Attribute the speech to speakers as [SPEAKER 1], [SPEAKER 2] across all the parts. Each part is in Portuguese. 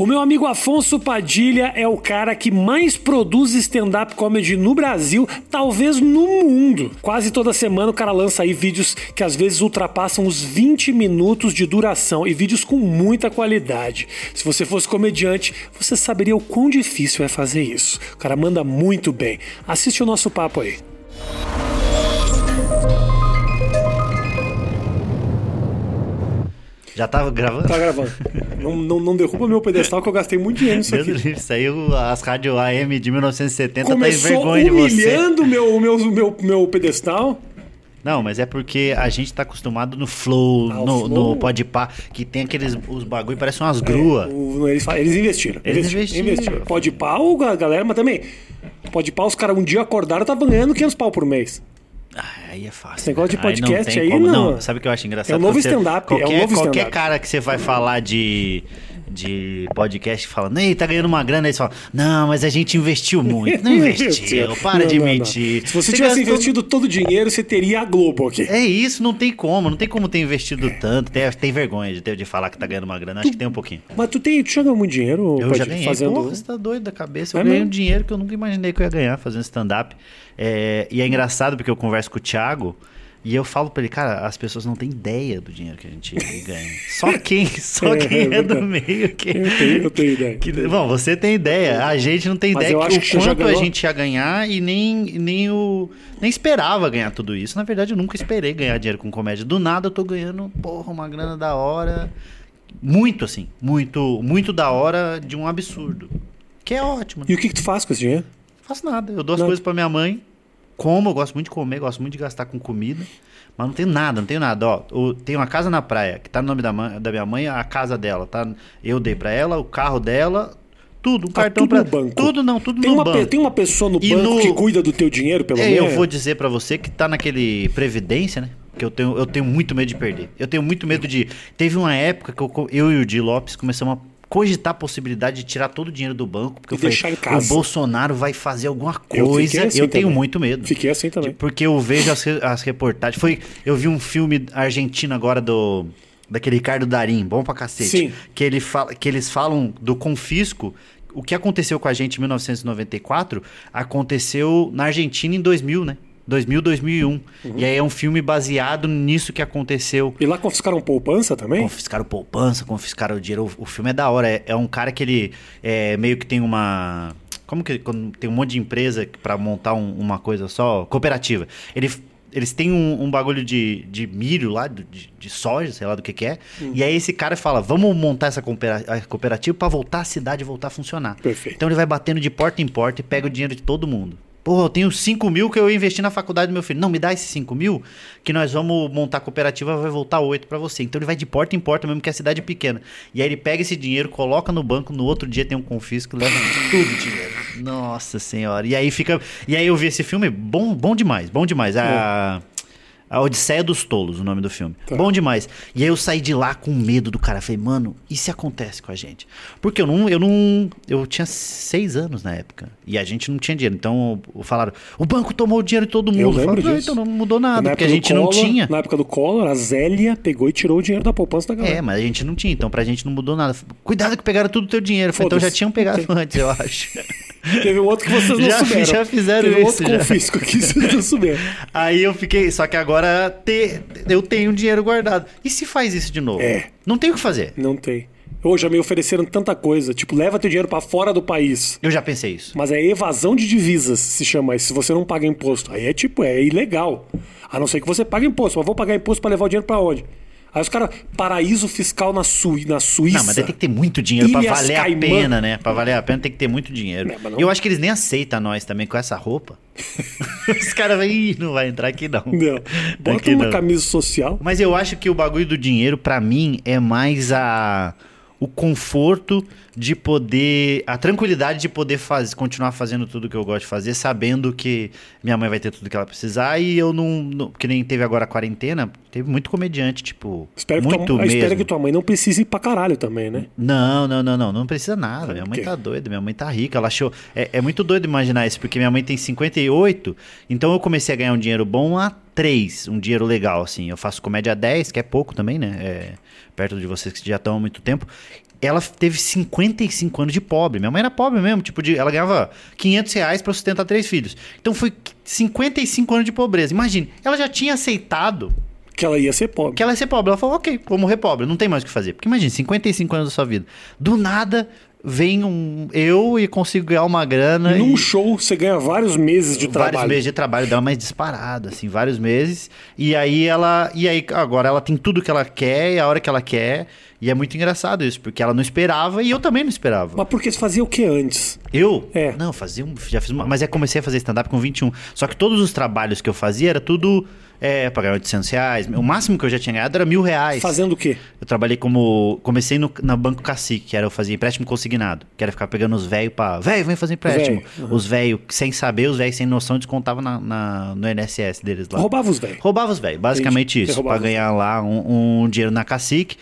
[SPEAKER 1] O meu amigo Afonso Padilha é o cara que mais produz stand-up comedy no Brasil, talvez no mundo. Quase toda semana o cara lança aí vídeos que às vezes ultrapassam os 20 minutos de duração e vídeos com muita qualidade. Se você fosse comediante, você saberia o quão difícil é fazer isso. O cara manda muito bem. Assiste o nosso papo aí.
[SPEAKER 2] Já tava gravando?
[SPEAKER 1] Tá gravando. não, não, não derruba meu pedestal que eu gastei muito dinheiro nisso
[SPEAKER 2] Deus
[SPEAKER 1] aqui.
[SPEAKER 2] livre, saiu as rádio AM de 1970, tá em
[SPEAKER 1] Começou
[SPEAKER 2] vergonha de você.
[SPEAKER 1] humilhando meu, meu, meu, meu pedestal.
[SPEAKER 2] Não, mas é porque a gente tá acostumado no Flow,
[SPEAKER 1] Ah,
[SPEAKER 2] no,
[SPEAKER 1] Flow.
[SPEAKER 2] no que tem aqueles os bagulho, parecem umas gruas.
[SPEAKER 1] O- eles, eles investiram.
[SPEAKER 2] Eles investiram.
[SPEAKER 1] Pode pau, a galera, mas também. Pode pau, os caras um dia acordaram, tá ganhando 500 pau por mês.
[SPEAKER 2] Ah, aí é fácil.
[SPEAKER 1] Esse negócio de
[SPEAKER 2] cara. não
[SPEAKER 1] podcast
[SPEAKER 2] tem
[SPEAKER 1] aí,
[SPEAKER 2] como.
[SPEAKER 1] não.
[SPEAKER 2] Sabe o que eu acho engraçado?
[SPEAKER 1] É o novo stand-up, é
[SPEAKER 2] Qualquer,
[SPEAKER 1] novo
[SPEAKER 2] qualquer
[SPEAKER 1] stand-up.
[SPEAKER 2] cara que você vai falar de, de podcast falando, ei, tá ganhando uma grana, aí você fala, não, mas a gente investiu muito. Não investiu, para
[SPEAKER 1] Não,
[SPEAKER 2] de
[SPEAKER 1] não, não.
[SPEAKER 2] mentir.
[SPEAKER 1] Se você tivesse
[SPEAKER 2] gastou-
[SPEAKER 1] investido todo o dinheiro, você teria a Globo aqui.
[SPEAKER 2] É isso, não tem como, não tem como ter investido tanto. Tem, tem vergonha de, ter- de falar que tá ganhando uma grana, acho que tem um pouquinho.
[SPEAKER 1] Mas tu, tem, tu já ganhou muito dinheiro
[SPEAKER 2] Eu já ganhei,
[SPEAKER 1] fazendo.
[SPEAKER 2] porra, você tá doido da cabeça. Eu
[SPEAKER 1] É
[SPEAKER 2] ganhei
[SPEAKER 1] mesmo?
[SPEAKER 2] um dinheiro que eu nunca imaginei que eu ia ganhar fazendo stand-up. É, e é engraçado porque eu converso com o Thiago e eu falo pra ele, cara, as pessoas não têm ideia do dinheiro que a gente ganha. Só quem, só
[SPEAKER 1] É,
[SPEAKER 2] quem
[SPEAKER 1] é
[SPEAKER 2] é, do meio que...
[SPEAKER 1] Eu tenho, eu tenho ideia.
[SPEAKER 2] que- bom, você tem ideia, a gente não tem
[SPEAKER 1] Mas
[SPEAKER 2] ideia que o
[SPEAKER 1] que
[SPEAKER 2] quanto a gente ia ganhar e nem, nem, o, nem esperava ganhar tudo isso. Na verdade, eu nunca esperei ganhar dinheiro com comédia. Do nada eu tô ganhando, porra, uma grana da hora. Muito assim, muito, muito da hora de um absurdo. Que é ótimo.
[SPEAKER 1] E o que, que tu faz com esse dinheiro?
[SPEAKER 2] Não faço nada. Eu dou as
[SPEAKER 1] Nada.
[SPEAKER 2] coisas pra minha mãe, como, eu gosto muito de comer, gosto muito de gastar com comida. Mas não tenho nada, não tenho nada. Ó, tenho uma casa na praia, que tá no nome da, mãe, da minha mãe, a casa dela, tá? Eu dei pra ela, o carro dela, tudo, um
[SPEAKER 1] Tá
[SPEAKER 2] cartão
[SPEAKER 1] tudo
[SPEAKER 2] pra.
[SPEAKER 1] no banco.
[SPEAKER 2] Tudo não, tudo
[SPEAKER 1] Tem
[SPEAKER 2] no
[SPEAKER 1] uma,
[SPEAKER 2] banco.
[SPEAKER 1] tem uma pessoa no
[SPEAKER 2] E
[SPEAKER 1] banco
[SPEAKER 2] no-
[SPEAKER 1] que cuida do teu dinheiro, pelo
[SPEAKER 2] É,
[SPEAKER 1] menos?
[SPEAKER 2] eu vou dizer pra você que tá naquele Previdência, né? Que eu tenho, eu tenho muito medo de perder. Eu tenho muito medo de. Teve uma época que eu, eu e o Di Lopes começamos a cogitar a possibilidade de tirar todo o dinheiro do banco. Porque
[SPEAKER 1] E
[SPEAKER 2] eu
[SPEAKER 1] deixar
[SPEAKER 2] o Bolsonaro vai fazer alguma
[SPEAKER 1] Eu
[SPEAKER 2] coisa. Eu,
[SPEAKER 1] assim
[SPEAKER 2] tenho
[SPEAKER 1] também.
[SPEAKER 2] muito medo.
[SPEAKER 1] Fiquei assim também.
[SPEAKER 2] Porque eu vejo as, as reportagens. Foi, eu vi um filme argentino agora do. Daquele Ricardo Darim, bom pra cacete.
[SPEAKER 1] Sim.
[SPEAKER 2] Que, ele fala, que eles falam do confisco. O que aconteceu com a gente em 1994 aconteceu na Argentina em 2000, né? 2000, 2001. E aí é um filme baseado nisso que aconteceu.
[SPEAKER 1] E lá confiscaram poupança também?
[SPEAKER 2] Confiscaram poupança, confiscaram o dinheiro. O, o filme é da hora. É, é um cara que ele é, meio que tem uma. Como que quando tem um monte de empresa pra montar um- uma coisa só? Cooperativa. Ele, eles têm um, um bagulho de, de milho lá, de, de soja, sei lá do que, que é. E aí esse cara fala: vamos montar essa cooperativa pra voltar a cidade voltar a funcionar.
[SPEAKER 1] Perfeito.
[SPEAKER 2] Então ele vai batendo de porta em porta e pega o dinheiro de todo mundo. Porra, eu tenho 5 mil que eu investi na faculdade do meu filho. Não, me dá esses 5 mil que nós vamos montar a cooperativa, vai voltar 8 pra você. Então ele vai de porta em porta mesmo, que a cidade é pequena. E aí ele pega esse dinheiro, coloca no banco, no outro dia tem um confisco, leva tudo dinheiro. Nossa senhora. E aí fica. E aí eu vi esse filme, bom, bom demais, bom demais. A. A Odisseia dos Tolos, o nome do filme.
[SPEAKER 1] Tá.
[SPEAKER 2] Bom demais. E aí eu saí de lá com medo do cara. Falei, mano, e se acontece com a gente? Porque eu não, eu não. Eu tinha seis anos na época. E a gente não tinha dinheiro. Então falaram, o banco tomou o dinheiro de todo mundo.
[SPEAKER 1] Eu lembro
[SPEAKER 2] falei, "Ah,
[SPEAKER 1] disso.
[SPEAKER 2] então não mudou nada,
[SPEAKER 1] Na
[SPEAKER 2] porque a gente não
[SPEAKER 1] Collor-
[SPEAKER 2] tinha.
[SPEAKER 1] Na época do Collor, a Zélia pegou e tirou o dinheiro da poupança da galera.
[SPEAKER 2] É, mas a gente não tinha, então pra gente não mudou nada. Cuidado que pegaram tudo o teu dinheiro. Falei, então já tinham pegado antes, eu acho.
[SPEAKER 1] Teve um outro que vocês não
[SPEAKER 2] Já-
[SPEAKER 1] souberam.
[SPEAKER 2] já fizeram
[SPEAKER 1] Teve um
[SPEAKER 2] isso,
[SPEAKER 1] outro
[SPEAKER 2] já.
[SPEAKER 1] confisco que vocês não souberam.
[SPEAKER 2] Aí eu fiquei, só que agora te- eu tenho dinheiro guardado. E se faz isso de novo?
[SPEAKER 1] É.
[SPEAKER 2] Não tem o que fazer.
[SPEAKER 1] Não tem. Hoje já me ofereceram tanta coisa. Tipo, leva teu dinheiro pra fora do país.
[SPEAKER 2] Eu já pensei isso.
[SPEAKER 1] Mas é evasão de divisas, se chama isso. Se você não paga imposto. Aí é tipo, é ilegal. A não ser que você pague imposto. Mas vou pagar imposto pra levar o dinheiro pra onde? Aí os caras, paraíso fiscal na, Sui, na Suíça.
[SPEAKER 2] Não, mas tem que ter muito dinheiro pra
[SPEAKER 1] Ilhas
[SPEAKER 2] valer
[SPEAKER 1] Caimã.
[SPEAKER 2] a pena, né? Pra valer a pena tem que ter muito dinheiro.
[SPEAKER 1] Não-
[SPEAKER 2] Eu acho que eles nem aceitam nós também com essa roupa. Os caras vão, "Ih, não vai entrar aqui não.
[SPEAKER 1] Não. Bota
[SPEAKER 2] Aqui
[SPEAKER 1] uma
[SPEAKER 2] não.
[SPEAKER 1] camisa social.
[SPEAKER 2] Mas eu acho que o bagulho do dinheiro, pra mim, é mais a o conforto de poder, a tranquilidade de poder faz, continuar fazendo tudo que eu gosto de fazer, sabendo que minha mãe vai ter tudo que ela precisar e eu não, não que nem teve agora a quarentena, teve muito comediante, tipo,
[SPEAKER 1] Espero que,
[SPEAKER 2] muito
[SPEAKER 1] tua,
[SPEAKER 2] mesmo.
[SPEAKER 1] espero que tua mãe não precise ir pra caralho também, né?
[SPEAKER 2] Não, não, não, não, não precisa nada. Minha mãe tá doida, minha mãe tá rica. Ela achou. É, é muito doido imaginar isso, porque minha mãe tem 58, então eu comecei a ganhar um dinheiro bom a 3, um dinheiro legal, assim. Eu faço comédia a 10, que é pouco também, né? É, perto de vocês que já estão há muito tempo. ela teve 55 anos de pobre. Minha mãe era pobre mesmo, tipo, de, ela ganhava 500 reais pra sustentar três filhos. Então foi 55 anos de pobreza. Imagine, ela já tinha aceitado
[SPEAKER 1] Que ela ia ser pobre.
[SPEAKER 2] que ela ia ser pobre. Ela falou, ok, vou morrer pobre, não tem mais o que fazer. Porque imagine, 55 anos da sua vida. Do nada, vem um eu e consigo ganhar uma grana.
[SPEAKER 1] Num
[SPEAKER 2] e
[SPEAKER 1] show, você ganha vários meses de
[SPEAKER 2] vários
[SPEAKER 1] trabalho.
[SPEAKER 2] meses de trabalho dela, mas disparado, assim, vários meses. E aí ela. E aí, agora ela tem tudo que ela quer e a hora que ela quer. E é muito engraçado isso, porque ela não esperava e eu também não esperava.
[SPEAKER 1] Mas porque você fazia o que antes?
[SPEAKER 2] Eu?
[SPEAKER 1] É.
[SPEAKER 2] Não, fazia um. Já fiz uma. Mas é comecei a fazer stand-up com 21. Só que todos os trabalhos que eu fazia era tudo. É, pra ganhar 800 reais. O máximo que eu já tinha ganhado era mil reais.
[SPEAKER 1] Fazendo o quê?
[SPEAKER 2] Eu trabalhei como. Comecei no, na Banco Cacique, que era eu fazia empréstimo consignado. Que era ficar pegando os velhos pra. Velho, vem fazer empréstimo.
[SPEAKER 1] Véio,
[SPEAKER 2] Os velhos, sem saber, os velhos sem noção, descontavam na, na- no NSS deles lá.
[SPEAKER 1] Roubava os velhos.
[SPEAKER 2] Roubava os velhos, basicamente
[SPEAKER 1] Entendi.
[SPEAKER 2] Isso. Pra ganhar lá um, um dinheiro na Cacique.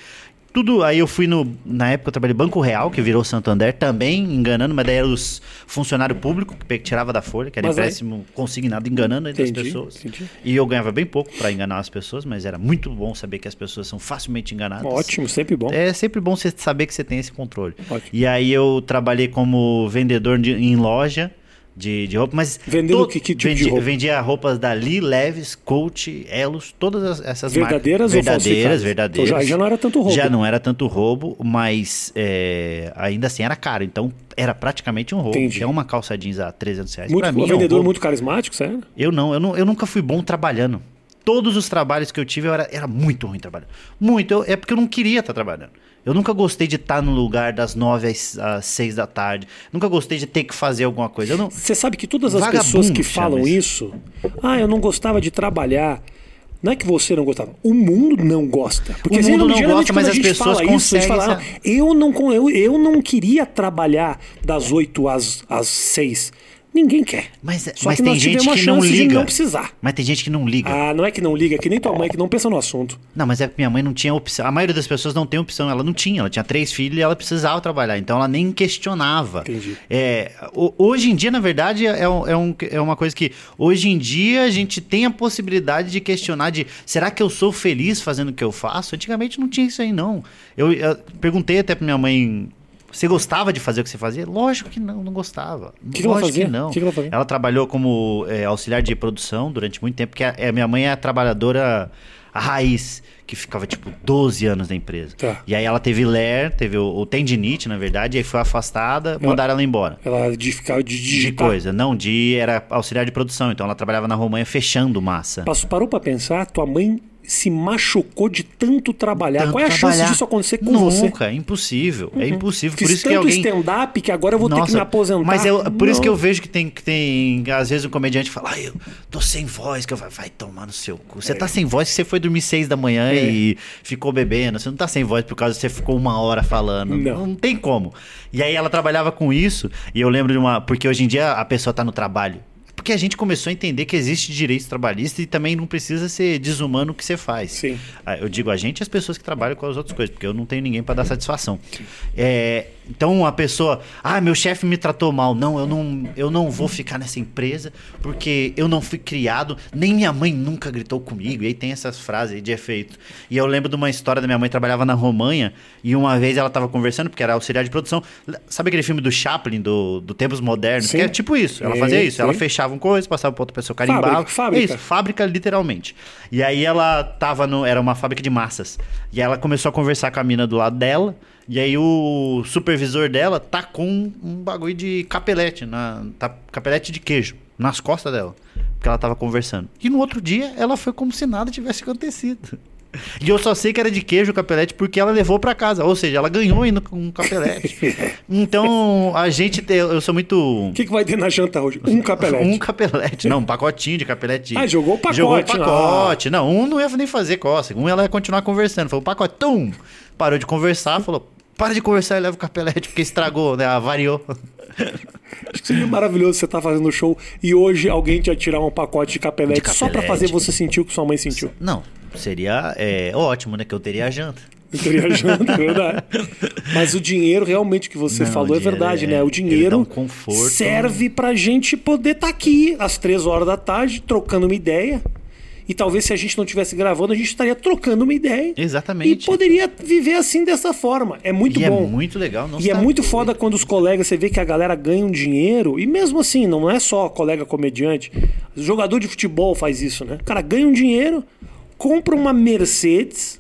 [SPEAKER 2] Tudo, aí eu fui no. Na época eu trabalhei Banco Real, que virou Santander, também enganando, mas daí era os funcionários públicos que tirava da folha, que era
[SPEAKER 1] Mas aí-
[SPEAKER 2] empréstimo consignado, enganando entre as
[SPEAKER 1] Entendi,
[SPEAKER 2] pessoas.
[SPEAKER 1] entendi.
[SPEAKER 2] E eu ganhava bem pouco pra enganar as pessoas, mas era muito bom saber que as pessoas são facilmente enganadas.
[SPEAKER 1] Ótimo, sempre bom.
[SPEAKER 2] É sempre bom você saber que você tem esse controle.
[SPEAKER 1] Ótimo.
[SPEAKER 2] E aí eu trabalhei como vendedor de- em loja de, de roupa, mas...
[SPEAKER 1] Vendendo que- que tipo de
[SPEAKER 2] vendi-
[SPEAKER 1] roupa?
[SPEAKER 2] Vendia roupas da Lee, Leves, Coach, Elos, todas as- essas
[SPEAKER 1] Verdadeiras ou
[SPEAKER 2] marcas. Verdadeiras, verdadeiras.
[SPEAKER 1] Então já- já não era tanto roubo.
[SPEAKER 2] Já não era tanto roubo, mas é, ainda assim era caro. Então era praticamente um roubo.
[SPEAKER 1] Entendi.
[SPEAKER 2] É uma calça jeans a 300 reais.
[SPEAKER 1] Muito,
[SPEAKER 2] pra mim
[SPEAKER 1] um
[SPEAKER 2] é um
[SPEAKER 1] vendedor muito carismático, sério?
[SPEAKER 2] Eu não, eu não, eu nunca fui bom trabalhando. Todos os trabalhos que eu tive eu era, era muito ruim trabalhando. Muito. Eu- é porque eu não queria estar trabalhando. Eu nunca gostei de estar no lugar das nove às, às seis da tarde. Nunca gostei de ter que fazer alguma coisa. Não.
[SPEAKER 1] Você sabe que todas as
[SPEAKER 2] Vagabundo
[SPEAKER 1] pessoas que falam isso, ah, eu não gostava de trabalhar. Não é que você não gostava, o mundo não gosta. Porque
[SPEAKER 2] O mundo não
[SPEAKER 1] geralmente,
[SPEAKER 2] gosta, mas as pessoas
[SPEAKER 1] fala isso,
[SPEAKER 2] conseguem
[SPEAKER 1] fala, "Ah, eu, não, eu, eu não queria trabalhar das 8 às, às 6. Ninguém quer.
[SPEAKER 2] Mas,
[SPEAKER 1] Só
[SPEAKER 2] mas
[SPEAKER 1] que
[SPEAKER 2] tem gente que não liga.
[SPEAKER 1] não precisar.
[SPEAKER 2] Mas tem gente que não liga.
[SPEAKER 1] Ah, não é que não liga, é que nem tua mãe que não pensa no assunto.
[SPEAKER 2] Não, mas é porque minha mãe não tinha opção. A maioria das pessoas não tem opção. Ela não tinha. Ela tinha três filhos e ela precisava trabalhar. Então ela nem questionava.
[SPEAKER 1] Entendi.
[SPEAKER 2] É, ho- hoje em dia, na verdade, é, um- é, um- é uma coisa que. Hoje em dia a gente tem a possibilidade de questionar de será que eu sou feliz fazendo o que eu faço? Antigamente não tinha isso aí, não. Eu, eu perguntei até pra minha mãe. Você gostava de fazer o que você fazia? Lógico que não, não gostava.
[SPEAKER 1] que ela
[SPEAKER 2] Lógico
[SPEAKER 1] fazia?
[SPEAKER 2] que não.
[SPEAKER 1] Que que ela?
[SPEAKER 2] Ela trabalhou como é, auxiliar de produção durante muito tempo, porque a, é, minha mãe é a trabalhadora a raiz, que ficava tipo 12 anos na empresa.
[SPEAKER 1] Tá.
[SPEAKER 2] E aí ela teve LER, teve o, o tendinite, na verdade, e aí foi afastada, mandaram ela embora.
[SPEAKER 1] Ela de ficar de
[SPEAKER 2] De coisa, não, de era auxiliar de produção, então ela trabalhava na Romanha fechando massa.
[SPEAKER 1] Passou- Parou pra pensar, tua mãe se machucou de tanto trabalhar.
[SPEAKER 2] Tanto
[SPEAKER 1] Qual é a chance
[SPEAKER 2] trabalhar.
[SPEAKER 1] disso acontecer com
[SPEAKER 2] Nunca,
[SPEAKER 1] você?
[SPEAKER 2] é impossível, é impossível.
[SPEAKER 1] Fiz
[SPEAKER 2] Por isso que
[SPEAKER 1] tanto
[SPEAKER 2] alguém
[SPEAKER 1] stand-up que agora eu vou ter que
[SPEAKER 2] Nossa,
[SPEAKER 1] me aposentar.
[SPEAKER 2] Mas eu, por isso
[SPEAKER 1] Não.
[SPEAKER 2] que eu vejo que tem, que tem. Às vezes um comediante fala, ah, eu tô sem voz, que eu vai, vai tomar no seu cu. Você tá sem voz que você foi dormir seis da manhã
[SPEAKER 1] É.
[SPEAKER 2] e ficou bebendo. Você não tá sem voz por causa que você ficou uma hora falando.
[SPEAKER 1] Não.
[SPEAKER 2] Não. tem como. E aí ela trabalhava com isso, e eu lembro de uma. Porque hoje em dia a pessoa tá no trabalho. Porque a gente começou a entender que existe direitos trabalhistas e também não precisa ser desumano o que você faz.
[SPEAKER 1] Sim.
[SPEAKER 2] Ah, Eu digo a gente e as pessoas que trabalham com as outras coisas, porque eu não tenho ninguém para dar satisfação. É, então a pessoa, ah, meu chefe me tratou mal. Não, eu não, eu não vou ficar nessa empresa porque eu não fui criado, nem minha mãe nunca gritou comigo. E aí tem essas frases aí de efeito. E eu lembro de uma história da minha mãe trabalhava na Romanha e uma vez ela tava conversando, porque era auxiliar de produção. Sabe aquele filme do Chaplin, do, do Tempos Modernos?
[SPEAKER 1] Sim.
[SPEAKER 2] Que é tipo isso. Ela fazia isso. Ela
[SPEAKER 1] sim.
[SPEAKER 2] fechava um coisa, passava pra outra pessoa carimbava.
[SPEAKER 1] Fábrica, fábrica.
[SPEAKER 2] É isso, fábrica literalmente. E aí ela tava no. Era uma fábrica de massas. E aí ela começou a conversar com a mina do lado dela. E aí o supervisor dela tacou um, um bagulho de capelete, na, tá, capelete de queijo, nas costas dela. Porque ela tava conversando. E no outro dia ela foi como se nada tivesse acontecido. E eu só sei que era de queijo o capelete porque ela levou pra casa. Ou seja, ela ganhou indo com um capelete. Então, a gente. Eu sou muito.
[SPEAKER 1] O que, que vai ter na janta hoje? Um capelete.
[SPEAKER 2] Um capelete, não, um pacotinho de capelete.
[SPEAKER 1] Ah, jogou o pacote,
[SPEAKER 2] Jogou o pacote. Não, um não ia nem fazer cócega, um ela ia continuar conversando. Falou, pacote, tum! Parou de conversar, falou, para de conversar e leva o capelete, porque estragou, né? Avariou.
[SPEAKER 1] Acho que seria maravilhoso você estar fazendo show e hoje alguém te atirar um pacote de capelete,
[SPEAKER 2] De
[SPEAKER 1] só pra
[SPEAKER 2] capelete.
[SPEAKER 1] fazer você sentir o que sua mãe sentiu.
[SPEAKER 2] Não, seria é, ótimo, né? Que eu teria a janta.
[SPEAKER 1] Eu teria janta, é verdade. Mas o dinheiro, realmente, que você
[SPEAKER 2] Não,
[SPEAKER 1] falou é verdade,
[SPEAKER 2] é-
[SPEAKER 1] né? O dinheiro
[SPEAKER 2] um conforto.
[SPEAKER 1] serve pra gente poder estar aqui às três horas da tarde, trocando uma ideia E talvez se a gente não estivesse gravando, a gente estaria trocando uma ideia.
[SPEAKER 2] Exatamente.
[SPEAKER 1] E poderia viver assim dessa forma. É muito
[SPEAKER 2] E
[SPEAKER 1] bom.
[SPEAKER 2] é muito legal. Não
[SPEAKER 1] E é muito foda quando os colegas, você vê que a galera ganha um dinheiro, e mesmo assim, não é só colega comediante. Jogador de futebol faz isso, né? O cara ganha um dinheiro, compra uma Mercedes,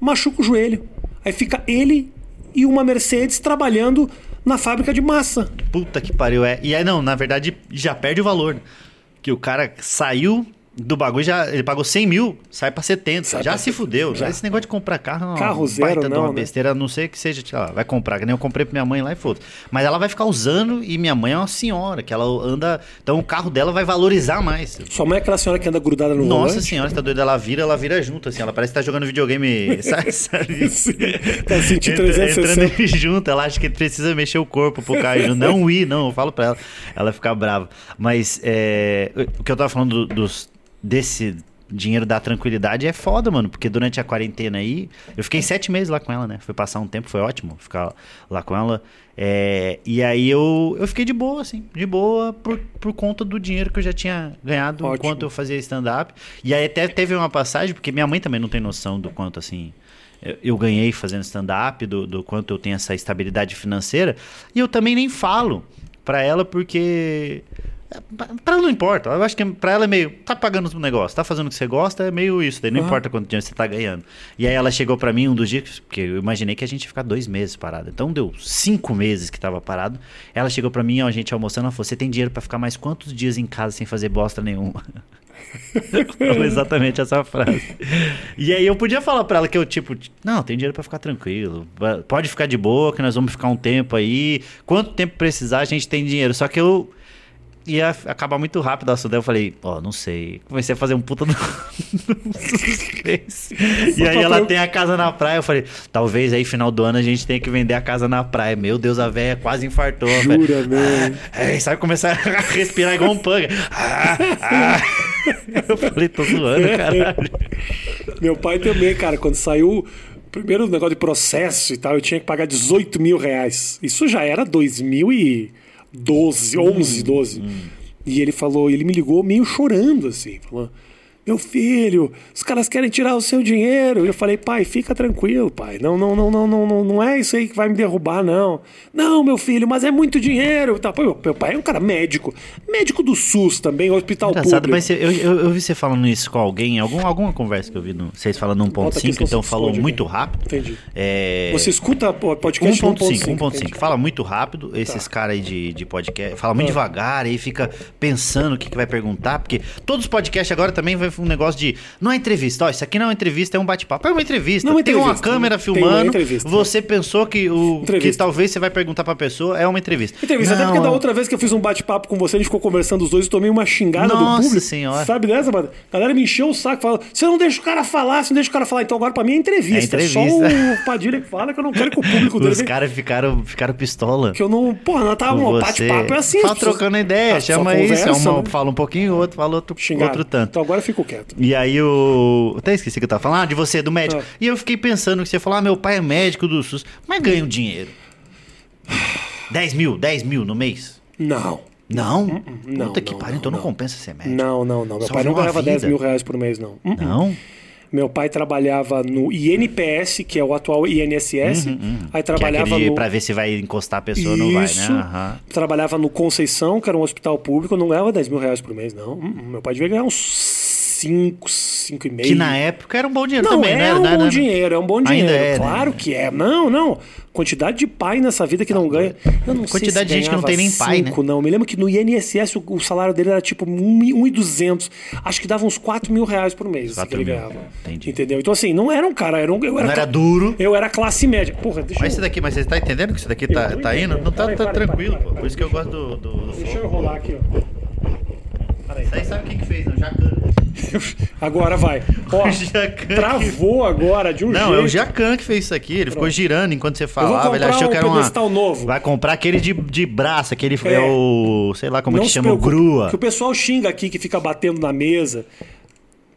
[SPEAKER 1] machuca o joelho. Aí fica ele e uma Mercedes trabalhando na fábrica de massa.
[SPEAKER 2] Puta que pariu. É. E aí, não, na verdade, já perde o valor. Que o cara saiu do bagulho, já, ele pagou 100 mil, sai pra 70.
[SPEAKER 1] Sai
[SPEAKER 2] já
[SPEAKER 1] pra
[SPEAKER 2] se
[SPEAKER 1] 70,
[SPEAKER 2] fudeu.
[SPEAKER 1] já.
[SPEAKER 2] Esse negócio de comprar carro é uma
[SPEAKER 1] Carro zero, não,
[SPEAKER 2] uma
[SPEAKER 1] né?
[SPEAKER 2] besteira, a não sei que seja, sei lá, vai comprar, que nem eu comprei pra minha mãe lá e foda Mas ela vai ficar usando e minha mãe é uma senhora, que ela anda. Então o carro dela vai valorizar mais.
[SPEAKER 1] Sua mãe é aquela senhora que anda grudada no
[SPEAKER 2] Nossa
[SPEAKER 1] volante?
[SPEAKER 2] senhora, você tá doida? Ela vira, ela vira junto, assim. Ela parece que tá jogando videogame, sabe? sabe?
[SPEAKER 1] Tá sentindo
[SPEAKER 2] Entra-
[SPEAKER 1] 360.
[SPEAKER 2] Entrando junto, ela acha que precisa mexer o corpo pro carro junto. Não ir, não, eu falo pra ela. Ela fica brava. Mas é, o que eu tava falando do- dos, desse dinheiro da tranquilidade é foda, mano. Porque durante a quarentena aí, eu fiquei sete meses lá com ela, né? Fui passar um tempo, foi ótimo ficar lá com ela. É, e aí eu, eu fiquei de boa, assim, de boa por, por conta do dinheiro que eu já tinha ganhado
[SPEAKER 1] Ótimo.
[SPEAKER 2] enquanto eu fazia stand-up. E aí até teve uma passagem, porque minha mãe também não tem noção do quanto, assim, eu- ganhei fazendo stand-up, do, do quanto eu tenho essa estabilidade financeira. E eu também nem falo pra ela, porque. Pra- ela não importa. Eu acho que pra ela é meio. Tá pagando o negócio, tá fazendo o que você gosta, é meio isso. Daí não
[SPEAKER 1] Ah.
[SPEAKER 2] importa quanto dinheiro você tá ganhando. E aí ela chegou pra mim um dos dias, porque eu imaginei que a gente ia ficar dois meses parado. Então deu cinco meses que tava parado. Ela chegou pra mim, ó, a gente almoçando, ela falou: Você tem dinheiro pra ficar mais quantos dias em casa sem fazer bosta nenhuma? Falou exatamente essa frase. E aí eu podia falar pra ela que eu, tipo, não, tem dinheiro pra ficar tranquilo. Pode ficar de boa, que nós vamos ficar um tempo aí. Quanto tempo precisar, a gente tem dinheiro. Só que eu ia acabar muito rápido o assunto. Daí eu falei, ó, não sei. Comecei a fazer um puta do suspense. E aí ela tem a casa na praia. Eu falei, talvez aí final do ano a gente tenha que vender a casa na praia. Meu Deus, a véia quase infartou.
[SPEAKER 1] Jura, velho.
[SPEAKER 2] É, sabe começar a respirar igual um panga. Ah, ah. Eu falei, tô zoando, caralho.
[SPEAKER 1] Meu pai também, cara, quando saiu o primeiro negócio de processo e tal, eu tinha que pagar 18 mil reais. Isso já era 2012, 11, 12. E ele falou, ele me ligou meio chorando, assim, falou. Meu filho, os caras querem tirar o seu dinheiro. Eu falei, pai, fica tranquilo, pai. Não, não, não, não, não, não, não é isso aí que vai me derrubar, não. Não, meu filho, mas é muito dinheiro. Tá, pô, meu pai é um cara médico. Médico do SUS também, hospital
[SPEAKER 2] Engraçado,
[SPEAKER 1] público.
[SPEAKER 2] mas eu, eu, eu vi você falando isso com alguém, algum, alguma conversa que eu vi, no, vocês falando
[SPEAKER 1] Bota aqui,
[SPEAKER 2] 1.5,
[SPEAKER 1] senão
[SPEAKER 2] então falou muito rápido.
[SPEAKER 1] Entendi.
[SPEAKER 2] É,
[SPEAKER 1] Você escuta podcast
[SPEAKER 2] 1.5,
[SPEAKER 1] 1.5.
[SPEAKER 2] 1.5.
[SPEAKER 1] entendi.
[SPEAKER 2] Fala muito rápido, esses caras aí de, de podcast. Fala muito
[SPEAKER 1] Ah.
[SPEAKER 2] devagar, aí fica pensando o que, que vai perguntar, porque todos os podcasts agora também vai um negócio de. Não é entrevista, ó, isso aqui não é uma entrevista, é um bate-papo. É uma entrevista.
[SPEAKER 1] Não é
[SPEAKER 2] tem uma câmera
[SPEAKER 1] tem uma
[SPEAKER 2] filmando.
[SPEAKER 1] entrevista.
[SPEAKER 2] Você pensou que o que
[SPEAKER 1] Entrevista.
[SPEAKER 2] talvez você vai perguntar pra pessoa é uma entrevista.
[SPEAKER 1] Entrevista, até
[SPEAKER 2] Não,
[SPEAKER 1] porque da outra vez que eu fiz um bate-papo com você, a gente ficou conversando os dois e tomei uma xingada
[SPEAKER 2] Nossa
[SPEAKER 1] do público.
[SPEAKER 2] Senhora.
[SPEAKER 1] Sabe dessa, mano? A galera me encheu o saco, falando: você não deixa o cara falar, você não deixa o cara falar. Então agora pra mim é entrevista.
[SPEAKER 2] É
[SPEAKER 1] só
[SPEAKER 2] entrevista.
[SPEAKER 1] o Padilha que fala que eu não quero que o público dele.
[SPEAKER 2] Os caras ficaram, ficaram pistola.
[SPEAKER 1] Que eu não. Porra, não tá
[SPEAKER 2] com
[SPEAKER 1] um bate-papo é assim.
[SPEAKER 2] Só
[SPEAKER 1] as pessoas-
[SPEAKER 2] trocando ideia,
[SPEAKER 1] só
[SPEAKER 2] chama isso. É
[SPEAKER 1] conversa,
[SPEAKER 2] uma,
[SPEAKER 1] né?
[SPEAKER 2] fala um pouquinho, outro fala outro,
[SPEAKER 1] Xingado.
[SPEAKER 2] outro tanto.
[SPEAKER 1] Então agora eu fico quieto.
[SPEAKER 2] E aí o. Até esqueci o que eu tava falando. Ah, de você, do médico.
[SPEAKER 1] Ah.
[SPEAKER 2] E eu fiquei pensando que você falar, ah, meu pai é médico do SUS, mas ganha um dinheiro. 10 mil, 10 mil no mês?
[SPEAKER 1] Não.
[SPEAKER 2] Não?
[SPEAKER 1] não,
[SPEAKER 2] Puta que
[SPEAKER 1] não,
[SPEAKER 2] pariu,
[SPEAKER 1] não,
[SPEAKER 2] então não
[SPEAKER 1] não.
[SPEAKER 2] compensa ser médico.
[SPEAKER 1] Não, não, não. Meu
[SPEAKER 2] Salvou
[SPEAKER 1] pai não ganhava 10
[SPEAKER 2] vida.
[SPEAKER 1] mil reais por mês, não. Hum, hum.
[SPEAKER 2] Não?
[SPEAKER 1] Meu pai trabalhava no INPS, que é o atual INSS. Aí
[SPEAKER 2] Que é
[SPEAKER 1] trabalhava
[SPEAKER 2] aquele
[SPEAKER 1] no.
[SPEAKER 2] pra ver se vai encostar a pessoa ou não vai, né? Aham.
[SPEAKER 1] Trabalhava no Conceição, que era um hospital público, não ganhava 10 mil reais por mês, não. Hum, hum, Meu pai devia ganhar uns 5, 5 e meio.
[SPEAKER 2] Que na época era um bom dinheiro
[SPEAKER 1] Não,
[SPEAKER 2] também,
[SPEAKER 1] é
[SPEAKER 2] né?
[SPEAKER 1] um
[SPEAKER 2] Né,
[SPEAKER 1] bom
[SPEAKER 2] né?
[SPEAKER 1] dinheiro, é um bom dinheiro.
[SPEAKER 2] é, né?
[SPEAKER 1] claro que é. Não, não. Quantidade de pai nessa vida que não ganha. Eu não sei
[SPEAKER 2] Quantidade
[SPEAKER 1] se
[SPEAKER 2] de gente que não tem nem pai, né?
[SPEAKER 1] cinco, Não, me lembro que no INSS o, o salário dele era tipo 1,200. Acho que dava uns 4 mil reais por mês assim, que
[SPEAKER 2] 4
[SPEAKER 1] ele ganhava.
[SPEAKER 2] Entendi.
[SPEAKER 1] Entendeu? Então, assim, não era um cara, era um, eu era,
[SPEAKER 2] Não era duro.
[SPEAKER 1] Eu era classe média. Porra, deixa
[SPEAKER 2] Mas
[SPEAKER 1] eu.
[SPEAKER 2] esse daqui, mas você tá entendendo que isso daqui tá, tá indo? Não tá, tá tranquilo, pô. Por isso que eu gosto do, do, do
[SPEAKER 1] Deixa eu rolar aqui, ó. Peraí.
[SPEAKER 2] Isso aí sabe quem que fez, não? Jacan.
[SPEAKER 1] Agora vai. Ó,
[SPEAKER 2] O Jacan.
[SPEAKER 1] travou agora de um
[SPEAKER 2] Não,
[SPEAKER 1] jeito.
[SPEAKER 2] é o Jacan que fez isso aqui. Ele ficou girando enquanto você falava. ele achou
[SPEAKER 1] um
[SPEAKER 2] que era uma.
[SPEAKER 1] novo.
[SPEAKER 2] Vai comprar aquele de, de braço, aquele
[SPEAKER 1] É.
[SPEAKER 2] é o. Sei lá como é
[SPEAKER 1] Não
[SPEAKER 2] que
[SPEAKER 1] se
[SPEAKER 2] chama, o
[SPEAKER 1] preocupe,
[SPEAKER 2] grua.
[SPEAKER 1] Que o pessoal xinga aqui, que fica batendo na mesa.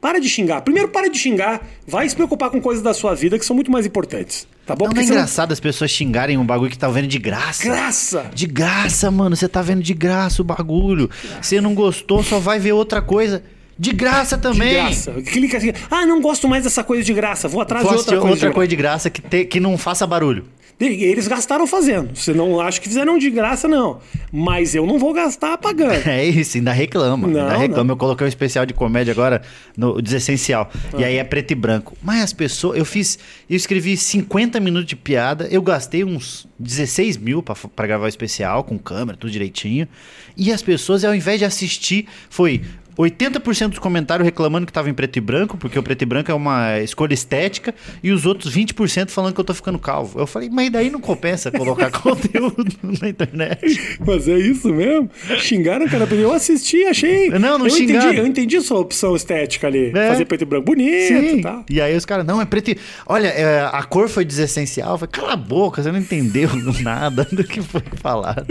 [SPEAKER 1] Para de xingar. Primeiro, para de xingar. Vai se preocupar com coisas da sua vida que são muito mais importantes. Tá bom?
[SPEAKER 2] Não, não é engraçado as pessoas xingarem um bagulho que tá vendo de graça.
[SPEAKER 1] Graça!
[SPEAKER 2] De graça, mano. Você tá vendo de graça o bagulho. Você não gostou, só vai ver outra coisa. De graça também.
[SPEAKER 1] De graça. Clica assim, ah, não gosto mais dessa coisa de graça, vou atrás
[SPEAKER 2] Vou
[SPEAKER 1] de outra coisa.
[SPEAKER 2] outra
[SPEAKER 1] de
[SPEAKER 2] coisa de graça que, te- que não faça barulho.
[SPEAKER 1] Eles gastaram fazendo. Você não acha que fizeram de graça, não. Mas eu não vou gastar pagando.
[SPEAKER 2] É isso, ainda reclama.
[SPEAKER 1] Não,
[SPEAKER 2] ainda reclama.
[SPEAKER 1] não.
[SPEAKER 2] Eu coloquei um especial de comédia agora no Desessencial. E aí é preto e branco. Mas as pessoas. Eu fiz. Eu escrevi 50 minutos de piada. Eu gastei uns 16 mil pra, pra gravar o especial, com câmera, tudo direitinho. E as pessoas, ao invés de assistir, foi. 80% dos comentários reclamando que tava em preto e branco, porque o preto e branco é uma escolha estética, e os outros 20% falando que eu tô ficando calvo. Eu falei, mas daí não compensa colocar conteúdo na internet.
[SPEAKER 1] Mas é isso mesmo? Xingaram o cara. Eu assisti, achei.
[SPEAKER 2] Não, não
[SPEAKER 1] eu
[SPEAKER 2] xingaram.
[SPEAKER 1] Entendi, eu entendi sua opção estética ali.
[SPEAKER 2] É.
[SPEAKER 1] Fazer preto e branco bonito e tal.
[SPEAKER 2] E aí os caras, não, é preto e... Olha, é, a cor foi desessencial. Eu falei, cala a boca, você não entendeu nada do que foi falado.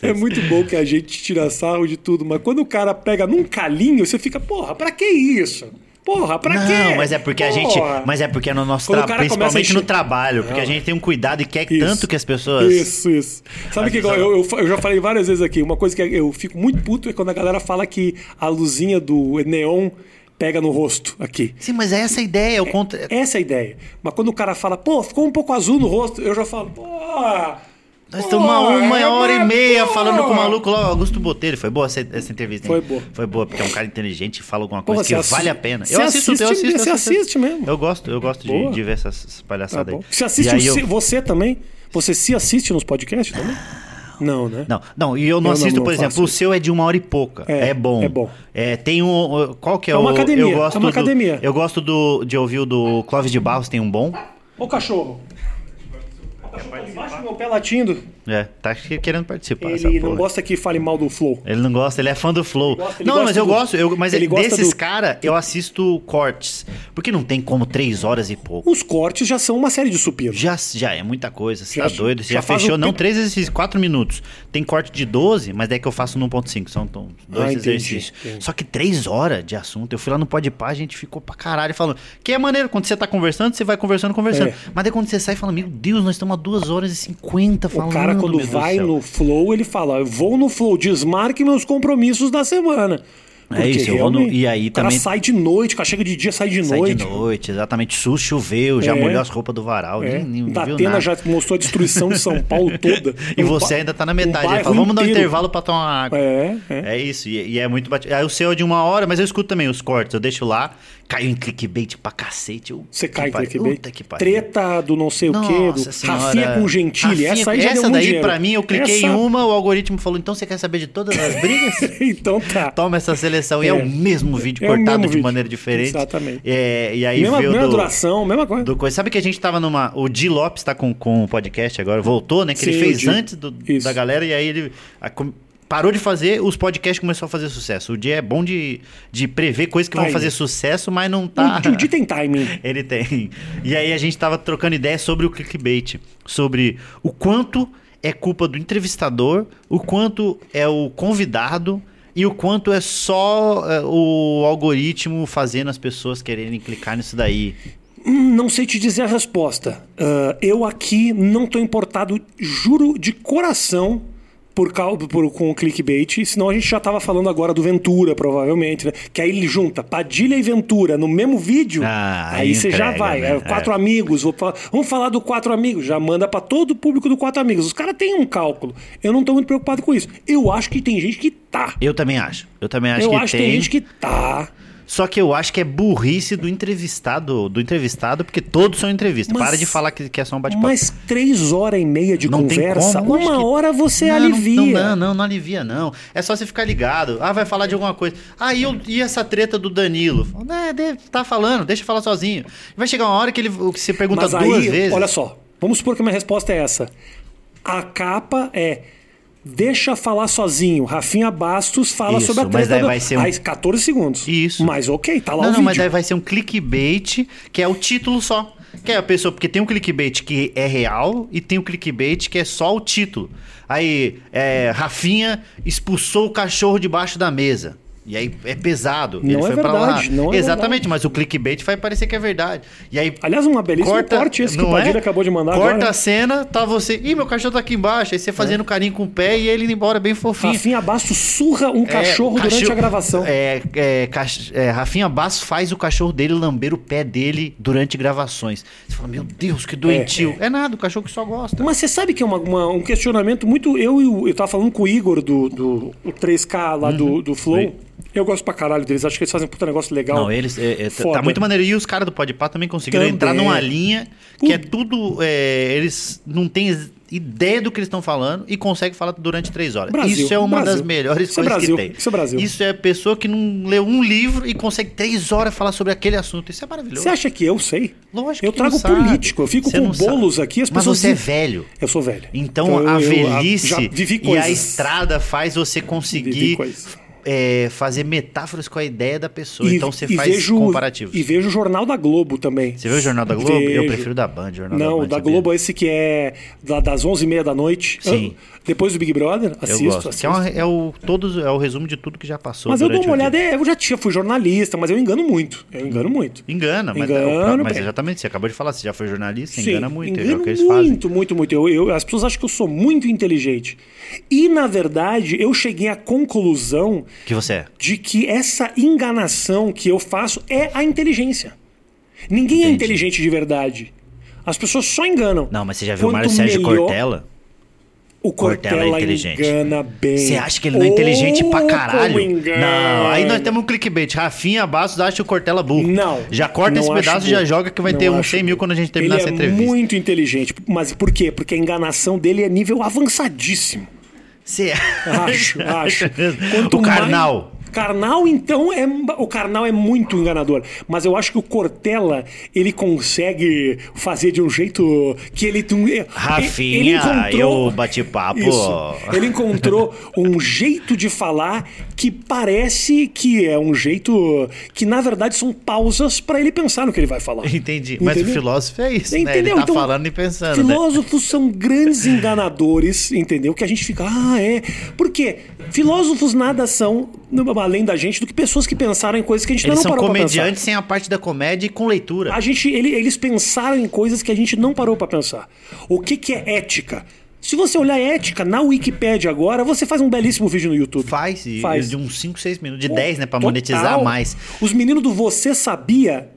[SPEAKER 1] É muito bom que a gente tira sarro de tudo, mas quando o cara pega num calinho, você fica, porra, pra que isso? Porra, pra
[SPEAKER 2] não,
[SPEAKER 1] quê?
[SPEAKER 2] mas é porque a
[SPEAKER 1] Porra.
[SPEAKER 2] gente. Mas é porque é no nosso trabalho,
[SPEAKER 1] a
[SPEAKER 2] principalmente no
[SPEAKER 1] encher-
[SPEAKER 2] trabalho, porque
[SPEAKER 1] Não.
[SPEAKER 2] a gente tem um cuidado e quer
[SPEAKER 1] Isso.
[SPEAKER 2] tanto que as pessoas.
[SPEAKER 1] Isso, isso. Sabe
[SPEAKER 2] As
[SPEAKER 1] que
[SPEAKER 2] pessoas-
[SPEAKER 1] eu, eu, eu já falei várias vezes aqui, uma coisa que eu fico muito puto é quando a galera fala que a luzinha do neon pega no rosto aqui.
[SPEAKER 2] Sim, mas é essa a ideia. O contra...
[SPEAKER 1] Essa é a ideia. Mas quando o cara fala, pô, ficou um pouco azul no rosto, eu já falo, pô.
[SPEAKER 2] Nós estamos uma, uma
[SPEAKER 1] é
[SPEAKER 2] hora e meia
[SPEAKER 1] boa.
[SPEAKER 2] falando com o maluco lá, o Augusto Botelho. Foi boa essa, essa entrevista, hein?
[SPEAKER 1] Foi boa.
[SPEAKER 2] Foi boa, porque é um cara inteligente e fala alguma
[SPEAKER 1] Pô,
[SPEAKER 2] coisa
[SPEAKER 1] você
[SPEAKER 2] que
[SPEAKER 1] assi-
[SPEAKER 2] vale a pena.
[SPEAKER 1] você
[SPEAKER 2] Eu assisto, eu
[SPEAKER 1] assiste-
[SPEAKER 2] assisto.
[SPEAKER 1] você
[SPEAKER 2] eu assisto.
[SPEAKER 1] assiste mesmo.
[SPEAKER 2] Eu gosto, eu gosto de,
[SPEAKER 1] Boa.
[SPEAKER 2] de ver essas
[SPEAKER 1] Tá
[SPEAKER 2] palhaçadas
[SPEAKER 1] bom.
[SPEAKER 2] aí.
[SPEAKER 1] Você assiste
[SPEAKER 2] aí
[SPEAKER 1] o-
[SPEAKER 2] eu-
[SPEAKER 1] você também? Você se assiste nos podcasts também? Não, né?
[SPEAKER 2] Não, não, e eu não
[SPEAKER 1] Eu não-
[SPEAKER 2] assisto,
[SPEAKER 1] não
[SPEAKER 2] por exemplo, o seu é de uma hora e pouca.
[SPEAKER 1] É,
[SPEAKER 2] É, bom.
[SPEAKER 1] é bom.
[SPEAKER 2] É, tem um. Qual que é,
[SPEAKER 1] É uma
[SPEAKER 2] o.
[SPEAKER 1] academia,
[SPEAKER 2] eu gosto
[SPEAKER 1] é uma
[SPEAKER 2] do-
[SPEAKER 1] academia.
[SPEAKER 2] Eu gosto do, de ouvir o do Clóvis de Barros, tem um bom.
[SPEAKER 1] Ô cachorro. Cachorro tá embaixo do meu pé latindo.
[SPEAKER 2] É, tá que- querendo participar.
[SPEAKER 1] Ele não gosta que fale mal do Flow.
[SPEAKER 2] Ele não gosta, ele é fã do Flow.
[SPEAKER 1] gosta-
[SPEAKER 2] não, mas eu
[SPEAKER 1] do-
[SPEAKER 2] gosto, eu, mas
[SPEAKER 1] ele
[SPEAKER 2] desses
[SPEAKER 1] do-
[SPEAKER 2] caras eu assisto cortes. Porque não tem como três horas e pouco.
[SPEAKER 1] Os cortes já são uma série de supinos.
[SPEAKER 2] Já, já é muita coisa, você
[SPEAKER 1] Já-
[SPEAKER 2] tá doido? Você
[SPEAKER 1] já
[SPEAKER 2] já, fechou,
[SPEAKER 1] um
[SPEAKER 2] não, três exercícios, quatro minutos. Tem corte de 12, mas daí que eu faço no 1.5, são dois
[SPEAKER 1] Ah,
[SPEAKER 2] exercícios.
[SPEAKER 1] entendi.
[SPEAKER 2] Só que três horas de assunto. Eu fui lá no Podpah, a gente ficou pra caralho falando. Que é maneiro, quando você tá conversando, você vai conversando, conversando.
[SPEAKER 1] É.
[SPEAKER 2] Mas daí quando você sai, fala, meu Deus, nós estamos a duas horas e 50
[SPEAKER 1] O
[SPEAKER 2] falando.
[SPEAKER 1] Cara, quando vai
[SPEAKER 2] céu.
[SPEAKER 1] no Flow, ele fala: Eu vou no Flow, desmarque meus compromissos da semana.
[SPEAKER 2] É isso, eu vou no- e aí
[SPEAKER 1] o cara
[SPEAKER 2] também-
[SPEAKER 1] sai de noite, o cara chega de dia, sai de
[SPEAKER 2] Sai
[SPEAKER 1] noite.
[SPEAKER 2] de noite, exatamente. Sul choveu, já
[SPEAKER 1] É.
[SPEAKER 2] molhou as roupas do varal.
[SPEAKER 1] É.
[SPEAKER 2] Nem, nem
[SPEAKER 1] Datena
[SPEAKER 2] nada.
[SPEAKER 1] já mostrou a destruição de São Paulo toda.
[SPEAKER 2] E
[SPEAKER 1] Um
[SPEAKER 2] você ainda tá na
[SPEAKER 1] um
[SPEAKER 2] metade. Ele
[SPEAKER 1] bairro
[SPEAKER 2] fala, vamos dar um intervalo pra tomar água.
[SPEAKER 1] É, é.
[SPEAKER 2] É isso, e, e é muito batido. Aí o seu é de uma hora, mas eu escuto também os cortes. Eu deixo lá, caiu em clickbait pra cacete. Eu,
[SPEAKER 1] Você cai em clickbait.
[SPEAKER 2] Puta que pariu.
[SPEAKER 1] Treta do não sei o quê,
[SPEAKER 2] Nossa
[SPEAKER 1] do
[SPEAKER 2] senhora.
[SPEAKER 1] Rafinha com Gentili.
[SPEAKER 2] Rafinha-
[SPEAKER 1] essa aí já deu
[SPEAKER 2] essa
[SPEAKER 1] muito
[SPEAKER 2] daí,
[SPEAKER 1] dinheiro.
[SPEAKER 2] pra mim, eu cliquei
[SPEAKER 1] Essa-
[SPEAKER 2] em uma, o algoritmo falou, então você quer saber de todas as brigas?
[SPEAKER 1] então tá.
[SPEAKER 2] Toma essa seleção. E é
[SPEAKER 1] É.
[SPEAKER 2] o mesmo vídeo,
[SPEAKER 1] É
[SPEAKER 2] cortado
[SPEAKER 1] mesmo
[SPEAKER 2] de
[SPEAKER 1] vídeo.
[SPEAKER 2] maneira diferente.
[SPEAKER 1] Exatamente.
[SPEAKER 2] É, e aí
[SPEAKER 1] mesma
[SPEAKER 2] veio
[SPEAKER 1] mesma
[SPEAKER 2] do...
[SPEAKER 1] duração, mesma coisa.
[SPEAKER 2] Do coisa. Sabe que a gente tava numa. O Di Lopes tá com, com o podcast agora, voltou, né? Que
[SPEAKER 1] Sim,
[SPEAKER 2] ele fez antes do- da galera e aí ele a- parou de fazer, os podcasts começou a fazer sucesso. O Di é bom de, de prever coisas que vão fazer sucesso, mas não tá.
[SPEAKER 1] O Di tem timing.
[SPEAKER 2] Ele tem. E aí a gente tava trocando ideia sobre o clickbait, sobre o quanto é culpa do entrevistador, o quanto é o convidado e o quanto é só é, o algoritmo fazendo as pessoas quererem clicar nisso daí.
[SPEAKER 1] Não sei te dizer a resposta. Ah, eu aqui não tô importado, juro de coração, por, cau- por- com o clickbait, senão a gente já tava falando agora do Ventura, provavelmente, né? Que aí ele junta Padilha e Ventura no mesmo vídeo,
[SPEAKER 2] Ah,
[SPEAKER 1] aí você já vai.
[SPEAKER 2] né?
[SPEAKER 1] é, quatro
[SPEAKER 2] É.
[SPEAKER 1] amigos, vou vamos falar do quatro amigos, já manda pra todo o público do quatro amigos. Os caras têm um cálculo. Eu não tô muito preocupado com isso. Eu acho que tem gente que tá.
[SPEAKER 2] Eu também acho. Eu também acho
[SPEAKER 1] eu
[SPEAKER 2] que
[SPEAKER 1] acho que
[SPEAKER 2] tem.
[SPEAKER 1] tem gente que tá.
[SPEAKER 2] Só que eu acho que é burrice do entrevistado, do entrevistado, porque todos são entrevistas.
[SPEAKER 1] Mas-
[SPEAKER 2] Para de falar que, que é só um bate-papo.
[SPEAKER 1] Mas três horas e meia de
[SPEAKER 2] Não
[SPEAKER 1] conversa, uma
[SPEAKER 2] que-
[SPEAKER 1] hora você
[SPEAKER 2] Não,
[SPEAKER 1] alivia.
[SPEAKER 2] Não, não, não, não alivia, não. É só você ficar ligado. Ah, vai falar de alguma coisa. Ah, e, eu- e essa treta do Danilo? É, tá falando, deixa eu falar sozinho. Vai chegar uma hora que ele que você pergunta
[SPEAKER 1] Mas
[SPEAKER 2] duas
[SPEAKER 1] aí,
[SPEAKER 2] vezes.
[SPEAKER 1] olha só, vamos supor que a minha resposta é essa. A capa é deixa falar sozinho. Rafinha Bastos fala
[SPEAKER 2] Isso,
[SPEAKER 1] sobre a
[SPEAKER 2] mas
[SPEAKER 1] treta
[SPEAKER 2] daí
[SPEAKER 1] do...
[SPEAKER 2] vai ser um-
[SPEAKER 1] Aí 14 segundos.
[SPEAKER 2] Isso.
[SPEAKER 1] Mas ok, tá lá
[SPEAKER 2] não,
[SPEAKER 1] o
[SPEAKER 2] não,
[SPEAKER 1] vídeo.
[SPEAKER 2] mas daí vai ser um clickbait, que é o título só. Que é a pessoa, porque tem um clickbait que é real e tem o clickbait que é só o título. Aí, é, Rafinha expulsou o cachorro debaixo da mesa. E aí é pesado.
[SPEAKER 1] Não
[SPEAKER 2] ele
[SPEAKER 1] é
[SPEAKER 2] foi pra lá.
[SPEAKER 1] verdade, não é
[SPEAKER 2] Exatamente, mas o clickbait vai parecer que é verdade. E aí
[SPEAKER 1] Aliás, uma belíssima
[SPEAKER 2] corta,
[SPEAKER 1] corte esse que o
[SPEAKER 2] é?
[SPEAKER 1] Padilha acabou de mandar
[SPEAKER 2] Corta
[SPEAKER 1] agora.
[SPEAKER 2] a cena, tá você. Ih, meu cachorro tá aqui embaixo. Aí você fazendo carinho com o pé e ele indo embora bem fofinho.
[SPEAKER 1] Rafinha Basso surra um cachorro
[SPEAKER 2] É,
[SPEAKER 1] durante
[SPEAKER 2] cachorro-
[SPEAKER 1] a gravação.
[SPEAKER 2] É, é, cach- é, Rafinha Basso faz o cachorro dele lamber o pé dele durante gravações. Você fala, meu Deus, que doentio. É, nada, o cachorro que só gosta.
[SPEAKER 1] Mas você sabe que é uma- uma- um questionamento muito. Eu e o, eu tava falando com o Igor do, do o 3K lá do, do Flow.
[SPEAKER 2] Sim.
[SPEAKER 1] Eu gosto pra caralho deles, acho que eles fazem um puta negócio legal.
[SPEAKER 2] Não, eles. é, é, tá- muito maneiro. E os caras do Podpah também conseguiram
[SPEAKER 1] Também.
[SPEAKER 2] entrar numa linha que é tudo. é, eles não têm ideia do que eles estão falando e conseguem falar durante três horas.
[SPEAKER 1] Brasil,
[SPEAKER 2] isso é uma
[SPEAKER 1] Brasil.
[SPEAKER 2] das melhores
[SPEAKER 1] Isso é
[SPEAKER 2] coisas
[SPEAKER 1] Brasil,
[SPEAKER 2] que tem.
[SPEAKER 1] isso é Brasil.
[SPEAKER 2] Isso é pessoa que não leu um livro e consegue três horas falar sobre aquele assunto. Isso é maravilhoso.
[SPEAKER 1] Você acha que eu sei?
[SPEAKER 2] Lógico
[SPEAKER 1] Eu
[SPEAKER 2] que não
[SPEAKER 1] trago político, eu fico com
[SPEAKER 2] não sabe.
[SPEAKER 1] bolos aqui, as
[SPEAKER 2] Mas
[SPEAKER 1] pessoas
[SPEAKER 2] você é
[SPEAKER 1] dizem-
[SPEAKER 2] velho.
[SPEAKER 1] Eu sou velho.
[SPEAKER 2] Então,
[SPEAKER 1] eu-
[SPEAKER 2] a
[SPEAKER 1] eu-
[SPEAKER 2] velhice
[SPEAKER 1] já vivi
[SPEAKER 2] e a estrada faz você conseguir. É, fazer metáforas com a ideia da pessoa.
[SPEAKER 1] E-
[SPEAKER 2] então você faz
[SPEAKER 1] vejo,
[SPEAKER 2] comparativos.
[SPEAKER 1] E vejo o Jornal da Globo também.
[SPEAKER 2] Você viu o Jornal da Globo? Eu
[SPEAKER 1] Vejo.
[SPEAKER 2] prefiro da Band. Jornal
[SPEAKER 1] Não,
[SPEAKER 2] da,
[SPEAKER 1] o
[SPEAKER 2] Band,
[SPEAKER 1] da
[SPEAKER 2] sabia?
[SPEAKER 1] Globo, esse que é da- das 11h30 da noite.
[SPEAKER 2] Sim.
[SPEAKER 1] Eu- depois do Big Brother, assisto.
[SPEAKER 2] Eu gosto.
[SPEAKER 1] Assisto.
[SPEAKER 2] é, uma- é o, todos, é o resumo de tudo que já passou.
[SPEAKER 1] Mas eu dou uma olhada, é, eu já tinha, fui jornalista, mas eu engano muito. Eu engano muito.
[SPEAKER 2] Engana, mas,
[SPEAKER 1] Engano,
[SPEAKER 2] mas
[SPEAKER 1] bem.
[SPEAKER 2] exatamente, você acabou de falar, você já foi jornalista,
[SPEAKER 1] Sim,
[SPEAKER 2] engana muito, é
[SPEAKER 1] engano
[SPEAKER 2] o que eles fazem.
[SPEAKER 1] muito, muito, muito. Eu, eu- as pessoas acham que eu sou muito inteligente. E, na verdade, eu cheguei à conclusão
[SPEAKER 2] que você é?
[SPEAKER 1] de que essa enganação que eu faço é a inteligência. Ninguém é
[SPEAKER 2] Entendi.
[SPEAKER 1] inteligente de verdade. As pessoas só enganam.
[SPEAKER 2] Não, mas você já viu o
[SPEAKER 1] Quanto
[SPEAKER 2] Mário Sérgio
[SPEAKER 1] melhor-
[SPEAKER 2] Cortella?
[SPEAKER 1] O
[SPEAKER 2] Cortella
[SPEAKER 1] Cortella,
[SPEAKER 2] é inteligente.
[SPEAKER 1] engana bem.
[SPEAKER 2] Você acha que ele não é inteligente pra
[SPEAKER 1] Oh,
[SPEAKER 2] caralho?
[SPEAKER 1] como engana.
[SPEAKER 2] Não, aí nós temos um clickbait. Rafinha Bastos acha o Cortella burro.
[SPEAKER 1] Não.
[SPEAKER 2] Já corta
[SPEAKER 1] não
[SPEAKER 2] esse pedaço e já joga que vai
[SPEAKER 1] Não
[SPEAKER 2] ter uns
[SPEAKER 1] acho
[SPEAKER 2] 100 mil quando a gente terminar
[SPEAKER 1] ele
[SPEAKER 2] essa
[SPEAKER 1] é
[SPEAKER 2] entrevista.
[SPEAKER 1] muito inteligente. Mas por quê? Porque a enganação dele é nível avançadíssimo.
[SPEAKER 2] Você
[SPEAKER 1] Acho, acho.
[SPEAKER 2] o carnal.
[SPEAKER 1] Carnal, então, é o carnal é muito enganador. Mas eu acho que o Cortella, ele consegue fazer de um jeito que ele...
[SPEAKER 2] Rafinha,
[SPEAKER 1] ele encontrou-
[SPEAKER 2] eu bati papo.
[SPEAKER 1] Isso. Ele encontrou um jeito de falar que parece que é um jeito que, na verdade, são pausas para ele pensar no que ele vai falar.
[SPEAKER 2] Entendi. Mas o
[SPEAKER 1] Entendeu?
[SPEAKER 2] filósofo é isso, né? Ele
[SPEAKER 1] Entendeu?
[SPEAKER 2] tá
[SPEAKER 1] Então,
[SPEAKER 2] falando e pensando, né?
[SPEAKER 1] Filósofos são grandes enganadores, entendeu? Que a gente fica, ah, é. Por quê? Filósofos nada são, além da gente, do que pessoas que pensaram em coisas que a gente
[SPEAKER 2] Eles
[SPEAKER 1] não
[SPEAKER 2] são
[SPEAKER 1] parou pra pensar.
[SPEAKER 2] comediantes sem a parte da comédia e com leitura.
[SPEAKER 1] A gente, ele- eles pensaram em coisas que a gente não parou pra pensar. O que, que é ética? Se você olhar ética na Wikipédia agora, você faz um belíssimo vídeo no YouTube.
[SPEAKER 2] Faz, e
[SPEAKER 1] Faz.
[SPEAKER 2] de uns 5, 6 minutos, de 10, né? Pra
[SPEAKER 1] Total.
[SPEAKER 2] monetizar mais.
[SPEAKER 1] Os meninos do Você Sabia,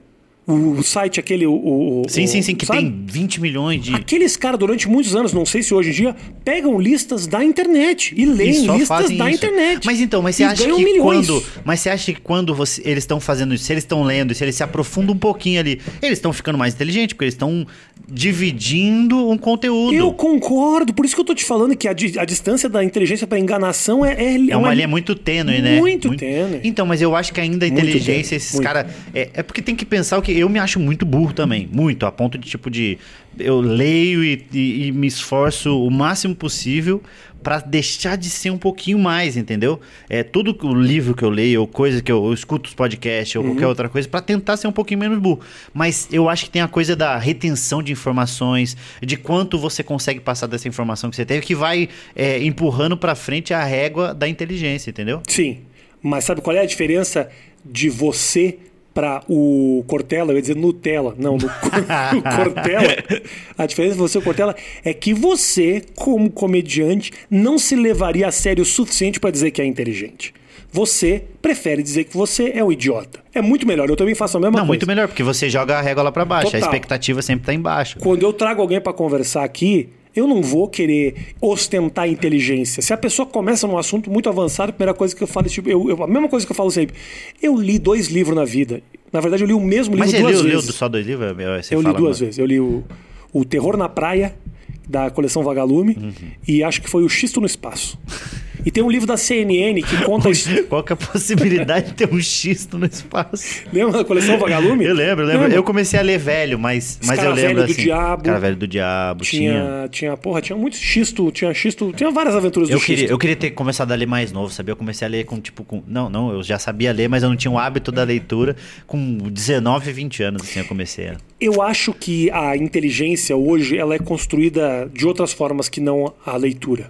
[SPEAKER 1] o site aquele, o... o-
[SPEAKER 2] Sim, sim, sim, que
[SPEAKER 1] sabe?
[SPEAKER 2] tem 20 milhões de.
[SPEAKER 1] Aqueles caras, durante muitos anos, não sei se hoje em dia, pegam listas da internet e leem
[SPEAKER 2] E
[SPEAKER 1] listas da
[SPEAKER 2] isso.
[SPEAKER 1] internet.
[SPEAKER 2] Mas então, mas você acha que
[SPEAKER 1] milhões.
[SPEAKER 2] quando. Mas você acha que quando você- eles estão fazendo isso, se eles estão lendo, se eles se aprofundam um pouquinho ali, eles estão ficando mais inteligentes, porque eles estão dividindo um conteúdo.
[SPEAKER 1] Eu concordo, por isso que eu tô te falando que a, di- a distância da inteligência para enganação é, é,
[SPEAKER 2] É uma linha muito tênue, né?
[SPEAKER 1] Muito tênue.
[SPEAKER 2] Então, mas eu acho que ainda a
[SPEAKER 1] Muito
[SPEAKER 2] inteligência,
[SPEAKER 1] tênue,
[SPEAKER 2] esses
[SPEAKER 1] muito.
[SPEAKER 2] caras. É, é porque tem que pensar o que. Eu me acho muito burro também. Muito. A ponto de, tipo, de. Eu leio e, e- e me esforço o máximo possível pra deixar de ser um pouquinho mais, entendeu? É que- o livro que eu leio, ou coisa que eu, eu escuto os podcasts, ou
[SPEAKER 1] Uhum.
[SPEAKER 2] qualquer outra coisa, pra tentar ser um pouquinho menos burro. Mas eu acho que tem a coisa da retenção de informações, de quanto você consegue passar dessa informação que você teve, que vai é, empurrando pra frente a régua da inteligência, entendeu?
[SPEAKER 1] Sim, mas sabe qual é a diferença de você para o Cortella? Eu ia dizer Nutella. Não, no, no Cortella. A diferença de você e o Cortella é que você, como comediante, não se levaria a sério o suficiente para dizer que é inteligente. Você prefere dizer que você é um idiota. É muito melhor. Eu também faço a mesma
[SPEAKER 2] Não,
[SPEAKER 1] coisa.
[SPEAKER 2] muito melhor, porque você joga a régua lá pra baixo.
[SPEAKER 1] Total.
[SPEAKER 2] A expectativa sempre tá embaixo.
[SPEAKER 1] Quando eu trago alguém para conversar aqui, eu não vou querer ostentar inteligência. Se a pessoa começa num assunto muito avançado, a primeira coisa que eu falo é tipo, eu, eu- a mesma coisa que eu falo sempre. Eu li dois livros na vida. Na verdade, eu li o mesmo livro
[SPEAKER 2] Mas você
[SPEAKER 1] duas
[SPEAKER 2] leu
[SPEAKER 1] vezes.
[SPEAKER 2] só dois livros? Você
[SPEAKER 1] eu li duas vezes. Eu li o, o Terror na Praia, da coleção Vagalume,
[SPEAKER 2] Uhum.
[SPEAKER 1] e acho que foi o Xisto no Espaço. E tem um livro da CNN que conta.
[SPEAKER 2] Qual que é a possibilidade de ter um xisto no espaço?
[SPEAKER 1] Lembra da coleção Vagalume?
[SPEAKER 2] Eu lembro, eu lembro.
[SPEAKER 1] Lembra?
[SPEAKER 2] Eu comecei a ler velho, mas, mas eu
[SPEAKER 1] Cara
[SPEAKER 2] lembro
[SPEAKER 1] Velho do
[SPEAKER 2] assim.
[SPEAKER 1] Diabo.
[SPEAKER 2] Cara velho do diabo, tinha.
[SPEAKER 1] Tinha, tinha, porra, tinha muito xisto, tinha xisto, tinha várias aventuras
[SPEAKER 2] Eu
[SPEAKER 1] do
[SPEAKER 2] queria,
[SPEAKER 1] xisto.
[SPEAKER 2] eu queria ter começado a ler mais novo, sabia? Eu comecei a ler com, tipo, com... Não, não, eu já sabia ler, mas eu não tinha o hábito da leitura. Com 19, 20 anos, assim, eu comecei a...
[SPEAKER 1] Eu acho que a inteligência hoje ela é construída de outras formas que não a leitura.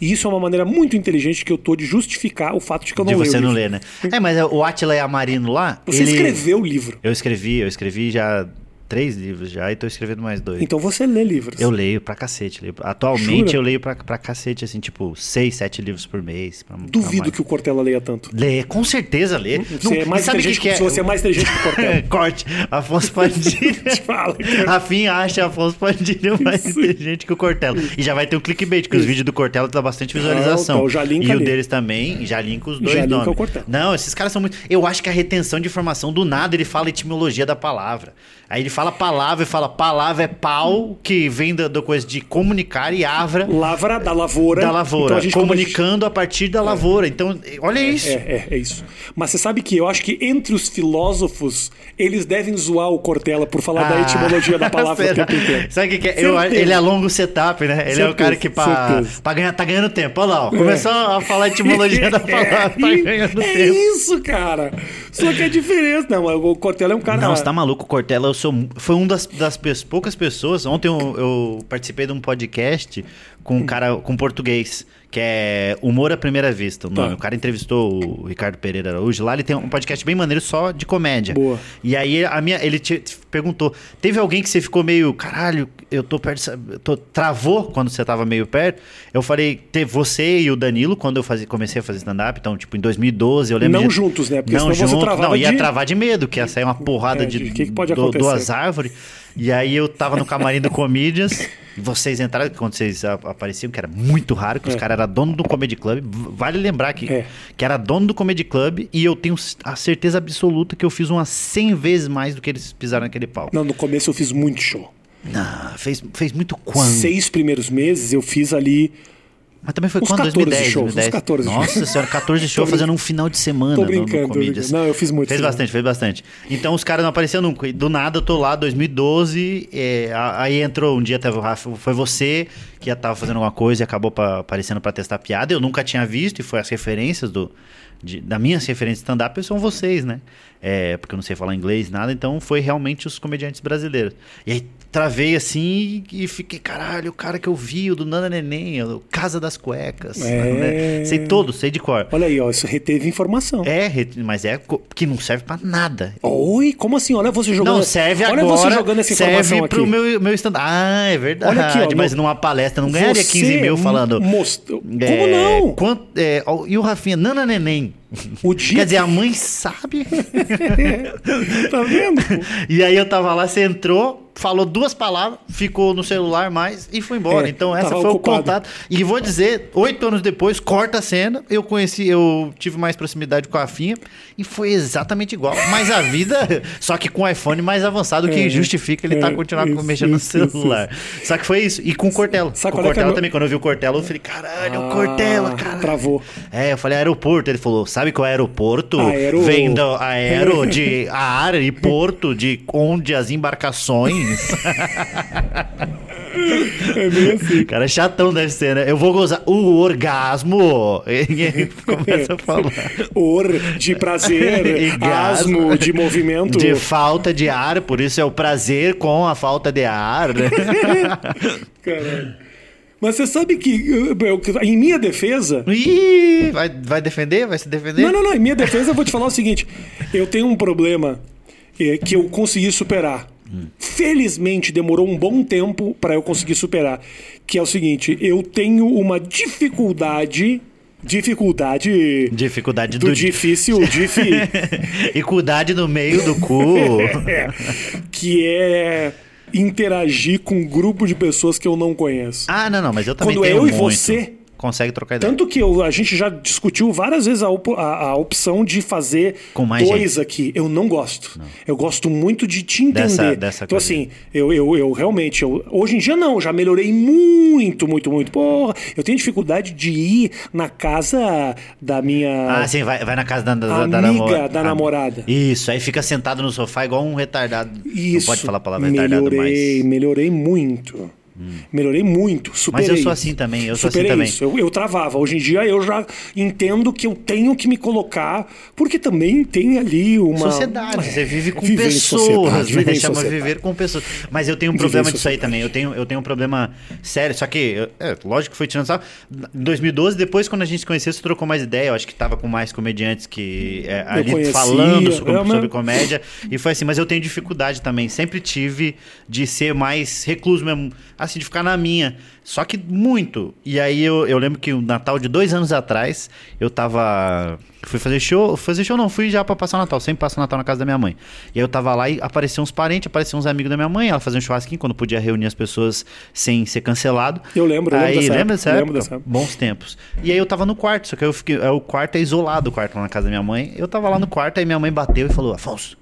[SPEAKER 1] E isso é uma maneira muito inteligente que eu tô de justificar o fato de que eu não
[SPEAKER 2] de
[SPEAKER 1] leio
[SPEAKER 2] você não ler, né? É, mas o Atila e a Marino lá.
[SPEAKER 1] Você
[SPEAKER 2] ele-
[SPEAKER 1] escreveu o livro.
[SPEAKER 2] Eu escrevi, eu escrevi já três livros já e tô escrevendo mais dois.
[SPEAKER 1] Então você lê livros.
[SPEAKER 2] Eu leio pra cacete. leio- Atualmente
[SPEAKER 1] Jura?
[SPEAKER 2] eu leio pra, pra cacete, assim, tipo, seis, sete livros por mês. pra- pra
[SPEAKER 1] Duvido
[SPEAKER 2] mais.
[SPEAKER 1] que o Cortella leia tanto.
[SPEAKER 2] Lê, com certeza lê.
[SPEAKER 1] Você é mais
[SPEAKER 2] sabe o que
[SPEAKER 1] inteligente
[SPEAKER 2] que
[SPEAKER 1] que, você é mais inteligente que o Cortella.
[SPEAKER 2] Corte. Afonso Padilha.
[SPEAKER 1] Fala.
[SPEAKER 2] Rafim acha Afonso Padilha mais
[SPEAKER 1] Isso.
[SPEAKER 2] inteligente que o Cortella. E já vai ter um clickbait, que os vídeos do Cortella dá bastante visualização.
[SPEAKER 1] então linka
[SPEAKER 2] e o
[SPEAKER 1] ali.
[SPEAKER 2] deles também, já linka os dois
[SPEAKER 1] Já
[SPEAKER 2] nomes.
[SPEAKER 1] o Cortella.
[SPEAKER 2] Não, esses caras são muito... Eu acho que a retenção de informação, do nada, ele fala etimologia da palavra. Aí ele fala palavra e fala palavra é pau, que vem da, da coisa de comunicar, e avra
[SPEAKER 1] Lavra da lavoura.
[SPEAKER 2] da lavoura.
[SPEAKER 1] Então a quando a gente-
[SPEAKER 2] comunicando a partir da lavoura. Então, olha isso.
[SPEAKER 1] É, é, é isso. Mas você sabe que eu acho que entre os filósofos, eles devem zoar o Cortella por falar da
[SPEAKER 2] Ah,
[SPEAKER 1] etimologia da palavra o
[SPEAKER 2] será?
[SPEAKER 1] tempo inteiro.
[SPEAKER 2] Sabe o que, que é? Eu-
[SPEAKER 1] Certeza.
[SPEAKER 2] ele alonga o setup, né? Ele é o
[SPEAKER 1] Certeza,
[SPEAKER 2] cara que pra,
[SPEAKER 1] certeza.
[SPEAKER 2] pra ganhar, tá ganhando tempo. Olha lá, ó. começou a falar a etimologia da palavra, tá
[SPEAKER 1] é,
[SPEAKER 2] ganhando
[SPEAKER 1] é
[SPEAKER 2] tempo.
[SPEAKER 1] isso, cara. Só que a diferença. Não, o Cortella é um cara.
[SPEAKER 2] Não, você tá maluco, Cortella. Eu sou, foi um das, das poucas pessoas. Ontem eu, eu participei de um podcast com um cara com português, que é Humor à Primeira Vista. O, nome.
[SPEAKER 1] Tá.
[SPEAKER 2] o cara entrevistou o Ricardo Pereira Araújo. Lá ele tem um podcast bem maneiro só de comédia.
[SPEAKER 1] Boa.
[SPEAKER 2] E aí a minha, ele te, te perguntou: teve alguém que você ficou meio, caralho, eu tô perto, tô, travou quando você tava meio perto? Eu falei, teve você e o Danilo, quando eu fazia, comecei a fazer stand-up, então, tipo, em 2012, eu lembro
[SPEAKER 1] Não
[SPEAKER 2] de-
[SPEAKER 1] juntos, né? Porque
[SPEAKER 2] não
[SPEAKER 1] senão você
[SPEAKER 2] junto,
[SPEAKER 1] travava
[SPEAKER 2] não, ia
[SPEAKER 1] de-
[SPEAKER 2] travar de medo, que ia sair uma porrada
[SPEAKER 1] É,
[SPEAKER 2] de,
[SPEAKER 1] de- que que pode
[SPEAKER 2] du-
[SPEAKER 1] acontecer?
[SPEAKER 2] duas árvores. E aí eu tava no camarim do Comedians, e vocês entraram, quando vocês apareciam, que era muito raro, que os
[SPEAKER 1] É.
[SPEAKER 2] caras eram dono do Comedy Club. Vale lembrar que,
[SPEAKER 1] É.
[SPEAKER 2] que era dono do Comedy Club, e eu tenho a certeza absoluta que eu fiz umas 100 vezes mais do que eles pisaram naquele pau.
[SPEAKER 1] Não, no começo eu fiz muito show.
[SPEAKER 2] Não, fez, fez muito quando?
[SPEAKER 1] Seis primeiros meses eu fiz ali.
[SPEAKER 2] Mas também foi
[SPEAKER 1] Uns
[SPEAKER 2] quando?
[SPEAKER 1] 14
[SPEAKER 2] 2010,
[SPEAKER 1] shows, uns
[SPEAKER 2] 2010.
[SPEAKER 1] 14
[SPEAKER 2] Nossa senhora, 14 shows fazendo um final de semana
[SPEAKER 1] Tô
[SPEAKER 2] no-
[SPEAKER 1] brincando,
[SPEAKER 2] no Comedians.
[SPEAKER 1] brincando. Não, eu fiz muito.
[SPEAKER 2] Fez bastante, fez bastante. Então os caras não apareciam nunca. E do nada eu tô lá, 2012. é, aí entrou um dia, teve o Rafa, foi você que já tava fazendo alguma coisa e acabou pa- aparecendo pra testar piada. Eu nunca tinha visto e foi as referências do. De, das minhas referências de stand-up são vocês, né? É, porque eu não sei falar inglês, nada, então foi realmente os comediantes brasileiros. E aí travei assim e fiquei, caralho, o cara que eu vi, o do Nana Neném, o Casa das Cuecas.
[SPEAKER 1] É.
[SPEAKER 2] né? Sei todos, sei de cor.
[SPEAKER 1] Olha aí, ó, isso reteve informação.
[SPEAKER 2] É, mas é que não serve pra nada.
[SPEAKER 1] Oi, como assim? Olha você jogando.
[SPEAKER 2] Não, serve
[SPEAKER 1] olha
[SPEAKER 2] agora.
[SPEAKER 1] você jogando essa informação
[SPEAKER 2] serve
[SPEAKER 1] aqui.
[SPEAKER 2] pro meu, meu stand Ah, é verdade.
[SPEAKER 1] Olha aqui, ó,
[SPEAKER 2] mas
[SPEAKER 1] no-
[SPEAKER 2] numa palestra não ganharia
[SPEAKER 1] Você
[SPEAKER 2] 15 mil falando.
[SPEAKER 1] most- Como
[SPEAKER 2] é,
[SPEAKER 1] não?
[SPEAKER 2] quanto- é, e o Rafinha, Nana Neném.
[SPEAKER 1] O dia.
[SPEAKER 2] Quer dizer, a mãe sabe.
[SPEAKER 1] tá vendo?
[SPEAKER 2] e aí eu tava lá, você entrou, falou duas palavras, ficou no celular mais e foi embora.
[SPEAKER 1] É,
[SPEAKER 2] então essa foi
[SPEAKER 1] ocupado.
[SPEAKER 2] o contato. E vou dizer, oito anos depois, corta a cena, eu conheci, eu tive mais proximidade com a Rafinha e foi exatamente igual. Mas a vida, só que com o iPhone mais avançado, que
[SPEAKER 1] É,
[SPEAKER 2] justifica ele tá
[SPEAKER 1] é,
[SPEAKER 2] continuando
[SPEAKER 1] isso,
[SPEAKER 2] mexendo no
[SPEAKER 1] isso, isso,
[SPEAKER 2] celular. Só que foi isso. E com o Cortella.
[SPEAKER 1] Sabe
[SPEAKER 2] com o
[SPEAKER 1] é que é
[SPEAKER 2] Cortella
[SPEAKER 1] meu-
[SPEAKER 2] também, quando eu vi o Cortella, eu falei, caralho, o
[SPEAKER 1] Ah,
[SPEAKER 2] Cortella, cara.
[SPEAKER 1] Travou.
[SPEAKER 2] É, eu falei aeroporto. Ele falou, sabe qual é aeroporto?
[SPEAKER 1] Aero-
[SPEAKER 2] Vem do aero de ar e porto de onde as embarcações.
[SPEAKER 1] É meio assim.
[SPEAKER 2] Cara, chatão deve ser, né? Eu vou gozar o orgasmo. E ele começa a falar.
[SPEAKER 1] Or de prazer,
[SPEAKER 2] E gasmo.
[SPEAKER 1] asmo de movimento.
[SPEAKER 2] De falta de ar, por isso é o prazer com a falta de ar.
[SPEAKER 1] Caralho. Mas você sabe que, eu- eu- em minha defesa.
[SPEAKER 2] Ih, vai, vai defender? Vai se defender?
[SPEAKER 1] Não, não, não. Em minha defesa, eu vou te falar o seguinte: eu tenho um problema eh, que eu consegui superar. Felizmente demorou um bom tempo para eu conseguir superar. Que é o seguinte: eu tenho uma dificuldade. Dificuldade.
[SPEAKER 2] Dificuldade
[SPEAKER 1] do,
[SPEAKER 2] do,
[SPEAKER 1] difícil, dif,
[SPEAKER 2] e cuidade no meio do cu.
[SPEAKER 1] é, que é interagir com um grupo de pessoas que eu não conheço.
[SPEAKER 2] Ah, não, não, mas eu também
[SPEAKER 1] Quando é
[SPEAKER 2] tenho
[SPEAKER 1] eu e
[SPEAKER 2] muito.
[SPEAKER 1] você,
[SPEAKER 2] Consegue trocar ideia.
[SPEAKER 1] Tanto que eu- a gente já discutiu várias vezes a, op- a- a opção de fazer dois
[SPEAKER 2] gente.
[SPEAKER 1] aqui. Eu não gosto. Eu gosto muito de te entender.
[SPEAKER 2] Dessa- dessa
[SPEAKER 1] então,
[SPEAKER 2] coisa.
[SPEAKER 1] assim, eu, eu, eu realmente. eu- hoje em dia, não. Já melhorei muito, muito, muito. Porra, eu tenho dificuldade de ir na casa da minha.
[SPEAKER 2] Ah, sim, vai, vai na casa da, da, da,
[SPEAKER 1] Amiga
[SPEAKER 2] namora-
[SPEAKER 1] da
[SPEAKER 2] Ah,
[SPEAKER 1] namorada.
[SPEAKER 2] Isso, aí fica sentado no sofá igual um retardado.
[SPEAKER 1] Isso.
[SPEAKER 2] Não pode falar a palavra retardado
[SPEAKER 1] melhorei,
[SPEAKER 2] mais.
[SPEAKER 1] melhorei muito. Melhorei muito, superei.
[SPEAKER 2] Mas eu sou assim também, eu sou assim
[SPEAKER 1] Superei
[SPEAKER 2] também.
[SPEAKER 1] isso. Eu, eu travava. Hoje em dia eu já entendo que eu tenho que me colocar, porque também tem ali uma.
[SPEAKER 2] Sociedade,
[SPEAKER 1] É,
[SPEAKER 2] você vive com
[SPEAKER 1] viver
[SPEAKER 2] pessoas,
[SPEAKER 1] sociedade,
[SPEAKER 2] né?
[SPEAKER 1] sociedade.
[SPEAKER 2] viver com pessoas. Mas eu tenho um problema disso aí também. Eu tenho, eu tenho um problema sério. Só que, é, lógico que foi tirando sarro. Em 2012, depois, quando a gente se conheceu, você trocou mais ideia. Eu acho que tava com mais comediantes que é, ali
[SPEAKER 1] conhecia,
[SPEAKER 2] falando sobre,
[SPEAKER 1] é, mas-
[SPEAKER 2] sobre comédia. E foi assim, mas eu tenho dificuldade também. Sempre tive de ser mais recluso mesmo. Assim, de ficar na minha. Só que muito. E aí eu, eu lembro que o Natal de dois anos atrás, eu tava. Fui fazer show. Fazer show não, fui já pra passar o Natal. Sempre passo o Natal na casa da minha mãe. E aí eu tava lá e apareciam uns parentes, apareciam uns amigos da minha mãe. Ela fazia um churrasquinho quando podia reunir as pessoas sem ser cancelado.
[SPEAKER 1] Eu lembro, eu lembro
[SPEAKER 2] aí,
[SPEAKER 1] dessa
[SPEAKER 2] lembra dessa época?
[SPEAKER 1] lembro dessa época.
[SPEAKER 2] Bons tempos. E aí eu tava no quarto, só que eu fiquei. é, O quarto é isolado, o quarto lá na casa da minha mãe. Eu tava lá no quarto, aí minha mãe bateu e falou: Afonso,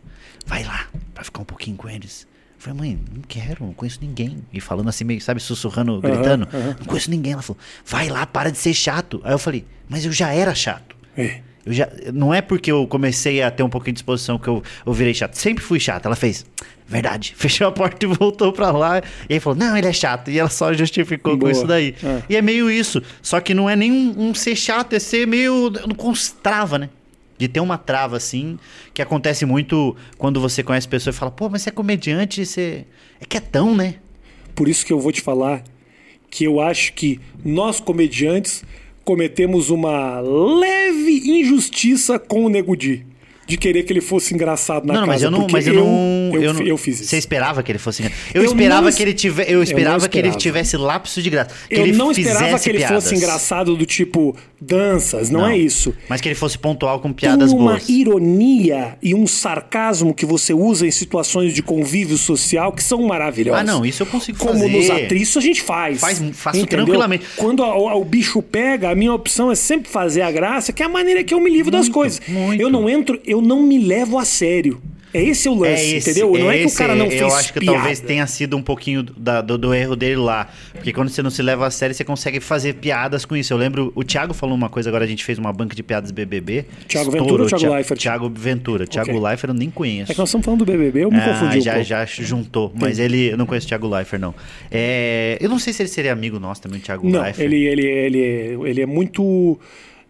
[SPEAKER 2] vai lá pra ficar um pouquinho com eles. Eu falei, mãe, não quero, não conheço ninguém. E falando assim, meio, sabe, sussurrando, gritando. Não conheço ninguém. Ela falou, vai lá, para de ser chato. Aí eu falei, mas eu já era chato.
[SPEAKER 1] É.
[SPEAKER 2] Eu já, não é porque eu comecei a ter um pouquinho de disposição que eu, eu virei chato. Sempre fui chato. Ela fez, verdade. Fechou a porta e voltou pra lá. E aí falou, não, ele é chato. E ela só justificou
[SPEAKER 1] Boa.
[SPEAKER 2] com isso daí.
[SPEAKER 1] É.
[SPEAKER 2] E é meio isso. Só que não é nem um, um ser chato, é ser meio. Não constrava, né? De ter uma trava assim, que acontece muito quando você conhece pessoa e fala, pô, mas você é comediante, você. É quietão, né?
[SPEAKER 1] Por isso que eu vou te falar que eu acho que nós comediantes cometemos uma leve injustiça com o Nego Di. De querer que ele fosse engraçado na
[SPEAKER 2] não,
[SPEAKER 1] casa.
[SPEAKER 2] mas eu não. Mas eu, não.
[SPEAKER 1] Eu,
[SPEAKER 2] eu, não-
[SPEAKER 1] eu fiz isso.
[SPEAKER 2] Você esperava que ele fosse. Eu,
[SPEAKER 1] Eu
[SPEAKER 2] esperava
[SPEAKER 1] não-
[SPEAKER 2] que ele tivesse. Eu
[SPEAKER 1] Eu
[SPEAKER 2] esperava,
[SPEAKER 1] não
[SPEAKER 2] que ele
[SPEAKER 1] esperava.
[SPEAKER 2] tivesse lapso de graça.
[SPEAKER 1] Eu
[SPEAKER 2] ele
[SPEAKER 1] não esperava que ele
[SPEAKER 2] piadas.
[SPEAKER 1] fosse engraçado do tipo danças, não, é isso.
[SPEAKER 2] Mas que ele fosse pontual com piadas
[SPEAKER 1] Tem uma
[SPEAKER 2] boas.
[SPEAKER 1] ironia e um sarcasmo que você usa em situações de convívio social que são maravilhosos.
[SPEAKER 2] Ah, não, isso eu consigo
[SPEAKER 1] Como
[SPEAKER 2] fazer.
[SPEAKER 1] nos atrizes a gente faz.
[SPEAKER 2] Faz- faço
[SPEAKER 1] entendeu?
[SPEAKER 2] tranquilamente.
[SPEAKER 1] Quando a- a- o bicho pega, a minha opção é sempre fazer a graça, que é a maneira que eu me livro das coisas.
[SPEAKER 2] muito.
[SPEAKER 1] Eu não entro, eu não me levo a sério. É esse o lance,
[SPEAKER 2] É esse,
[SPEAKER 1] entendeu? Não é que o cara não fez
[SPEAKER 2] Eu acho que
[SPEAKER 1] piada.
[SPEAKER 2] talvez tenha sido um pouquinho da- do, do erro dele lá. Porque quando você não se leva a sério, você consegue fazer piadas com isso. Eu lembro, o Thiago falou uma coisa, agora a gente fez uma banca de piadas BBB.
[SPEAKER 1] Thiago
[SPEAKER 2] Estourou.
[SPEAKER 1] Ventura ou Thiago
[SPEAKER 2] Thi-
[SPEAKER 1] Leifert?
[SPEAKER 2] Thiago Ventura. Thiago
[SPEAKER 1] Ok.
[SPEAKER 2] Leifert eu nem conheço.
[SPEAKER 1] É que nós estamos falando do BBB, eu me
[SPEAKER 2] Ah,
[SPEAKER 1] confundi um
[SPEAKER 2] já,
[SPEAKER 1] pouco.
[SPEAKER 2] já juntou, mas ele. Eu não conheço o Thiago Leifert, não. É, eu não sei se ele seria amigo nosso também, o Thiago
[SPEAKER 1] Não,
[SPEAKER 2] Leifert.
[SPEAKER 1] ele, ele, ele, ele é muito...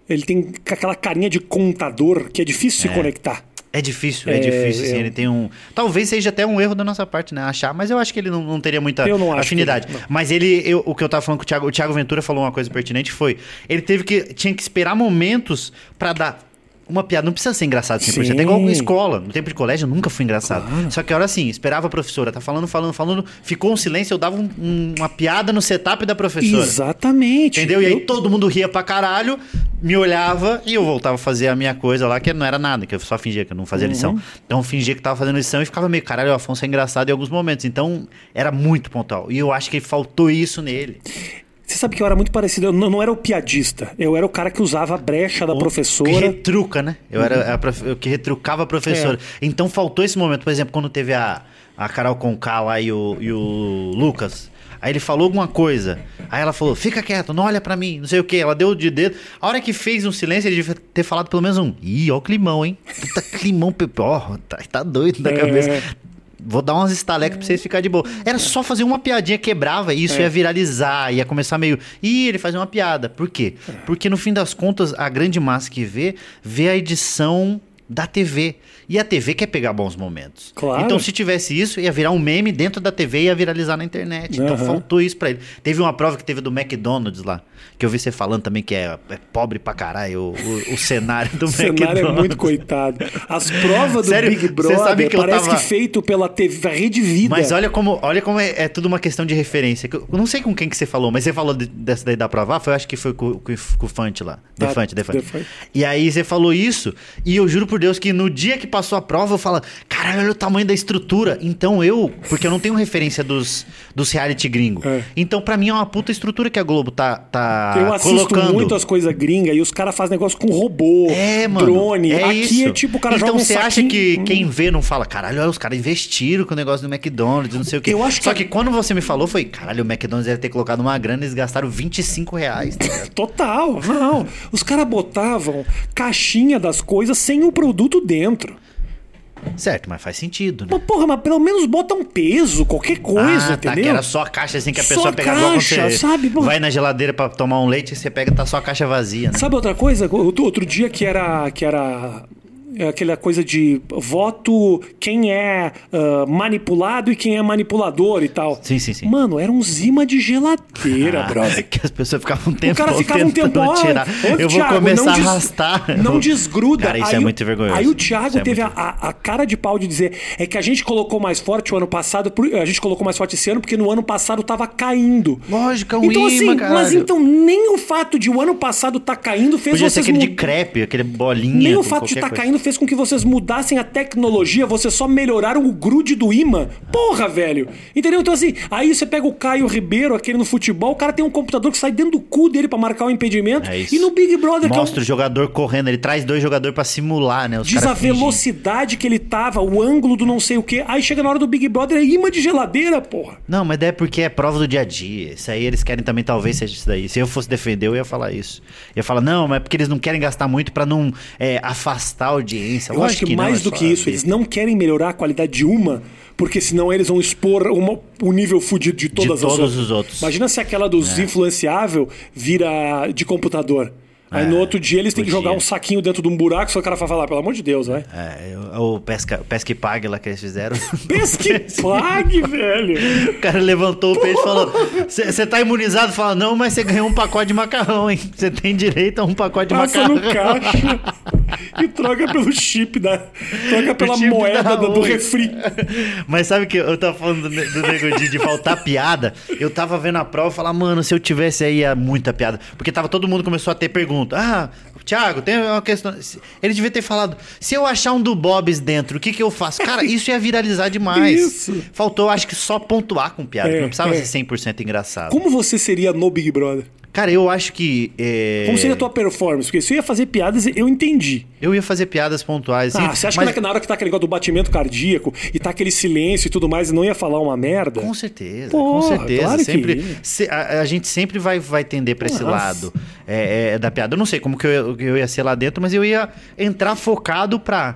[SPEAKER 1] Ele tem aquela carinha de contador que é difícil se conectar.
[SPEAKER 2] É difícil, é,
[SPEAKER 1] É,
[SPEAKER 2] difícil, assim,
[SPEAKER 1] eu-
[SPEAKER 2] ele tem um... Talvez seja até um erro da nossa parte, né, achar, mas eu acho que ele não, não teria muita afinidade.
[SPEAKER 1] ele-
[SPEAKER 2] mas ele, eu- o que eu tava falando com o Thiago, o Thiago Ventura falou uma coisa pertinente, foi, ele teve que, tinha que esperar momentos pra dar uma piada, não precisa ser engraçado 100%, é igual
[SPEAKER 1] Sim.
[SPEAKER 2] em escola, no tempo de colégio eu nunca fui engraçado. Só que a hora assim, esperava a professora, tá falando, falando, falando, ficou um silêncio, eu dava um- um- uma piada no setup da professora.
[SPEAKER 1] Exatamente.
[SPEAKER 2] Entendeu? E aí
[SPEAKER 1] Eu-
[SPEAKER 2] todo mundo ria pra caralho, me olhava e eu voltava a fazer a minha coisa lá, que não era nada, que eu só fingia que eu não fazia
[SPEAKER 1] Uhum.
[SPEAKER 2] lição. Então eu fingia que tava fazendo lição e ficava meio, caralho, o Afonso é engraçado em alguns momentos. Então era muito pontual. E eu acho que faltou isso nele.
[SPEAKER 1] Você sabe que eu era muito parecido. Eu não, não era o piadista. Eu era o cara que usava a brecha da
[SPEAKER 2] Que
[SPEAKER 1] professora.
[SPEAKER 2] retruca, né? Eu era a prof- eu que retrucava a professora.
[SPEAKER 1] É.
[SPEAKER 2] Então faltou esse momento. Por exemplo, quando teve a, a Carol Conká lá e o, e o Lucas. Aí ele falou alguma coisa. Aí ela falou: fica quieto, não olha pra mim, não sei o que. Ela deu de dedo. A hora que fez um silêncio, ele devia ter falado pelo menos um. Ih, ó o climão, hein? Puta climão, ó, tá, tá doido da
[SPEAKER 1] É.
[SPEAKER 2] cabeça. Vou dar umas estalecas pra vocês ficarem de boa. Era só fazer uma piadinha, quebrava, e isso
[SPEAKER 1] É.
[SPEAKER 2] ia viralizar, ia começar meio. Ih, ele faz uma piada. Por quê? Porque no fim das contas, a grande massa que vê, vê a edição da TV. E a TV quer pegar bons momentos.
[SPEAKER 1] Claro.
[SPEAKER 2] Então, se tivesse isso, ia virar um meme dentro da TV e ia viralizar na internet. Então,
[SPEAKER 1] Aham.
[SPEAKER 2] faltou isso pra ele. Teve uma prova que teve do McDonald's lá, que eu vi você falando também que é, é pobre pra caralho o, o- o cenário do
[SPEAKER 1] O
[SPEAKER 2] McDonald's.
[SPEAKER 1] cenário é muito coitado. As provas do
[SPEAKER 2] Sério?
[SPEAKER 1] Big
[SPEAKER 2] Você
[SPEAKER 1] Brother
[SPEAKER 2] sabe que eu
[SPEAKER 1] parece
[SPEAKER 2] tava-
[SPEAKER 1] que feito pela TV, a Rede Vida.
[SPEAKER 2] Mas olha como, olha como é, é tudo uma questão de referência. Eu eu não sei com quem que você falou, mas você falou de- dessa daí da prova, foi, acho que foi com, com, com o Fante lá.
[SPEAKER 1] Tá,
[SPEAKER 2] Defante, Defante.
[SPEAKER 1] Defante.
[SPEAKER 2] E aí você falou isso, e eu juro por Deus que no dia que passou a prova, eu falo, caralho, olha o tamanho da estrutura. Então eu, porque eu não tenho referência dos, dos reality gringo.
[SPEAKER 1] É.
[SPEAKER 2] Então pra mim é uma puta estrutura que a Globo tá, tá
[SPEAKER 1] Eu assisto
[SPEAKER 2] colocando.
[SPEAKER 1] muito as coisas gringas e os caras fazem negócio com robô,
[SPEAKER 2] É, mano.
[SPEAKER 1] drone.
[SPEAKER 2] É
[SPEAKER 1] Aqui
[SPEAKER 2] isso.
[SPEAKER 1] é tipo o cara
[SPEAKER 2] então
[SPEAKER 1] joga um
[SPEAKER 2] você acha que quem vê não fala, caralho, olha, os caras investiram com o negócio do McDonald's, não sei o quê.
[SPEAKER 1] Eu acho que
[SPEAKER 2] Só que quando você me falou, foi, caralho, o McDonald's deve ter colocado uma grana e eles gastaram 25 reais. tá?
[SPEAKER 1] Total, não. Os caras botavam caixinha das coisas sem o produto dentro.
[SPEAKER 2] Certo, mas faz sentido, né?
[SPEAKER 1] Mas, porra, mas pelo menos bota um peso, qualquer coisa,
[SPEAKER 2] ah, tá,
[SPEAKER 1] entendeu?
[SPEAKER 2] que era só a caixa assim que a
[SPEAKER 1] Só
[SPEAKER 2] pessoa pegava igual quando
[SPEAKER 1] caixa,
[SPEAKER 2] você
[SPEAKER 1] sabe? Pô.
[SPEAKER 2] vai na geladeira pra tomar um leite e você pega tá só a caixa vazia, né?
[SPEAKER 1] Sabe outra coisa? Outro, outro dia que era que era é aquela coisa de voto quem é ah, manipulado e quem é manipulador e tal.
[SPEAKER 2] Sim, sim, sim.
[SPEAKER 1] Mano, era uns imã de geladeira,
[SPEAKER 2] Ah,
[SPEAKER 1] brother.
[SPEAKER 2] que as pessoas ficavam um tempo
[SPEAKER 1] O cara ficava um tempo ó,
[SPEAKER 2] tirar.
[SPEAKER 1] ô,
[SPEAKER 2] Eu vou
[SPEAKER 1] Thiago,
[SPEAKER 2] começar
[SPEAKER 1] não
[SPEAKER 2] a
[SPEAKER 1] des-
[SPEAKER 2] arrastar.
[SPEAKER 1] Não desgruda.
[SPEAKER 2] Cara, isso
[SPEAKER 1] Aí
[SPEAKER 2] é
[SPEAKER 1] o-
[SPEAKER 2] muito vergonhoso.
[SPEAKER 1] Aí o Thiago
[SPEAKER 2] Isso é
[SPEAKER 1] teve a,
[SPEAKER 2] muito-
[SPEAKER 1] a- a cara de pau de dizer é que a gente colocou mais forte o ano passado, a gente colocou mais forte esse ano porque no ano passado tava caindo.
[SPEAKER 2] Lógico, é um
[SPEAKER 1] Então assim,
[SPEAKER 2] imã,
[SPEAKER 1] mas então nem o fato de o ano passado tá caindo fez
[SPEAKER 2] Podia ser
[SPEAKER 1] vocês
[SPEAKER 2] aquele de
[SPEAKER 1] mud-
[SPEAKER 2] crepe, aquele bolinha.
[SPEAKER 1] Nem o fato de estar
[SPEAKER 2] coisa.
[SPEAKER 1] caindo fez com que vocês mudassem a tecnologia, vocês só melhoraram o grude do imã. Porra, velho. Entendeu? Então, assim, aí você pega o Caio Ribeiro, aquele no futebol, o cara tem um computador que sai dentro do cu dele pra marcar o impedimento.
[SPEAKER 2] É
[SPEAKER 1] e no Big Brother, que é um-
[SPEAKER 2] Mostra o jogador correndo, ele traz dois jogadores pra simular, né? Os
[SPEAKER 1] diz a velocidade que ele tava, o ângulo do não sei o quê. Aí chega na hora do Big Brother, é imã de geladeira, porra.
[SPEAKER 2] Não, mas é porque é prova do dia a dia. Isso aí eles querem também, talvez seja isso daí. Se eu fosse defender, eu ia falar isso. Eu ia falar, não, mas é porque eles não querem gastar muito pra não é, afastar a audiência.
[SPEAKER 1] Eu
[SPEAKER 2] Lógico
[SPEAKER 1] acho que,
[SPEAKER 2] não,
[SPEAKER 1] mais
[SPEAKER 2] é
[SPEAKER 1] do que isso, eles não querem melhorar a qualidade de uma, porque senão eles vão expor uma- o nível fudido de todas as
[SPEAKER 2] todos
[SPEAKER 1] outras.
[SPEAKER 2] os outros.
[SPEAKER 1] Imagina se aquela dos influenciável vira de computador. Aí
[SPEAKER 2] É,
[SPEAKER 1] no outro dia eles têm que jogar um saquinho dentro de um buraco, só o cara vai falar, pelo amor de Deus, vai.
[SPEAKER 2] É, o pesca, o pesca e pague lá que eles fizeram.
[SPEAKER 1] Pesque pague, velho.
[SPEAKER 2] o cara levantou o peixe e falou: Você tá imunizado? Fala, não, mas você ganhou um pacote de macarrão, hein? Você tem direito a um pacote de
[SPEAKER 1] Passa
[SPEAKER 2] macarrão.
[SPEAKER 1] no caixa e troca pelo chip da. Troca pela moeda
[SPEAKER 2] da
[SPEAKER 1] do, do refri.
[SPEAKER 2] Mas sabe que eu tava falando do, ne- do nego de, de faltar piada? Eu tava vendo a prova e falar, mano, se eu tivesse aí ia muita piada. Porque tava todo mundo começou a ter pergunta. Ah, Thiago, tem uma questão. Ele devia ter falado: se eu achar um do Bob's dentro, o que que eu faço? Cara, isso ia viralizar demais.
[SPEAKER 1] Isso.
[SPEAKER 2] Faltou, acho que só pontuar com piada.
[SPEAKER 1] É,
[SPEAKER 2] não precisava
[SPEAKER 1] é.
[SPEAKER 2] ser 100% engraçado.
[SPEAKER 1] Como você seria no Big Brother?
[SPEAKER 2] Cara, eu acho que. é,
[SPEAKER 1] Como seria a tua performance? Porque se eu ia fazer piadas, eu entendi.
[SPEAKER 2] Eu ia fazer piadas pontuais.
[SPEAKER 1] Ah,
[SPEAKER 2] e-
[SPEAKER 1] você acha
[SPEAKER 2] mas-
[SPEAKER 1] que na hora que tá aquele negócio do batimento cardíaco e tá aquele silêncio e tudo mais e não ia falar uma merda?
[SPEAKER 2] Com certeza,
[SPEAKER 1] Porra,
[SPEAKER 2] com certeza.
[SPEAKER 1] claro
[SPEAKER 2] sempre, se- a, a gente sempre vai, vai tender pra esse lado é, é, da piada. Eu não sei como que eu, eu ia ser lá dentro, mas eu ia entrar focado pra.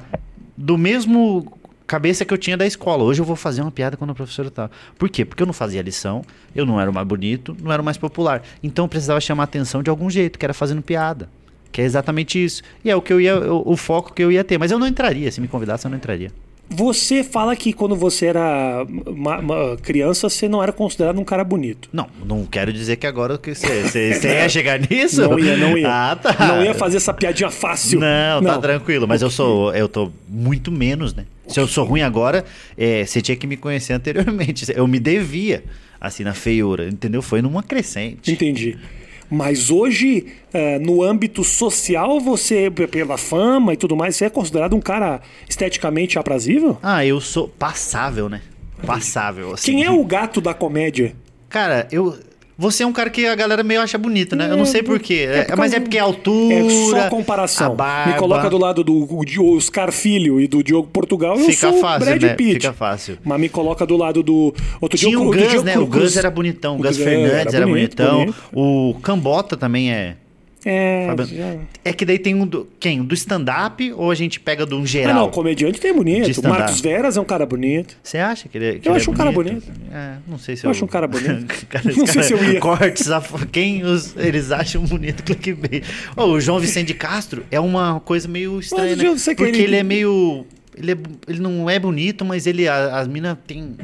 [SPEAKER 2] Do mesmo cabeça que eu tinha da escola. Hoje eu vou fazer uma piada quando a professora tá. Por quê? Porque eu não fazia lição, eu não era o mais bonito, não era o mais popular. Então eu precisava chamar atenção de algum jeito, que era fazendo piada. Que é exatamente isso. E é o que eu ia, o, o foco que eu ia ter. Mas eu não entraria. Se me convidasse, eu não entraria.
[SPEAKER 1] Você fala que quando você era uma- uma criança, você não era considerado um cara bonito.
[SPEAKER 2] Não, não quero dizer que agora que você, ia chegar nisso.
[SPEAKER 1] Não ia, não ia.
[SPEAKER 2] Ah, tá.
[SPEAKER 1] Não ia fazer essa piadinha fácil.
[SPEAKER 2] Não, tá tranquilo. Mas eu sou, eu tô muito menos, né? Se eu sou ruim agora, é, você tinha que me conhecer anteriormente. Eu me devia, assim, na feiura, entendeu? Foi numa crescente.
[SPEAKER 1] Entendi. Mas hoje, eh, no âmbito social, você, pela fama e tudo mais, você é considerado um cara esteticamente aprazível?
[SPEAKER 2] Ah, eu sou passável, né? Passável. Assim.
[SPEAKER 1] Quem é o gato da comédia?
[SPEAKER 2] Cara, eu. Você é um cara que a galera meio acha bonito, né? Eu não sei porquê.
[SPEAKER 1] É por
[SPEAKER 2] mas é porque a altura.
[SPEAKER 1] É só comparação.
[SPEAKER 2] A barba,
[SPEAKER 1] Me coloca do lado do Oscar Filho e do Diogo Portugal, eu
[SPEAKER 2] Fica
[SPEAKER 1] sou o
[SPEAKER 2] fácil,
[SPEAKER 1] Brad
[SPEAKER 2] né?
[SPEAKER 1] Pitt.
[SPEAKER 2] Fica fácil.
[SPEAKER 1] Mas me coloca do lado do... Outro
[SPEAKER 2] Tinha
[SPEAKER 1] dia,
[SPEAKER 2] o Gus, né? O. Gus era bonitão. O Gus Fernandes era,
[SPEAKER 1] bonito,
[SPEAKER 2] bonitão.
[SPEAKER 1] bonito.
[SPEAKER 2] O Cambota também é.
[SPEAKER 1] É,
[SPEAKER 2] É que daí tem um do. Quem? Do stand-up ou a gente pega do um
[SPEAKER 1] Ah,
[SPEAKER 2] geral?
[SPEAKER 1] não, comediante tem
[SPEAKER 2] De
[SPEAKER 1] bonito.
[SPEAKER 2] stand-up.
[SPEAKER 1] Marcos Veras é um cara bonito.
[SPEAKER 2] Você acha que ele, que
[SPEAKER 1] Eu
[SPEAKER 2] ele
[SPEAKER 1] acho
[SPEAKER 2] é
[SPEAKER 1] um cara
[SPEAKER 2] É, não sei se
[SPEAKER 1] Eu
[SPEAKER 2] eu.
[SPEAKER 1] acho um cara bonito.
[SPEAKER 2] Cara,
[SPEAKER 1] Não sei
[SPEAKER 2] cara-
[SPEAKER 1] se eu ia.
[SPEAKER 2] Cortes, a- quem os, eles acham bonito clickbait. Ô, o João Vicente de Castro é uma coisa meio estranha,
[SPEAKER 1] Mas
[SPEAKER 2] né?
[SPEAKER 1] eu sei que
[SPEAKER 2] Porque
[SPEAKER 1] ele-
[SPEAKER 2] ele... é meio. Ele, é- ele não é bonito, mas ele. As minas tem.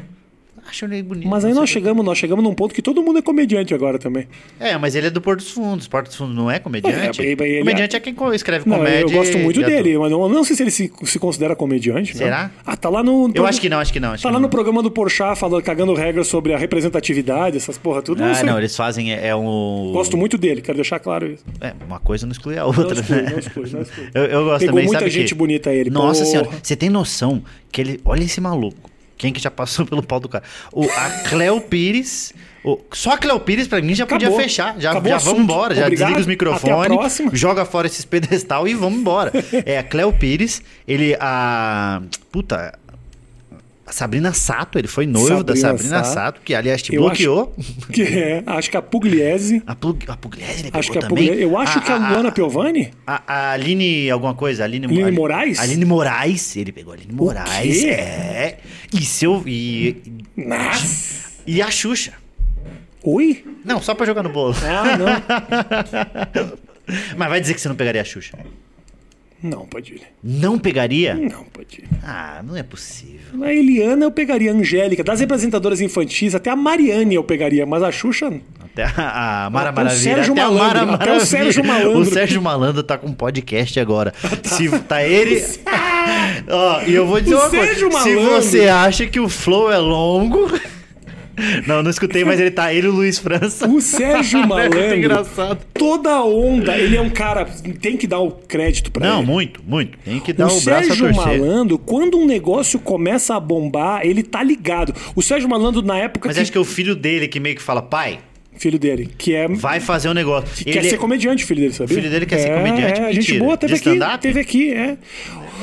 [SPEAKER 2] Acho ele bonito.
[SPEAKER 1] Mas aí
[SPEAKER 2] não
[SPEAKER 1] nós chegamos, nós chegamos num ponto que todo mundo é comediante agora também.
[SPEAKER 2] É, mas ele é do Porto dos Fundos. Porto dos Fundos não é comediante?
[SPEAKER 1] É, ele-
[SPEAKER 2] comediante é quem escreve
[SPEAKER 1] Não,
[SPEAKER 2] comédia.
[SPEAKER 1] eu gosto muito dele, mas não, não sei se ele se, se considera comediante. não.
[SPEAKER 2] Será?
[SPEAKER 1] Ah, tá lá no.
[SPEAKER 2] Eu acho que não, acho que não. Acho
[SPEAKER 1] Tá
[SPEAKER 2] que
[SPEAKER 1] lá
[SPEAKER 2] não.
[SPEAKER 1] no programa do Porchat falando, cagando regras sobre a representatividade, essas porra tudo.
[SPEAKER 2] Ah, não, eles fazem. É, é um.
[SPEAKER 1] Gosto muito dele, quero deixar claro isso.
[SPEAKER 2] É, uma coisa não exclui a outra,
[SPEAKER 1] exclui,
[SPEAKER 2] né?
[SPEAKER 1] não exclui, não exclui.
[SPEAKER 2] Eu, eu gosto
[SPEAKER 1] Pegou
[SPEAKER 2] também,
[SPEAKER 1] muita
[SPEAKER 2] sabe
[SPEAKER 1] gente
[SPEAKER 2] que-
[SPEAKER 1] bonita ele,
[SPEAKER 2] Nossa
[SPEAKER 1] porra.
[SPEAKER 2] senhora, você tem noção que ele. Olha esse maluco. Quem que já passou pelo pau do cara? O, a Cleo Pires. o- só a Cleo Pires, pra mim, já podia
[SPEAKER 1] Acabou.
[SPEAKER 2] fechar. Já,
[SPEAKER 1] Acabou
[SPEAKER 2] já vamos embora. Já
[SPEAKER 1] Obrigado.
[SPEAKER 2] desliga os microfones. Joga fora esses pedestal e vamos embora. é a Cleo Pires. Ele. A. Puta. Sabrina Sato, ele foi noivo da
[SPEAKER 1] Sabrina
[SPEAKER 2] Sabrina
[SPEAKER 1] Sato.
[SPEAKER 2] Sato, que aliás te
[SPEAKER 1] Eu
[SPEAKER 2] bloqueou.
[SPEAKER 1] Que é, acho que a Pugliese.
[SPEAKER 2] A, Pug, a Pugliese
[SPEAKER 1] Acho que a
[SPEAKER 2] também.
[SPEAKER 1] Pugliese. Eu acho que a Luana Piovani.
[SPEAKER 2] A, a Aline alguma coisa, Aline,
[SPEAKER 1] Aline Moraes?
[SPEAKER 2] Aline Moraes, ele pegou a Aline Moraes.
[SPEAKER 1] quê?
[SPEAKER 2] É. E seu e
[SPEAKER 1] Nossa!
[SPEAKER 2] e a Xuxa.
[SPEAKER 1] Oi?
[SPEAKER 2] Não, só pra jogar no bolo.
[SPEAKER 1] Ah, não.
[SPEAKER 2] Mas vai dizer que você não pegaria a Xuxa.
[SPEAKER 1] Não, Padilha.
[SPEAKER 2] Não pegaria?
[SPEAKER 1] Não, Padilha.
[SPEAKER 2] Ah, não é possível.
[SPEAKER 1] A Eliana eu pegaria a Angélica. Das representadoras infantis, até a Mariane eu pegaria, mas a Xuxa.
[SPEAKER 2] Até a, a Mara
[SPEAKER 1] Até o
[SPEAKER 2] Maravilha.
[SPEAKER 1] Sérgio
[SPEAKER 2] até
[SPEAKER 1] Malandro,
[SPEAKER 2] Mara
[SPEAKER 1] até o
[SPEAKER 2] Maravilha.
[SPEAKER 1] Sérgio Malandro.
[SPEAKER 2] O Sérgio Malandro tá com um podcast agora. Se tá ele. Ó, e eu vou dizer
[SPEAKER 1] O
[SPEAKER 2] uma
[SPEAKER 1] Sérgio
[SPEAKER 2] coisa. Se
[SPEAKER 1] Malandro.
[SPEAKER 2] você acha que o flow é longo. Não, não escutei, mas ele tá ele e o Luiz França.
[SPEAKER 1] O Sérgio
[SPEAKER 2] É
[SPEAKER 1] Malandro.
[SPEAKER 2] engraçado.
[SPEAKER 1] Toda onda. Ele é um cara. Tem que dar o crédito pra
[SPEAKER 2] Não,
[SPEAKER 1] ele.
[SPEAKER 2] muito, muito. Tem que dar
[SPEAKER 1] O
[SPEAKER 2] o, braço
[SPEAKER 1] Sérgio
[SPEAKER 2] a torcer.
[SPEAKER 1] Malandro, quando um negócio começa a bombar, ele tá ligado. O Sérgio Malandro, na época
[SPEAKER 2] Mas
[SPEAKER 1] que.
[SPEAKER 2] acho que é o filho dele que meio que fala, pai,
[SPEAKER 1] Filho dele, que é.
[SPEAKER 2] vai fazer um negócio.
[SPEAKER 1] Quer
[SPEAKER 2] Ele-
[SPEAKER 1] ser comediante, filho dele, sabia?
[SPEAKER 2] O filho dele quer ser
[SPEAKER 1] É,
[SPEAKER 2] comediante?
[SPEAKER 1] É, gente
[SPEAKER 2] Mentira.
[SPEAKER 1] boa, teve aqui. Teve aqui, é.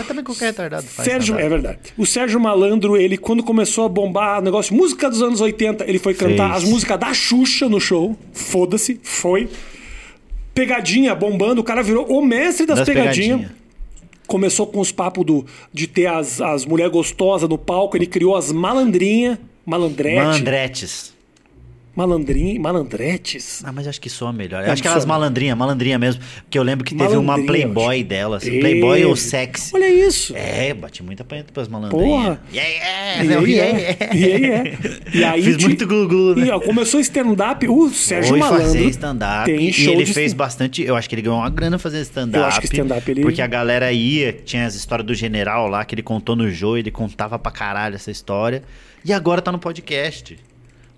[SPEAKER 2] Mas também qualquer retardado faz.
[SPEAKER 1] Sérgio,
[SPEAKER 2] stand-up.
[SPEAKER 1] é verdade. O Sérgio Malandro, ele, quando começou a bombar o negócio, música dos anos 80, ele foi cantar
[SPEAKER 2] Fez.
[SPEAKER 1] as músicas da Xuxa no show. Foda-se, foi. Pegadinha bombando, o cara virou o mestre das,
[SPEAKER 2] Das
[SPEAKER 1] pegadinhas.
[SPEAKER 2] pegadinhas.
[SPEAKER 1] Começou com os papos do, de ter as, as mulheres gostosas no palco, ele criou as malandrinhas. Malandrete.
[SPEAKER 2] Malandretes.
[SPEAKER 1] Malandrinha, malandretes.
[SPEAKER 2] Ah, mas acho que soa melhor. Eu acho que elas malandrinha, malandrinha mesmo. Porque eu lembro que teve uma Playboy dela. Assim, Playboy ou sexy.
[SPEAKER 1] Olha isso.
[SPEAKER 2] É, bati muita panheta pras malandrinhas.
[SPEAKER 1] Porra.
[SPEAKER 2] Yeah, yeah,
[SPEAKER 1] E aí,
[SPEAKER 2] yeah,
[SPEAKER 1] é.
[SPEAKER 2] yeah.
[SPEAKER 1] E aí é.
[SPEAKER 2] Fiz muito glu-glu, né?
[SPEAKER 1] E, ó, começou stand-up. O Sérgio
[SPEAKER 2] Foi
[SPEAKER 1] Malandro.
[SPEAKER 2] fazer stand-up
[SPEAKER 1] Tem
[SPEAKER 2] e ele fez bastante. Eu acho que ele ganhou uma grana fazendo stand-up.
[SPEAKER 1] Eu acho que stand-up ele-
[SPEAKER 2] Porque a galera ia, tinha as histórias do general lá que ele contou no jogo, ele contava pra caralho essa história. E agora tá no podcast.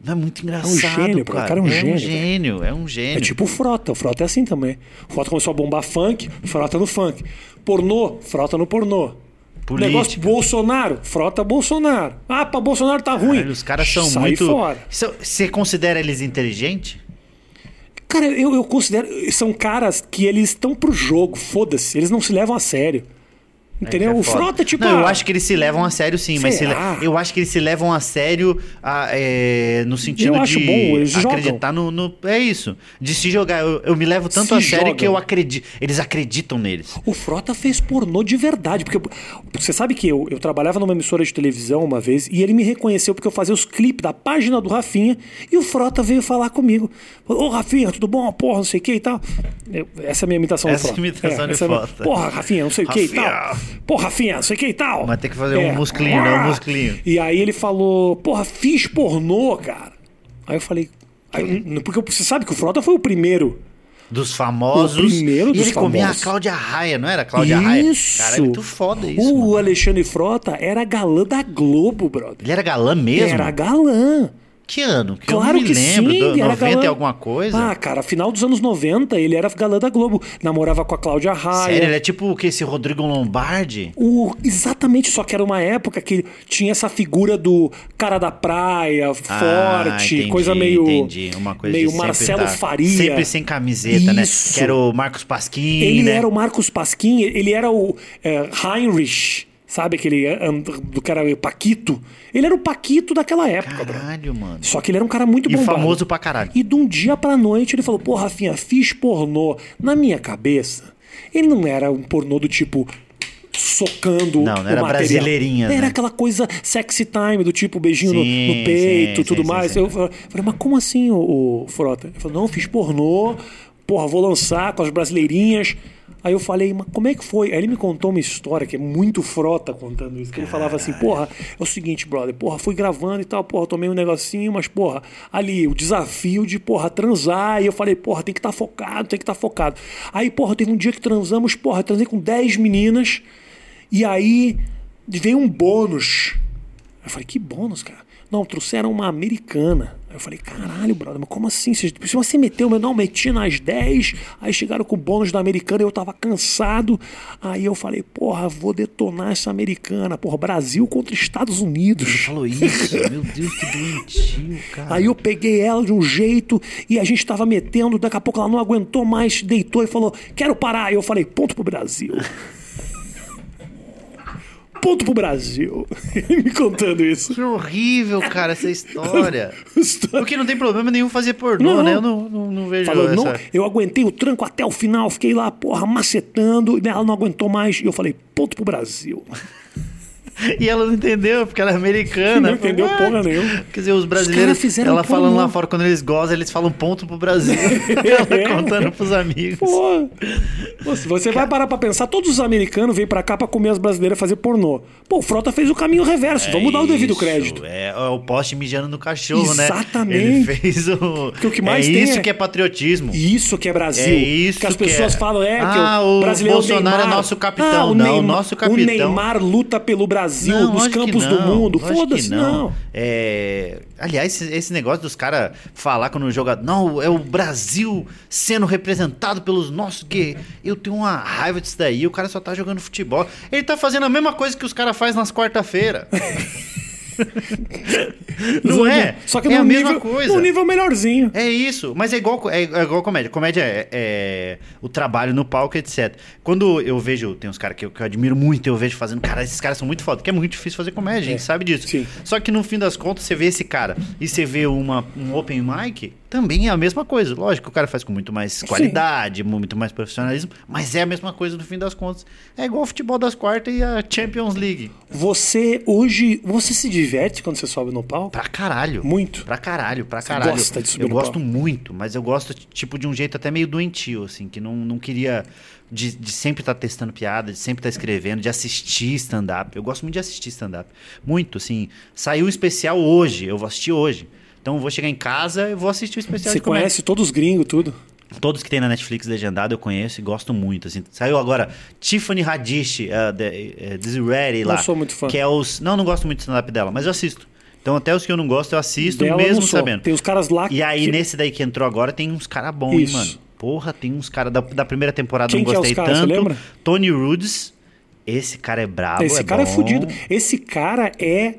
[SPEAKER 2] Não é muito engraçado.
[SPEAKER 1] gênio, bro. O
[SPEAKER 2] cara.
[SPEAKER 1] cara é um
[SPEAKER 2] é
[SPEAKER 1] gênio,
[SPEAKER 2] um gênio, é um gênio.
[SPEAKER 1] É tipo o Frota. O Frota é assim também. O Frota começou a bombar funk, Frota no funk. Pornô, Frota no pornô.
[SPEAKER 2] Política.
[SPEAKER 1] Negócio Bolsonaro, Frota Bolsonaro. Ah, pra Bolsonaro tá ruim.
[SPEAKER 2] Caralho, os caras são
[SPEAKER 1] Sai
[SPEAKER 2] muito.
[SPEAKER 1] fora.
[SPEAKER 2] Cê- Você considera eles inteligentes?
[SPEAKER 1] Cara, eu, eu considero. São caras que eles estão pro jogo, foda-se. Eles não se levam a sério. Entendeu?
[SPEAKER 2] É
[SPEAKER 1] o. Frota tipo.
[SPEAKER 2] Não, eu
[SPEAKER 1] ah,
[SPEAKER 2] acho que eles se levam a sério sim, mas se le- eu acho que eles se levam a sério ah, é, no sentido
[SPEAKER 1] Eu acho
[SPEAKER 2] de
[SPEAKER 1] bom, eles
[SPEAKER 2] acreditar no, no- É isso. De se jogar. Eu, eu me levo tanto
[SPEAKER 1] Se
[SPEAKER 2] a sério
[SPEAKER 1] jogam.
[SPEAKER 2] que eu acredito. Eles acreditam neles.
[SPEAKER 1] O Frota fez pornô de verdade. Porque você sabe que eu, eu trabalhava numa emissora de televisão uma vez e ele me reconheceu porque eu fazia os clipes da página do Rafinha e o Frota veio falar comigo. Ô, Rafinha, tudo bom? Porra, não sei o que e tal. Eu- essa é a minha imitação
[SPEAKER 2] Essa
[SPEAKER 1] Frota.
[SPEAKER 2] é a imitação de
[SPEAKER 1] essa é a minha-
[SPEAKER 2] Frota.
[SPEAKER 1] Porra, Rafinha, não sei o que e tal. Porra, Rafinha, não sei o que e tal.
[SPEAKER 2] Mas tem que fazer um musclinho, né? Um musclinho.
[SPEAKER 1] E aí ele falou, porra, fiz pornô, cara. Aí eu falei. aí, porque você sabe que o Frota foi o primeiro.
[SPEAKER 2] Dos famosos.
[SPEAKER 1] O primeiro
[SPEAKER 2] e
[SPEAKER 1] dos
[SPEAKER 2] ele comia a
[SPEAKER 1] famosos.
[SPEAKER 2] Cláudia Raia, não era? Cláudia Raia?
[SPEAKER 1] Isso.
[SPEAKER 2] Cara, é muito foda isso.
[SPEAKER 1] O
[SPEAKER 2] mano.
[SPEAKER 1] Alexandre Frota era galã da Globo, brother.
[SPEAKER 2] Ele era galã mesmo?
[SPEAKER 1] Era galã.
[SPEAKER 2] Que ano? Que
[SPEAKER 1] Claro
[SPEAKER 2] eu não me
[SPEAKER 1] que
[SPEAKER 2] lembro.
[SPEAKER 1] sim,
[SPEAKER 2] do-
[SPEAKER 1] ele era
[SPEAKER 2] 90 e
[SPEAKER 1] galã.
[SPEAKER 2] alguma coisa?
[SPEAKER 1] Ah, cara, final dos anos 90, ele era galã da Globo. Namorava com a Cláudia Raia.
[SPEAKER 2] Sério, ele é tipo o que? Esse Rodrigo Lombardi?
[SPEAKER 1] O, exatamente, só que era uma época que tinha essa figura do cara da praia,
[SPEAKER 2] Ah,
[SPEAKER 1] forte,
[SPEAKER 2] entendi,
[SPEAKER 1] coisa meio.
[SPEAKER 2] entendi. Uma coisa
[SPEAKER 1] meio Marcelo
[SPEAKER 2] tá-
[SPEAKER 1] Faria.
[SPEAKER 2] Sempre sem camiseta, né?
[SPEAKER 1] Isso.
[SPEAKER 2] Que era o Marcos Pasquim,
[SPEAKER 1] Ele
[SPEAKER 2] né?
[SPEAKER 1] era o Marcos Pasquim, ele era o é, Heinrich, sabe aquele do cara Paquito? Ele era o Paquito daquela época, bro.
[SPEAKER 2] Caralho, mano.
[SPEAKER 1] Só que ele era um cara muito
[SPEAKER 2] E
[SPEAKER 1] bombado.
[SPEAKER 2] famoso pra caralho.
[SPEAKER 1] E de um dia pra noite ele falou: Pô, Rafinha, fiz pornô. Na minha cabeça, ele não era um pornô do tipo socando
[SPEAKER 2] Não, não
[SPEAKER 1] o
[SPEAKER 2] era
[SPEAKER 1] material.
[SPEAKER 2] brasileirinha,
[SPEAKER 1] Era
[SPEAKER 2] né?
[SPEAKER 1] aquela coisa sexy time, do tipo beijinho no-
[SPEAKER 2] Sim,
[SPEAKER 1] no, peito
[SPEAKER 2] sim,
[SPEAKER 1] tudo
[SPEAKER 2] sim,
[SPEAKER 1] mais. Eu falei, mas como assim, o, Frota? Ele falou, não, fiz pornô, porra, vou lançar com as brasileirinhas. Aí eu falei, mas como é que foi? Aí ele me contou uma história que é muito frota contando isso. Que ele falava assim, porra, é o seguinte, brother, porra, fui gravando e tal, porra, tomei um negocinho, mas, porra, ali, o desafio de, porra, transar. E eu falei, porra, tem que estar focado, tem que estar focado. Aí, porra, teve um dia que transamos, porra, transei com 10 meninas. E aí veio um bônus. Eu falei, que bônus, cara? Não, trouxeram uma americana. Aí eu falei, caralho, brother, mas como assim? Você, você meteu, meu não, meti nas 10, aí chegaram com o bônus da americana e eu tava cansado. Aí eu falei, porra, vou detonar essa americana. Porra, Brasil contra Estados Unidos.
[SPEAKER 2] Falou isso? Meu Deus, que doentio, cara.
[SPEAKER 1] Aí eu peguei ela de um jeito e a gente tava metendo, daqui a pouco ela não aguentou mais, deitou e falou: Quero parar. Aí eu falei: Ponto pro Brasil. Ponto pro Brasil. Me contando isso.
[SPEAKER 2] Que horrível, cara, essa história.
[SPEAKER 1] História-
[SPEAKER 2] Porque não tem problema nenhum fazer pornô,
[SPEAKER 1] Não.
[SPEAKER 2] né? Eu não, não, não vejo
[SPEAKER 1] Falou,
[SPEAKER 2] essa...
[SPEAKER 1] não, eu aguentei o tranco até o final, fiquei lá, porra, macetando, e ela não aguentou mais. E eu falei, ponto pro Brasil.
[SPEAKER 2] E ela não entendeu, porque ela é americana.
[SPEAKER 1] Não entendeu
[SPEAKER 2] Ué?
[SPEAKER 1] porra nenhuma.
[SPEAKER 2] Quer dizer, os brasileiros,
[SPEAKER 1] fizeram
[SPEAKER 2] ela falando lá fora, quando eles gozam, eles falam ponto pro Brasil. ela contando pros amigos.
[SPEAKER 1] Pô, você vai parar pra pensar, todos os americanos vêm pra cá pra comer as brasileiras fazer pornô. Pô, o Frota fez o caminho reverso, vamos dar o devido
[SPEAKER 2] Isso,
[SPEAKER 1] crédito.
[SPEAKER 2] É, é o poste mijando no cachorro, né?
[SPEAKER 1] Exatamente.
[SPEAKER 2] Ele fez o.
[SPEAKER 1] Porque o que mais
[SPEAKER 2] é
[SPEAKER 1] tem
[SPEAKER 2] isso
[SPEAKER 1] é-
[SPEAKER 2] que é patriotismo.
[SPEAKER 1] Isso que é Brasil.
[SPEAKER 2] É isso
[SPEAKER 1] que as
[SPEAKER 2] que
[SPEAKER 1] pessoas
[SPEAKER 2] é.
[SPEAKER 1] falam, é que
[SPEAKER 2] Ah,
[SPEAKER 1] o
[SPEAKER 2] o
[SPEAKER 1] brasileiro
[SPEAKER 2] Bolsonaro é
[SPEAKER 1] Neymar.
[SPEAKER 2] nosso capitão.
[SPEAKER 1] Ah, o
[SPEAKER 2] Não,
[SPEAKER 1] Neymar,
[SPEAKER 2] nosso capitão.
[SPEAKER 1] O Neymar luta pelo Brasil
[SPEAKER 2] Não,
[SPEAKER 1] nos campos do
[SPEAKER 2] não,
[SPEAKER 1] mundo. Foda-se, não.
[SPEAKER 2] É, Aliás, esse, esse negócio dos caras falar quando joga. Não, é o Brasil sendo representado pelos nossos. Que eu tenho uma raiva disso daí. O cara só tá jogando futebol. Ele tá fazendo a mesma coisa que os caras fazem nas quarta-feira. Não é?
[SPEAKER 1] Só que
[SPEAKER 2] é a mesma
[SPEAKER 1] nível,
[SPEAKER 2] coisa.
[SPEAKER 1] num nível melhorzinho.
[SPEAKER 2] É isso, mas é igual, é, é igual comédia. Comédia é, é o trabalho no palco, etc. Quando eu vejo, tem uns caras que, eu- que eu admiro muito, eu vejo fazendo, cara, esses caras são muito foda, porque é muito difícil fazer comédia, a gente
[SPEAKER 1] É,
[SPEAKER 2] sabe disso.
[SPEAKER 1] sim.
[SPEAKER 2] Só que no fim das contas, você vê esse cara e você vê uma, um open mic, também é a mesma coisa. Lógico que o cara faz com muito mais qualidade, muito mais profissionalismo, mas é a mesma coisa no fim das contas. É igual o futebol das quartas e a Champions League.
[SPEAKER 1] Você hoje, você se diverte quando você sobe no palco?
[SPEAKER 2] Pra caralho.
[SPEAKER 1] Muito.
[SPEAKER 2] Pra caralho, pra caralho.
[SPEAKER 1] gosta de subir
[SPEAKER 2] eu
[SPEAKER 1] no
[SPEAKER 2] gosto
[SPEAKER 1] palco?
[SPEAKER 2] muito, mas eu gosto, tipo, de um jeito até meio doentio, assim, que não, não queria. De, de sempre estar testando piada, de sempre estar escrevendo, de assistir stand-up. Eu gosto muito de assistir stand-up. Muito, assim. Saiu um especial hoje, eu vou assistir hoje. Então eu vou chegar em casa e vou assistir o especial
[SPEAKER 1] Você
[SPEAKER 2] de comédia.
[SPEAKER 1] conhece todos os gringos, tudo?
[SPEAKER 2] Todos que tem na Netflix legendado eu conheço e gosto muito. Assim. Saiu agora Tiffany Haddish, uh, the, uh, Ready lá.
[SPEAKER 1] Não sou muito fã.
[SPEAKER 2] Que é os. Não, não gosto muito do stand-up dela, mas eu assisto. Então até os que eu não gosto eu assisto
[SPEAKER 1] Dela
[SPEAKER 2] mesmo sabendo.
[SPEAKER 1] Tem os caras lá
[SPEAKER 2] E aí,
[SPEAKER 1] que-
[SPEAKER 2] nesse daí que entrou agora, tem uns caras bons, hein, mano? Porra, tem uns caras da, da primeira temporada
[SPEAKER 1] Quem
[SPEAKER 2] não
[SPEAKER 1] é os
[SPEAKER 2] gostei
[SPEAKER 1] caras, você
[SPEAKER 2] tanto.
[SPEAKER 1] lembra?
[SPEAKER 2] Tony Rhodes. Esse cara é brabo.
[SPEAKER 1] Esse
[SPEAKER 2] é
[SPEAKER 1] cara é
[SPEAKER 2] bom.
[SPEAKER 1] fudido. Esse cara é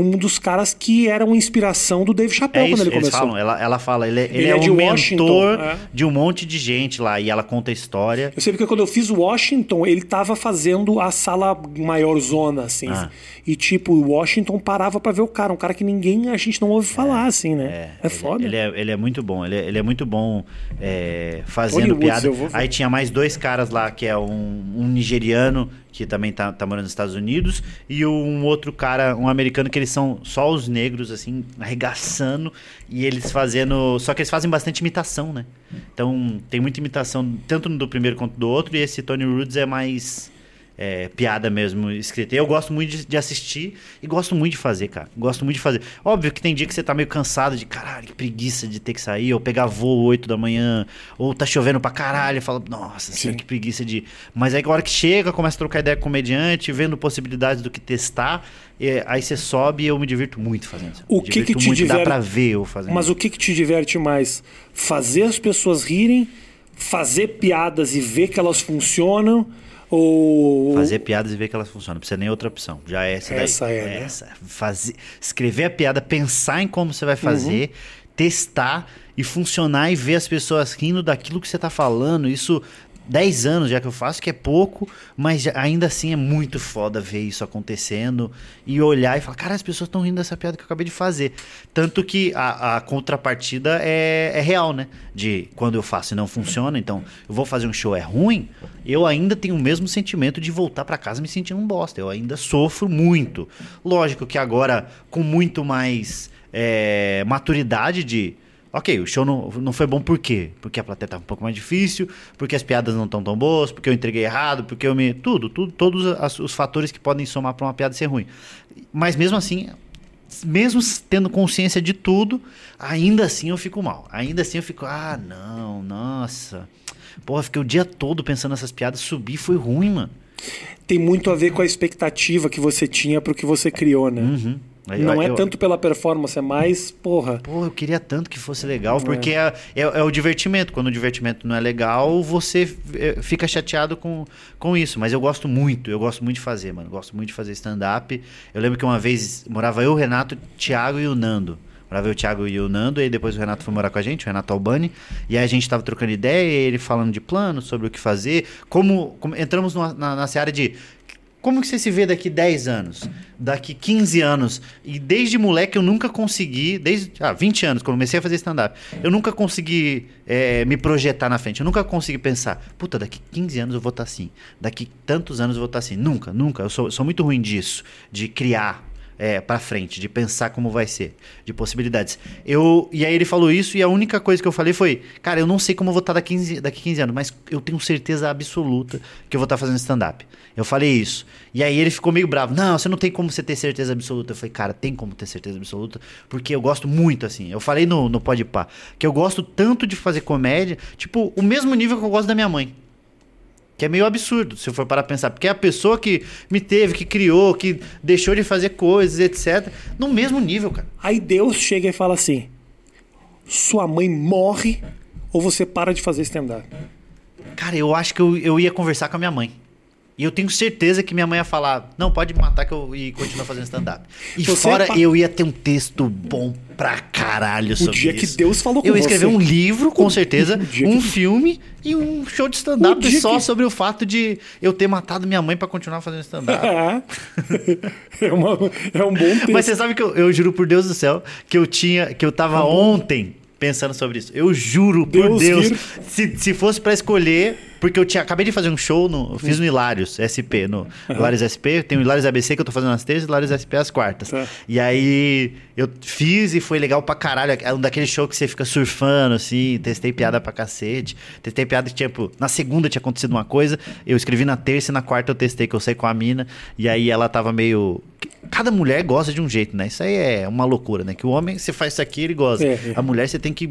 [SPEAKER 1] um dos caras que eram inspiração do Dave Chappelle
[SPEAKER 2] É
[SPEAKER 1] quando
[SPEAKER 2] isso,
[SPEAKER 1] ele
[SPEAKER 2] eles
[SPEAKER 1] começou.
[SPEAKER 2] falam, ela, ela fala, ele, é- ele
[SPEAKER 1] Ele
[SPEAKER 2] é,
[SPEAKER 1] é
[SPEAKER 2] um
[SPEAKER 1] de
[SPEAKER 2] mentor
[SPEAKER 1] Washington, é.
[SPEAKER 2] de um monte de gente lá e ela conta a história.
[SPEAKER 1] Eu sei porque quando eu fiz Washington, ele tava fazendo a sala maior zona, assim.
[SPEAKER 2] Ah.
[SPEAKER 1] E tipo, o Washington parava pra ver o cara. Um cara que ninguém, a gente não ouve falar, assim, né? É,
[SPEAKER 2] ele,
[SPEAKER 1] foda.
[SPEAKER 2] Ele é, ele é muito bom, ele é, ele é muito bom é, fazendo
[SPEAKER 1] Woods,
[SPEAKER 2] piada. Aí tinha mais dois caras lá, que é um, um nigeriano, que também tá, tá morando nos Estados Unidos, e um outro cara, um americano, que eles são só os negros, assim, arregaçando, e eles fazendo. Só que eles fazem bastante imitação, né? Então tem muita imitação, tanto do primeiro quanto do outro, e esse Tony Rhodes é mais. É, piada mesmo escrita. Eu gosto muito de, de assistir e gosto muito de fazer, cara. Gosto muito de fazer. Óbvio que tem dia que você tá meio cansado de caralho, que preguiça de ter que sair, ou pegar voo 8 da manhã, ou tá chovendo pra caralho, fala, nossa,
[SPEAKER 1] Sim.
[SPEAKER 2] que preguiça de. Mas aí a hora que chega, começa a trocar ideia com o comediante, vendo possibilidades do que testar, e aí você sobe e eu me divirto muito fazendo isso.
[SPEAKER 1] O que que te
[SPEAKER 2] muito, dá
[SPEAKER 1] diverte-
[SPEAKER 2] pra ver eu fazendo.
[SPEAKER 1] Mas o que, que te diverte mais? Fazer as pessoas rirem, fazer piadas e ver que elas funcionam, ou.
[SPEAKER 2] Fazer piadas e ver que elas funcionam. Não precisa nem outra opção. Já é essa daí.
[SPEAKER 1] Essa é, né?
[SPEAKER 2] Essa. Fazer, escrever a piada, pensar em como você vai fazer,
[SPEAKER 1] Uhum.
[SPEAKER 2] testar e funcionar e ver as pessoas rindo daquilo que você tá falando. Isso 10 anos já que eu faço, que é pouco, mas ainda assim é muito foda ver isso acontecendo e olhar e falar, cara, as pessoas estão rindo dessa piada que eu acabei de fazer. Tanto que a, a contrapartida é, é real, né? De quando eu faço e não funciona, então eu vou fazer um show, é ruim, eu ainda tenho o mesmo sentimento de voltar pra casa me sentindo um bosta. Eu ainda sofro muito. Lógico que agora, com muito mais é, maturidade de. Ok, o show não, não foi bom por quê? Porque a plateia tava um pouco mais difícil, porque as piadas não estão tão boas, porque eu entreguei errado, porque eu me. Tudo, tudo todos as- os fatores que podem somar pra uma piada ser ruim. Mas mesmo assim, mesmo tendo consciência de tudo, ainda assim eu fico mal. Ainda assim eu fico, ah, não, nossa. Porra, fiquei o dia todo pensando nessas piadas, subir foi ruim, mano.
[SPEAKER 1] Tem muito a ver com a expectativa que você tinha pro que você criou, né?
[SPEAKER 2] Uhum.
[SPEAKER 1] Não é
[SPEAKER 2] eu-
[SPEAKER 1] tanto pela performance, é mais, porra.
[SPEAKER 2] Pô, eu queria tanto que fosse legal, porque é, é, é o divertimento. Quando o divertimento não é legal, você é, fica chateado com, com isso. Mas eu gosto muito, eu gosto muito de fazer, mano. Gosto muito de fazer stand-up. Eu lembro que uma vez morava eu, o Renato, o Thiago e o Nando. Morava eu, o Thiago e o Nando, e depois o Renato foi morar com a gente, o Renato Albani. E aí a gente tava trocando ideia, ele falando de planos, sobre o que fazer. Como, como entramos numa- na, na seara de como que você se vê daqui 10 anos? Daqui 15 anos? E desde moleque eu nunca consegui, desde ah, 20 anos, quando comecei a fazer stand-up, eu nunca consegui é, me projetar na frente. Eu nunca consegui pensar, puta, daqui 15 anos eu vou estar assim. Daqui tantos anos eu vou estar assim. Nunca, nunca. Eu sou, sou muito ruim disso, de criar é, para frente, de pensar como vai ser, de possibilidades. Eu e aí ele falou isso e a única coisa que eu falei foi, cara, eu não sei como eu vou estar daqui 15, daqui 15 anos, mas eu tenho certeza absoluta que eu vou estar fazendo stand-up. Eu falei isso. E aí ele ficou meio bravo. Não, você não tem como você ter certeza absoluta. Eu falei, cara, tem como ter certeza absoluta, porque eu gosto muito, assim. Eu falei no, no Pá, que eu gosto tanto de fazer comédia, tipo, o mesmo nível que eu gosto da minha mãe. Que é meio absurdo, se eu for parar pra pensar. Porque é a pessoa que me teve, que criou, que deixou de fazer coisas, etc. No mesmo nível, cara.
[SPEAKER 1] Aí Deus chega e fala assim: sua mãe morre ou você para de fazer stand-up?
[SPEAKER 2] Cara, eu acho que eu, eu ia conversar com a minha mãe. E eu tenho certeza que minha mãe ia falar: não, pode me matar que eu e continuar fazendo stand-up. E
[SPEAKER 1] Você
[SPEAKER 2] fora,
[SPEAKER 1] pa-
[SPEAKER 2] eu ia ter um texto bom pra caralho
[SPEAKER 1] O
[SPEAKER 2] sobre
[SPEAKER 1] dia
[SPEAKER 2] isso.
[SPEAKER 1] que Deus falou com
[SPEAKER 2] Eu ia escrever um livro, com certeza,
[SPEAKER 1] o dia
[SPEAKER 2] um
[SPEAKER 1] que-
[SPEAKER 2] filme e um show de
[SPEAKER 1] O
[SPEAKER 2] stand-up
[SPEAKER 1] dia
[SPEAKER 2] só
[SPEAKER 1] que-
[SPEAKER 2] sobre o fato de eu ter matado minha mãe pra continuar fazendo stand-up.
[SPEAKER 1] é, uma- é um bom texto.
[SPEAKER 2] Mas você sabe que eu, eu juro por Deus do céu que eu tinha, que eu tava ontem pensando sobre isso. Eu juro por
[SPEAKER 1] Deus
[SPEAKER 2] Deus, se, se fosse pra escolher, porque eu tinha acabei de fazer um show no, eu fiz no Hilários SP, no Hilários SP, tem o Hilários ABC que eu tô fazendo às terças e o Hilários SP às quartas.
[SPEAKER 1] Tá.
[SPEAKER 2] E aí eu fiz e foi legal pra caralho, é um daquele show que você fica surfando assim, testei piada pra cacete. Testei piada que tipo, na segunda tinha acontecido uma coisa, eu escrevi na terça e na quarta eu testei que eu saí com a mina e aí ela tava meio Cada mulher gosta de um jeito, né? Isso aí é uma loucura, né? Que o homem, você faz isso aqui, ele gosta.
[SPEAKER 1] É, é.
[SPEAKER 2] A mulher, você tem que.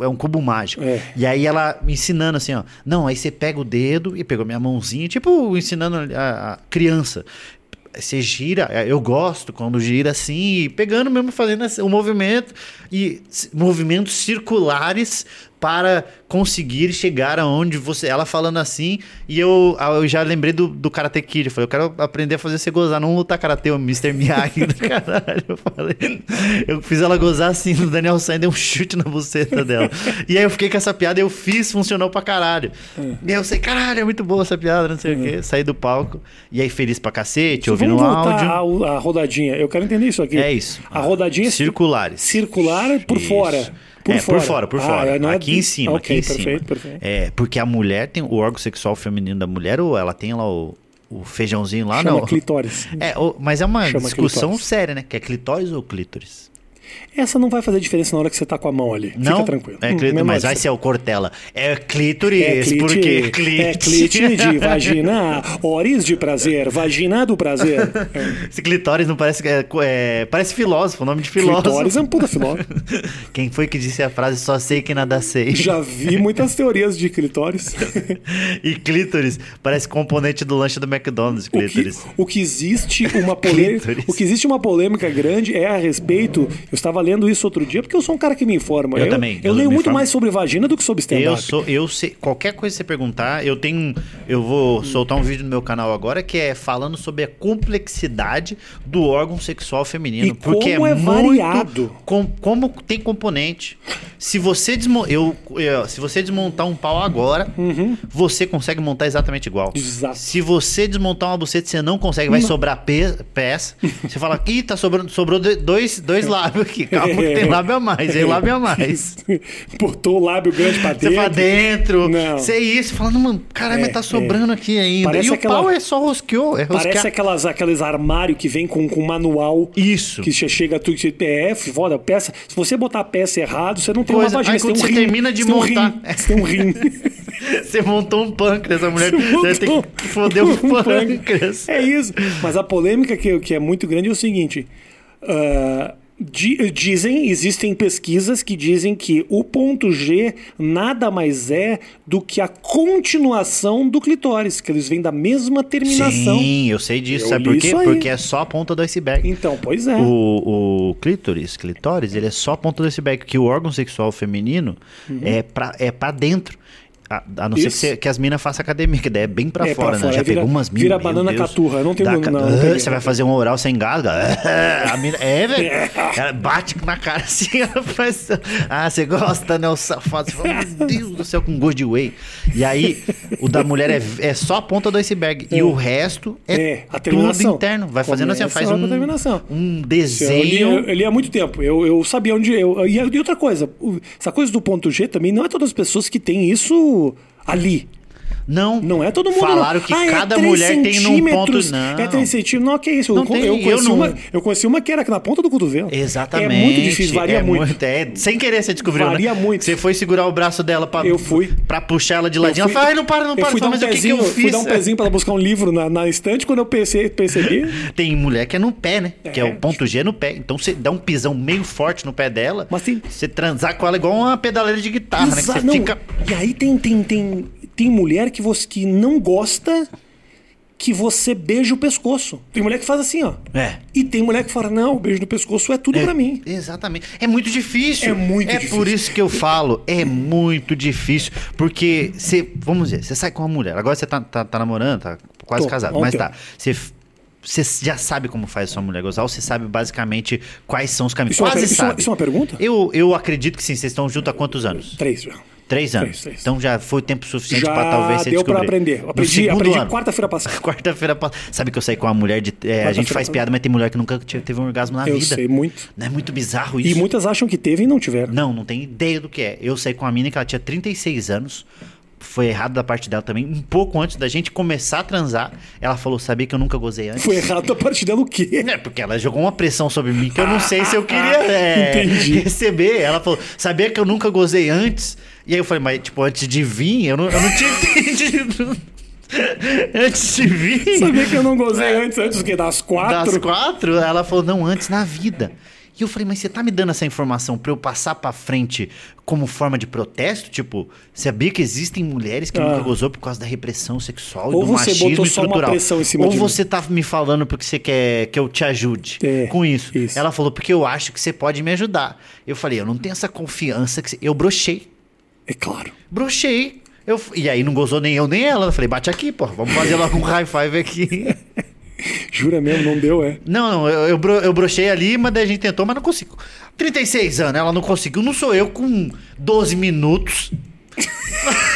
[SPEAKER 2] É um cubo mágico.
[SPEAKER 1] É.
[SPEAKER 2] E aí ela me ensinando assim, ó. Não, aí você pega o dedo e pegou minha mãozinha, tipo, ensinando a, a criança. Você gira, é, eu gosto quando gira assim, pegando mesmo, fazendo o movimento e movimentos circulares para conseguir chegar aonde você. Ela falando assim, e eu, ah, eu já lembrei do, do Karate Kid. Eu falei, eu quero aprender a fazer você gozar, não lutar karatê, o Mr. Miyagi do caralho. Eu falei, eu fiz ela gozar assim, o Daniel San deu um chute na buceta dela. E aí eu fiquei com essa piada, eu fiz, funcionou pra caralho. E aí eu sei, caralho, é muito boa essa piada, não sei o quê. Saí do palco, e aí feliz pra cacete, ouvindo o áudio.
[SPEAKER 1] à, à rodadinha. Eu quero entender isso aqui.
[SPEAKER 2] É isso.
[SPEAKER 1] A rodadinha
[SPEAKER 2] Circulares.
[SPEAKER 1] circular por
[SPEAKER 2] Isso.
[SPEAKER 1] fora. Por
[SPEAKER 2] é,
[SPEAKER 1] fora.
[SPEAKER 2] por fora, por
[SPEAKER 1] Ah,
[SPEAKER 2] fora.
[SPEAKER 1] é
[SPEAKER 2] aqui
[SPEAKER 1] de-
[SPEAKER 2] em cima,
[SPEAKER 1] Ok,
[SPEAKER 2] aqui em
[SPEAKER 1] perfeito,
[SPEAKER 2] cima.
[SPEAKER 1] perfeito.
[SPEAKER 2] É, porque a mulher tem o órgão sexual feminino da mulher, ou ela tem lá o, o feijãozinho lá,
[SPEAKER 1] Chama
[SPEAKER 2] não.
[SPEAKER 1] clitóris.
[SPEAKER 2] É, mas é uma
[SPEAKER 1] Chama
[SPEAKER 2] discussão
[SPEAKER 1] clitóris.
[SPEAKER 2] séria, né? Que é clitóris ou clítoris?
[SPEAKER 1] Essa não vai fazer diferença na hora que você tá com a mão ali.
[SPEAKER 2] Não,
[SPEAKER 1] Fica tranquilo.
[SPEAKER 2] É
[SPEAKER 1] Hum,
[SPEAKER 2] clítoris,
[SPEAKER 1] mesmo
[SPEAKER 2] mas vai ser o cortela. É clítoris,
[SPEAKER 1] É clite,
[SPEAKER 2] porque
[SPEAKER 1] é
[SPEAKER 2] clítoris.
[SPEAKER 1] clite de vagina, oris de prazer, vagina do prazer.
[SPEAKER 2] Esse clitóris não parece é, é- parece filósofo, nome de filósofo.
[SPEAKER 1] Clitóris é um puta filósofo.
[SPEAKER 2] Quem foi que disse a frase só sei que nada sei?
[SPEAKER 1] Já vi muitas teorias de clitóris.
[SPEAKER 2] E clítoris parece componente do lanche do McDonald's,
[SPEAKER 1] O que,
[SPEAKER 2] clítoris.
[SPEAKER 1] o que existe uma polêmica,
[SPEAKER 2] Clítoris.
[SPEAKER 1] o que existe uma polêmica grande é a respeito. Eu estava lendo isso outro dia porque eu sou um cara que me informa.
[SPEAKER 2] Eu também,
[SPEAKER 1] Eu,
[SPEAKER 2] eu
[SPEAKER 1] leio muito
[SPEAKER 2] informo.
[SPEAKER 1] mais sobre vagina do que sobre
[SPEAKER 2] Eu
[SPEAKER 1] stand-up.
[SPEAKER 2] sou, eu sei, qualquer coisa que você perguntar, eu tenho, eu vou soltar um vídeo no meu canal agora que é falando sobre a complexidade do órgão sexual feminino,
[SPEAKER 1] E
[SPEAKER 2] porque
[SPEAKER 1] como é
[SPEAKER 2] muito
[SPEAKER 1] variado.
[SPEAKER 2] com- como tem componente. Se você desmo, eu, eu- se você desmontar um pau agora, você consegue montar exatamente igual.
[SPEAKER 1] Uhum. Exato.
[SPEAKER 2] Se você desmontar uma buceta, você não consegue, vai
[SPEAKER 1] Não.
[SPEAKER 2] sobrar pe- peça. Você fala, ih, tá sobrando, sobrou do- dois, dois lábios aqui. Calma que tem lábio a mais, tem lábio a mais.
[SPEAKER 1] Botou o lábio grande pra
[SPEAKER 2] Você
[SPEAKER 1] dentro.
[SPEAKER 2] fala dentro,
[SPEAKER 1] Não.
[SPEAKER 2] você isso, falando, mano, caralho,
[SPEAKER 1] É,
[SPEAKER 2] mas tá sobrando aqui ainda.
[SPEAKER 1] Parece
[SPEAKER 2] e o
[SPEAKER 1] aquela-
[SPEAKER 2] pau é só rosqueou, é
[SPEAKER 1] Parece aquelas, aqueles armários que vem com, com manual.
[SPEAKER 2] Isso.
[SPEAKER 1] Que você chega tudo que é, foda, peça. Se você botar a peça errado, você não tem
[SPEAKER 2] Coisa-
[SPEAKER 1] uma vagina,
[SPEAKER 2] aí
[SPEAKER 1] você tem um
[SPEAKER 2] você
[SPEAKER 1] rim.
[SPEAKER 2] termina de
[SPEAKER 1] você tem um
[SPEAKER 2] montar-
[SPEAKER 1] rim, Você tem um rim.
[SPEAKER 2] Você montou um pâncreas, a mulher
[SPEAKER 1] Você montou
[SPEAKER 2] que foder o
[SPEAKER 1] um
[SPEAKER 2] pâncreas.
[SPEAKER 1] É isso. Mas a polêmica que, que é muito grande é o seguinte: di- dizem, existem pesquisas que dizem que o ponto G nada mais é do que a continuação do clitóris, que eles vêm da mesma terminação.
[SPEAKER 2] Sim, eu sei disso.
[SPEAKER 1] Eu
[SPEAKER 2] Sabe por quê? Porque é só a ponta do iceberg.
[SPEAKER 1] Então, pois é.
[SPEAKER 2] O, o clítoris, clitóris, ele é só a ponta do iceberg, que o órgão sexual feminino
[SPEAKER 1] Uhum.
[SPEAKER 2] é, pra, é pra dentro. A, a não ser que,
[SPEAKER 1] Isso.
[SPEAKER 2] você- que as minas façam academia, que daí é bem pra
[SPEAKER 1] É, pra
[SPEAKER 2] fora, né?
[SPEAKER 1] fora,
[SPEAKER 2] Já
[SPEAKER 1] vira-
[SPEAKER 2] pegou umas minas.
[SPEAKER 1] vira banana
[SPEAKER 2] Deus.
[SPEAKER 1] caturra, não tem
[SPEAKER 2] Dá
[SPEAKER 1] como-
[SPEAKER 2] ca-
[SPEAKER 1] não, não tem-
[SPEAKER 2] Você vai fazer um oral sem engasga? A mina, é, velho. Ela bate na cara assim, ela faz. Ah, você gosta, né? O safado. Você fala, meu Deus do céu, com gosto de whey. E aí, o da mulher é, é só a ponta do iceberg. E o resto é,
[SPEAKER 1] É,
[SPEAKER 2] tudo interno. Vai fazendo assim,
[SPEAKER 1] Começa
[SPEAKER 2] faz
[SPEAKER 1] lá
[SPEAKER 2] um, um
[SPEAKER 1] Eu li,
[SPEAKER 2] desenho.
[SPEAKER 1] eu li há muito tempo. Eu, eu sabia onde. Eu, e, outra coisa, essa coisa do ponto G também não é todas as pessoas que têm isso ali.
[SPEAKER 2] Não,
[SPEAKER 1] Não é todo mundo.
[SPEAKER 2] Falaram
[SPEAKER 1] não.
[SPEAKER 2] que
[SPEAKER 1] Ah, é
[SPEAKER 2] cada
[SPEAKER 1] três
[SPEAKER 2] mulher tem num ponto. Não.
[SPEAKER 1] É 3 centímetros. Não, que isso.
[SPEAKER 2] Não
[SPEAKER 1] eu,
[SPEAKER 2] tem,
[SPEAKER 1] eu,
[SPEAKER 2] eu
[SPEAKER 1] conheci
[SPEAKER 2] não-
[SPEAKER 1] uma, eu conheci uma que era na ponta do cotovelo.
[SPEAKER 2] Exatamente.
[SPEAKER 1] É muito difícil, varia
[SPEAKER 2] é
[SPEAKER 1] muito.
[SPEAKER 2] É, sem querer você descobriu,
[SPEAKER 1] Varia
[SPEAKER 2] né?
[SPEAKER 1] muito.
[SPEAKER 2] Você foi segurar o braço dela pra,
[SPEAKER 1] Eu fui.
[SPEAKER 2] pra puxar ela de
[SPEAKER 1] Eu
[SPEAKER 2] ladinho.
[SPEAKER 1] fui-
[SPEAKER 2] Ela falou, ai, não para, não
[SPEAKER 1] eu
[SPEAKER 2] para.
[SPEAKER 1] fui
[SPEAKER 2] Eu
[SPEAKER 1] dar
[SPEAKER 2] falei,
[SPEAKER 1] um
[SPEAKER 2] mas o que, que eu fiz?
[SPEAKER 1] fui dar um pezinho pra ela buscar um livro na, na estante. Quando eu perce- percebi,
[SPEAKER 2] Tem mulher que é no pé, né? Que é
[SPEAKER 1] É.
[SPEAKER 2] o ponto G no pé. Então você dá um pisão meio forte no pé dela.
[SPEAKER 1] Mas tem-
[SPEAKER 2] Você transar com ela igual uma pedaleira de guitarra, né? Que
[SPEAKER 1] Exa-
[SPEAKER 2] você
[SPEAKER 1] não,
[SPEAKER 2] fica.
[SPEAKER 1] E aí tem, tem, tem, tem mulher que, você, que não gosta que você beija o pescoço. Tem mulher que faz assim, ó.
[SPEAKER 2] É.
[SPEAKER 1] E tem mulher que fala, não, o beijo no pescoço é tudo
[SPEAKER 2] É,
[SPEAKER 1] pra mim.
[SPEAKER 2] Exatamente. É muito difícil.
[SPEAKER 1] É muito
[SPEAKER 2] É
[SPEAKER 1] difícil.
[SPEAKER 2] por isso que eu falo, é muito difícil. Porque você, vamos dizer, você sai com uma mulher. Agora você tá, tá, tá namorando, tá quase
[SPEAKER 1] Tô,
[SPEAKER 2] casado. Mas tá. Você. Você já sabe como faz a sua mulher gozar, ou você sabe basicamente quais são os caminhos.
[SPEAKER 1] Isso é
[SPEAKER 2] Quase
[SPEAKER 1] é uma-
[SPEAKER 2] sabe.
[SPEAKER 1] isso é uma pergunta?
[SPEAKER 2] Eu, eu acredito que sim. Vocês estão juntos há quantos anos?
[SPEAKER 1] Três já.
[SPEAKER 2] Três anos.
[SPEAKER 1] Três, três.
[SPEAKER 2] Então já foi tempo suficiente pra talvez você
[SPEAKER 1] deu pra
[SPEAKER 2] descobrir.
[SPEAKER 1] aprender.
[SPEAKER 2] No
[SPEAKER 1] Aprendi,
[SPEAKER 2] segundo
[SPEAKER 1] aprendi
[SPEAKER 2] ano.
[SPEAKER 1] quarta-feira passada.
[SPEAKER 2] Quarta-feira passada. Sabe que eu saí com uma mulher de. é, a gente faz piada, mas tem mulher que nunca te- teve um orgasmo na
[SPEAKER 1] Eu
[SPEAKER 2] vida.
[SPEAKER 1] sei muito.
[SPEAKER 2] Não é muito bizarro
[SPEAKER 1] E
[SPEAKER 2] isso?
[SPEAKER 1] muitas acham que teve e não tiveram.
[SPEAKER 2] Não, não tem ideia do que é. Eu saí com uma mina que ela tinha 36 anos. Foi errado da parte dela também. Um pouco antes da gente começar a transar, ela falou: Sabia que eu nunca gozei antes?
[SPEAKER 1] Foi errado da parte dela o quê?
[SPEAKER 2] É, porque ela jogou uma pressão sobre mim que eu não sei se eu queria é,
[SPEAKER 1] Entendi.
[SPEAKER 2] receber. Ela falou, sabia que eu nunca gozei antes? E aí eu falei, mas tipo, antes de vir, eu não, eu não tinha entendido. antes de vir,
[SPEAKER 1] Sabia que eu não gozei antes, antes do que? Das quatro?
[SPEAKER 2] das quatro, ela falou, não, antes na vida. E eu falei, mas você tá me dando essa informação pra eu passar pra frente como forma de protesto? Tipo, sabia que existem mulheres que
[SPEAKER 1] Ah.
[SPEAKER 2] nunca gozou por causa da repressão sexual
[SPEAKER 1] Ou
[SPEAKER 2] e do
[SPEAKER 1] você
[SPEAKER 2] machismo estrutural? Ou
[SPEAKER 1] de mim.
[SPEAKER 2] você tá me falando porque você quer que eu te ajude
[SPEAKER 1] É,
[SPEAKER 2] com isso.
[SPEAKER 1] isso.
[SPEAKER 2] Ela falou, porque eu acho que você pode me ajudar. Eu falei, eu não tenho essa confiança que você... Eu brochei.
[SPEAKER 1] É claro.
[SPEAKER 2] Brochei. Eu, e aí não gozou nem eu nem ela. Eu falei, bate aqui, pô. Vamos fazer logo um high five aqui.
[SPEAKER 1] Jura mesmo, não deu, é?
[SPEAKER 2] Não, não, eu, eu, eu brochei ali, mas daí a gente tentou, mas não consigo. 36 anos, ela não conseguiu. Não sou eu com 12 minutos.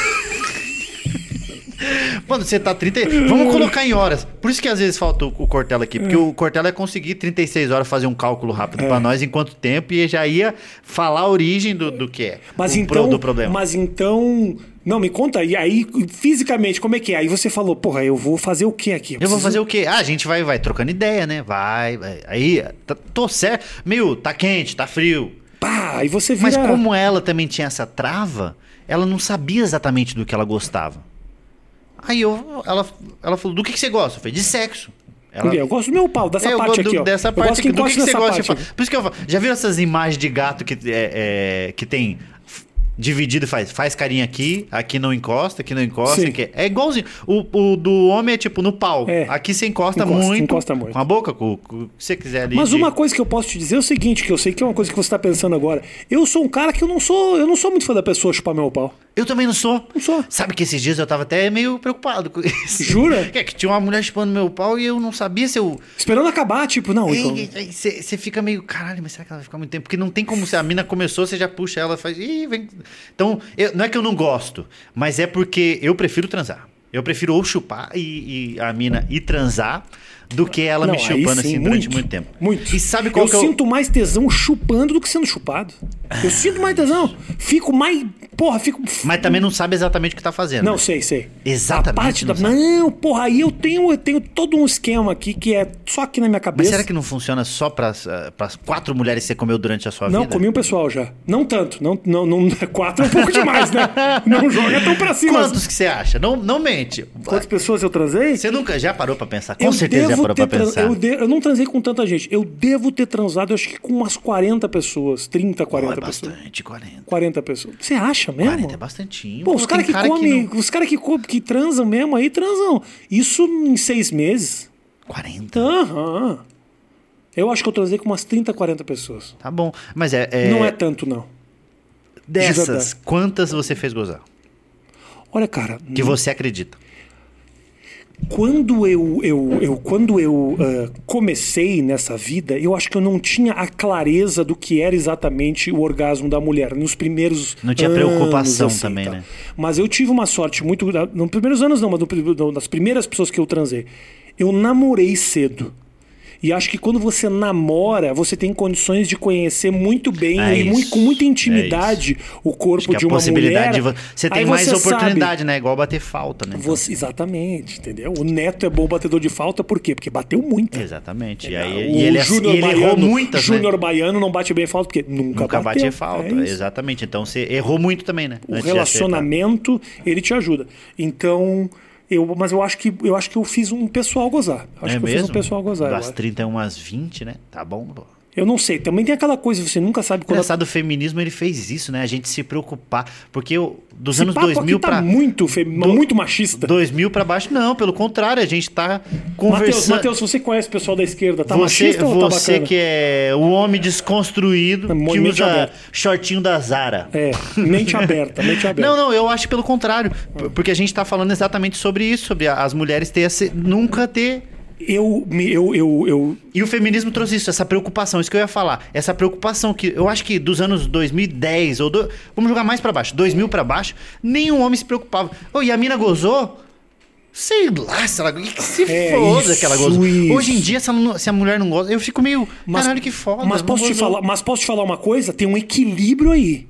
[SPEAKER 2] Mano, você tá 30. Vamos colocar em horas. Por isso que às vezes falta o, Cortella aqui. Porque o Cortella ia conseguir 36 horas fazer um cálculo rápido pra nós em quanto tempo e já ia falar a origem do, do que é.
[SPEAKER 1] Mas
[SPEAKER 2] o
[SPEAKER 1] então.
[SPEAKER 2] pro- do problema.
[SPEAKER 1] Mas então. Não, me conta aí, aí, fisicamente, como é que é? Aí você falou, porra, eu vou fazer o que aqui?
[SPEAKER 2] Eu vou fazer o quê? Ah, a gente vai, vai trocando ideia, né? Vai, vai. Aí, tá- tô certo. Meu, tá quente, tá frio.
[SPEAKER 1] Pá, aí você vira.
[SPEAKER 2] Mas como ela também tinha essa trava, ela não sabia exatamente do que ela gostava. Aí eu, ela, ela falou, do que, que você gosta? Eu falei, de sexo. Ela,
[SPEAKER 1] Eu gosto do meu pau, dessa
[SPEAKER 2] É, eu
[SPEAKER 1] parte
[SPEAKER 2] gosto
[SPEAKER 1] aqui,
[SPEAKER 2] do-
[SPEAKER 1] ó.
[SPEAKER 2] Dessa
[SPEAKER 1] eu
[SPEAKER 2] parte
[SPEAKER 1] gosto que.
[SPEAKER 2] Do que, que você gosta? Por isso que eu falo, já viram essas imagens de gato que, é, é, que tem dividido faz, faz carinha aqui, aqui não encosta, aqui não encosta. Aqui. É igualzinho. O, o do homem é tipo no pau.
[SPEAKER 1] É.
[SPEAKER 2] Aqui você encosta,
[SPEAKER 1] Encosta,
[SPEAKER 2] muito.
[SPEAKER 1] encosta muito.
[SPEAKER 2] Com a boca, com, com o que você quiser ali.
[SPEAKER 1] Mas
[SPEAKER 2] de-
[SPEAKER 1] uma coisa que eu posso te dizer é o seguinte, que eu sei que é uma coisa que você tá pensando agora. Eu sou um cara que eu não sou, eu não sou muito fã da pessoa chupar meu pau.
[SPEAKER 2] Eu também não sou.
[SPEAKER 1] Não sou.
[SPEAKER 2] Sabe que esses dias eu tava até meio preocupado com isso.
[SPEAKER 1] Jura?
[SPEAKER 2] É que tinha uma mulher chupando meu pau e eu não sabia se eu.
[SPEAKER 1] Esperando acabar, tipo, não, então,
[SPEAKER 2] Você fica meio, caralho, mas será que ela vai ficar muito tempo? Porque não tem como, se a mina começou, você já puxa ela e faz. Ih, vem. Então, eu- não é que eu não gosto, mas é porque eu prefiro transar. Eu prefiro ou chupar e, e a mina ir transar do que ela
[SPEAKER 1] Não,
[SPEAKER 2] me chupando
[SPEAKER 1] sim,
[SPEAKER 2] assim durante muito tempo.
[SPEAKER 1] Muito.
[SPEAKER 2] E sabe qual
[SPEAKER 1] eu
[SPEAKER 2] que é
[SPEAKER 1] sinto mais tesão chupando do que sendo chupado. Eu sinto mais tesão. Fico mais. Porra, fico.
[SPEAKER 2] Mas também não sabe exatamente o que tá fazendo.
[SPEAKER 1] Não,
[SPEAKER 2] né?
[SPEAKER 1] sei, sei.
[SPEAKER 2] Exatamente,
[SPEAKER 1] A parte da...
[SPEAKER 2] não sabe.
[SPEAKER 1] Não, porra, aí eu tenho, eu tenho todo um esquema aqui que é só aqui na minha
[SPEAKER 2] Mas
[SPEAKER 1] cabeça.
[SPEAKER 2] será que não funciona só pras, ah, pras quatro mulheres que você comeu durante a sua
[SPEAKER 1] Não,
[SPEAKER 2] vida?
[SPEAKER 1] comi um pessoal já. Não tanto. Não, não, não, quatro é um pouco demais, né? Não joga tão pra cima.
[SPEAKER 2] Quantos que você acha? Não, não mente.
[SPEAKER 1] Quantas pessoas eu transei?
[SPEAKER 2] Você nunca já parou pra pensar? Com
[SPEAKER 1] eu
[SPEAKER 2] certeza já parou pra pensar.
[SPEAKER 1] Eu, de- eu não transei com tanta gente. Eu devo ter transado, acho que com umas 40 pessoas. 30, 40
[SPEAKER 2] Pô, é
[SPEAKER 1] pessoas.
[SPEAKER 2] bastante, 40.
[SPEAKER 1] 40 pessoas. Você acha mesmo?
[SPEAKER 2] 40 é bastantinho.
[SPEAKER 1] Pô, os caras que
[SPEAKER 2] cara
[SPEAKER 1] comem,
[SPEAKER 2] não-
[SPEAKER 1] os caras que, que transam mesmo aí transam. Isso em seis meses.
[SPEAKER 2] 40?
[SPEAKER 1] Aham. Eu acho que eu transei com umas 30, 40 pessoas.
[SPEAKER 2] Tá bom. Mas é, é-
[SPEAKER 1] Não é tanto, não.
[SPEAKER 2] dessas, quantas você fez gozar?
[SPEAKER 1] Olha, cara,
[SPEAKER 2] Que você acredita.
[SPEAKER 1] Quando eu, eu, eu, quando eu ah, comecei nessa vida, eu acho que eu não tinha a clareza do que era exatamente o orgasmo da mulher. Nos primeiros
[SPEAKER 2] Não tinha
[SPEAKER 1] anos,
[SPEAKER 2] preocupação
[SPEAKER 1] assim,
[SPEAKER 2] também,
[SPEAKER 1] tá?
[SPEAKER 2] né?
[SPEAKER 1] Mas eu tive uma sorte muito. Nos primeiros anos, não, mas nas primeiras pessoas que eu transei, eu namorei cedo. E acho que quando você namora, você tem condições de conhecer muito bem
[SPEAKER 2] É
[SPEAKER 1] e
[SPEAKER 2] isso,
[SPEAKER 1] muito, com muita
[SPEAKER 2] é
[SPEAKER 1] intimidade o corpo de uma
[SPEAKER 2] possibilidade
[SPEAKER 1] mulher.
[SPEAKER 2] de vo- você tem
[SPEAKER 1] Aí
[SPEAKER 2] mais
[SPEAKER 1] você
[SPEAKER 2] oportunidade,
[SPEAKER 1] sabe.
[SPEAKER 2] né? Igual bater falta, né? Então,
[SPEAKER 1] Você- exatamente, entendeu? O Neto é bom batedor de falta, por quê? Porque bateu muito.
[SPEAKER 2] Exatamente. E,
[SPEAKER 1] O
[SPEAKER 2] aí, e ele,
[SPEAKER 1] Júnior
[SPEAKER 2] e ele errou
[SPEAKER 1] Baiano-
[SPEAKER 2] muitas, né?
[SPEAKER 1] Júnior Baiano não bate bem falta porque nunca,
[SPEAKER 2] Nunca
[SPEAKER 1] bateu.
[SPEAKER 2] bate falta,
[SPEAKER 1] É
[SPEAKER 2] exatamente. Então você errou muito também, né?
[SPEAKER 1] O
[SPEAKER 2] Antes
[SPEAKER 1] relacionamento, ele te ajuda. Então, eu, mas eu acho que eu acho que eu fiz um pessoal gozar. Acho
[SPEAKER 2] é
[SPEAKER 1] que eu
[SPEAKER 2] mesmo?
[SPEAKER 1] fiz um pessoal gozar. eu
[SPEAKER 2] Das
[SPEAKER 1] acho.
[SPEAKER 2] 31 às 20, né? Tá bom, pô.
[SPEAKER 1] Eu não sei, também tem aquela coisa, você nunca sabe quando
[SPEAKER 2] Engraçado, o feminismo ele fez isso, né? A gente se preocupar. Porque eu, dos
[SPEAKER 1] Esse
[SPEAKER 2] anos
[SPEAKER 1] papo
[SPEAKER 2] 2000
[SPEAKER 1] aqui tá
[SPEAKER 2] pra.
[SPEAKER 1] muito, fe... muito machista.
[SPEAKER 2] 2000 pra baixo, não, pelo contrário, a gente tá conversando.
[SPEAKER 1] Matheus, você conhece o pessoal da esquerda, tá
[SPEAKER 2] você
[SPEAKER 1] machista ou tá
[SPEAKER 2] você
[SPEAKER 1] bacana?
[SPEAKER 2] que é o homem desconstruído,
[SPEAKER 1] É,
[SPEAKER 2] que usa
[SPEAKER 1] aberta.
[SPEAKER 2] shortinho da Zara.
[SPEAKER 1] É, mente aberta, mente aberta.
[SPEAKER 2] Não, não, eu acho pelo contrário. Porque a gente tá falando exatamente sobre isso, sobre a- as mulheres ter esse- nunca ter.
[SPEAKER 1] Eu, me- eu, eu, eu,
[SPEAKER 2] E o feminismo trouxe isso, essa preocupação, isso que eu ia falar. Essa preocupação que eu acho que dos anos 2010, ou do- vamos jogar mais pra baixo, 2000 pra baixo, nenhum homem se preocupava. Oh, e a mina gozou? Sei lá, se ela. Que se
[SPEAKER 1] É,
[SPEAKER 2] foda que ela gozou.
[SPEAKER 1] isso.
[SPEAKER 2] Hoje em dia, se não- se a mulher não goza, eu fico meio.
[SPEAKER 1] Mas-
[SPEAKER 2] caralho, que foda.
[SPEAKER 1] Mas posso, te
[SPEAKER 2] gozou."
[SPEAKER 1] falar, mas posso te falar uma coisa? Tem um equilíbrio aí.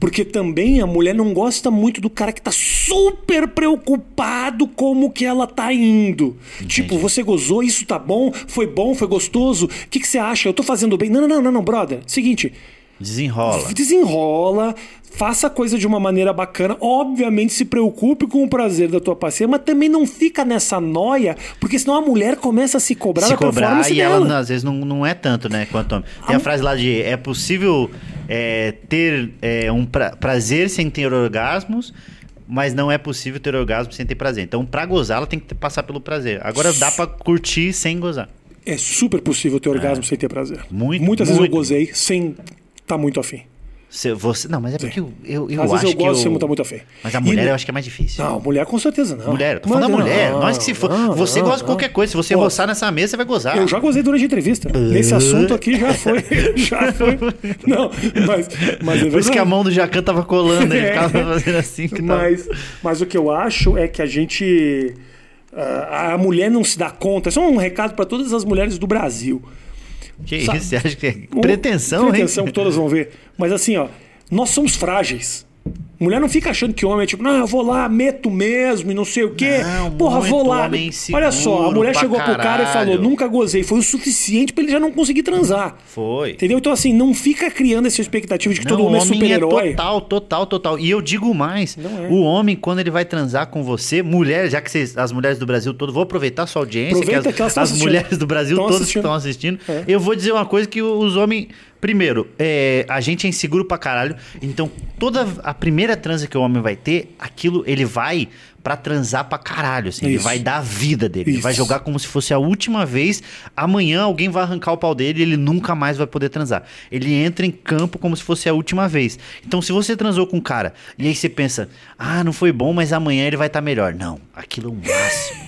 [SPEAKER 1] Porque também a mulher não gosta muito do cara que tá super preocupado como que ela tá indo. Tipo, você gozou, isso tá bom, foi bom, foi gostoso. O que, que você acha? Eu tô fazendo bem? Não, não, não, não, não, brother. Seguinte,
[SPEAKER 2] Desenrola.
[SPEAKER 1] desenrola, faça a coisa de uma maneira bacana. Obviamente se preocupe com o prazer da tua parceira, mas também não fica nessa noia, porque senão a mulher começa a se cobrar
[SPEAKER 2] se
[SPEAKER 1] da
[SPEAKER 2] cobrar
[SPEAKER 1] performance
[SPEAKER 2] e
[SPEAKER 1] dela.
[SPEAKER 2] ela às vezes não, não é tanto, né, quanto homem. Tem a frase lá de é possível é, ter é, um pra- prazer sem ter orgasmos, mas não é possível ter orgasmo sem ter prazer. Então, pra gozar, ela tem que passar pelo prazer. Agora dá pra curtir sem gozar.
[SPEAKER 1] É super possível ter orgasmo sem ter prazer.
[SPEAKER 2] É. Muito,
[SPEAKER 1] Muitas vezes eu
[SPEAKER 2] muito.
[SPEAKER 1] gozei sem estar muito afim.
[SPEAKER 2] Se você, não, mas é porque eu, eu, eu
[SPEAKER 1] Às
[SPEAKER 2] acho
[SPEAKER 1] vezes eu gosto
[SPEAKER 2] eu,
[SPEAKER 1] sem estar muito afim.
[SPEAKER 2] Mas a
[SPEAKER 1] E
[SPEAKER 2] mulher
[SPEAKER 1] no-
[SPEAKER 2] eu acho que é mais difícil.
[SPEAKER 1] Não, mulher com certeza não.
[SPEAKER 2] Mulher, tô falando mulher.
[SPEAKER 1] não,
[SPEAKER 2] Nós que se for,
[SPEAKER 1] não,
[SPEAKER 2] você gosta de qualquer coisa. Se você
[SPEAKER 1] Pô,
[SPEAKER 2] roçar nessa mesa, você vai gozar.
[SPEAKER 1] Eu já gozei durante a entrevista. Nesse assunto aqui já foi. Já foi. Não, mas, mas é
[SPEAKER 2] Por isso que a mão do Jacan tava colando, ele
[SPEAKER 1] É.
[SPEAKER 2] ficava fazendo assim. Que tava...
[SPEAKER 1] Mas, mas o que eu acho é que a gente. ah, a mulher não se dá conta. Isso é um recado para todas as mulheres do Brasil.
[SPEAKER 2] Que
[SPEAKER 1] Sabe-
[SPEAKER 2] isso? Você acha que é pretensão,
[SPEAKER 1] Pretensão
[SPEAKER 2] hein?
[SPEAKER 1] que todas vão ver. Mas assim, ó, nós somos frágeis. Mulher não fica achando que homem é tipo, não, eu vou lá, meto mesmo e não sei o quê.
[SPEAKER 2] Não,
[SPEAKER 1] Porra, vou lá. Olha só, a mulher chegou pro cara e falou,
[SPEAKER 2] caralho.
[SPEAKER 1] nunca gozei. Foi o suficiente pra ele já não conseguir transar.
[SPEAKER 2] Foi.
[SPEAKER 1] Entendeu? Então, assim, não fica criando essa expectativa de que
[SPEAKER 2] Não,
[SPEAKER 1] todo homem é
[SPEAKER 2] homem
[SPEAKER 1] super-herói.
[SPEAKER 2] total, total, total. E eu digo mais:
[SPEAKER 1] é.
[SPEAKER 2] o homem, quando ele vai transar com você, mulher, já que vocês, as mulheres do Brasil todo, vou aproveitar a sua audiência,
[SPEAKER 1] Aproveita
[SPEAKER 2] que as,
[SPEAKER 1] que
[SPEAKER 2] as mulheres do Brasil todas estão assistindo,
[SPEAKER 1] É.
[SPEAKER 2] eu vou dizer uma coisa que os homens. Primeiro, é, a gente é inseguro pra caralho. Então, toda a primeira transa que o homem vai ter, aquilo ele vai pra transar pra caralho. Assim, ele vai dar a vida dele. Ele
[SPEAKER 1] Isso.
[SPEAKER 2] vai jogar como se fosse a última vez. Amanhã alguém vai arrancar o pau dele e ele nunca mais vai poder transar. Ele entra em campo como se fosse a última vez. Então, se você transou com um cara e aí você pensa, ah, não foi bom, mas amanhã ele vai estar melhor. Não, aquilo é o máximo.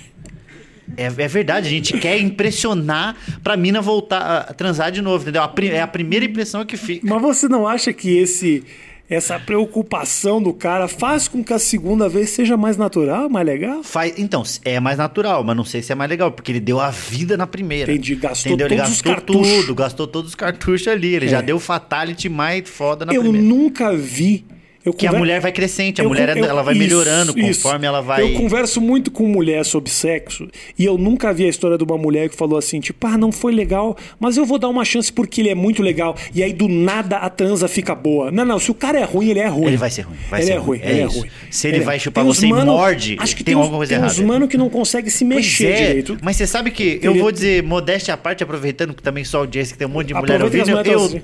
[SPEAKER 2] É, é verdade, a gente quer impressionar pra mina voltar a transar de novo, entendeu? A é a primeira impressão que fica.
[SPEAKER 1] Mas você não acha que esse essa preocupação do cara faz com que a segunda vez seja mais natural, mais legal?
[SPEAKER 2] Faz, então, é mais natural, mas não sei se é mais legal, porque ele deu a vida na primeira.
[SPEAKER 1] Entendi, gastou
[SPEAKER 2] entendeu? Ele
[SPEAKER 1] todos os
[SPEAKER 2] gastou
[SPEAKER 1] cartuchos.
[SPEAKER 2] tudo, gastou todos os cartuchos ali. Ele
[SPEAKER 1] É.
[SPEAKER 2] já deu o fatality mais foda na
[SPEAKER 1] eu
[SPEAKER 2] primeira.
[SPEAKER 1] nunca vi. Eu
[SPEAKER 2] Que a
[SPEAKER 1] conver-
[SPEAKER 2] mulher vai crescente, a
[SPEAKER 1] Eu
[SPEAKER 2] mulher
[SPEAKER 1] eu-
[SPEAKER 2] ela vai
[SPEAKER 1] isso,
[SPEAKER 2] melhorando
[SPEAKER 1] isso.
[SPEAKER 2] conforme ela vai.
[SPEAKER 1] Eu converso muito com mulher sobre sexo e eu nunca vi a história de uma mulher que falou assim, tipo, ah, não foi legal, mas eu vou dar uma chance porque ele é muito legal. E aí do nada a transa fica boa. Não, não, se o cara é ruim, ele é ruim.
[SPEAKER 2] Ele vai ser ruim, vai
[SPEAKER 1] ele
[SPEAKER 2] ser
[SPEAKER 1] é
[SPEAKER 2] ruim, é
[SPEAKER 1] ele é
[SPEAKER 2] isso.
[SPEAKER 1] ruim.
[SPEAKER 2] Se ele vai
[SPEAKER 1] é-
[SPEAKER 2] chupar
[SPEAKER 1] Tem uns
[SPEAKER 2] você e
[SPEAKER 1] mano-
[SPEAKER 2] morde,
[SPEAKER 1] acho que
[SPEAKER 2] tem
[SPEAKER 1] uns-
[SPEAKER 2] alguma coisa
[SPEAKER 1] tem
[SPEAKER 2] errada.
[SPEAKER 1] uns mano que não consegue se mexer
[SPEAKER 2] é,
[SPEAKER 1] direito.
[SPEAKER 2] Mas você sabe que eu vou dizer, modéstia à parte, aproveitando que também só audiência que tem um monte de mulher ouvindo, eu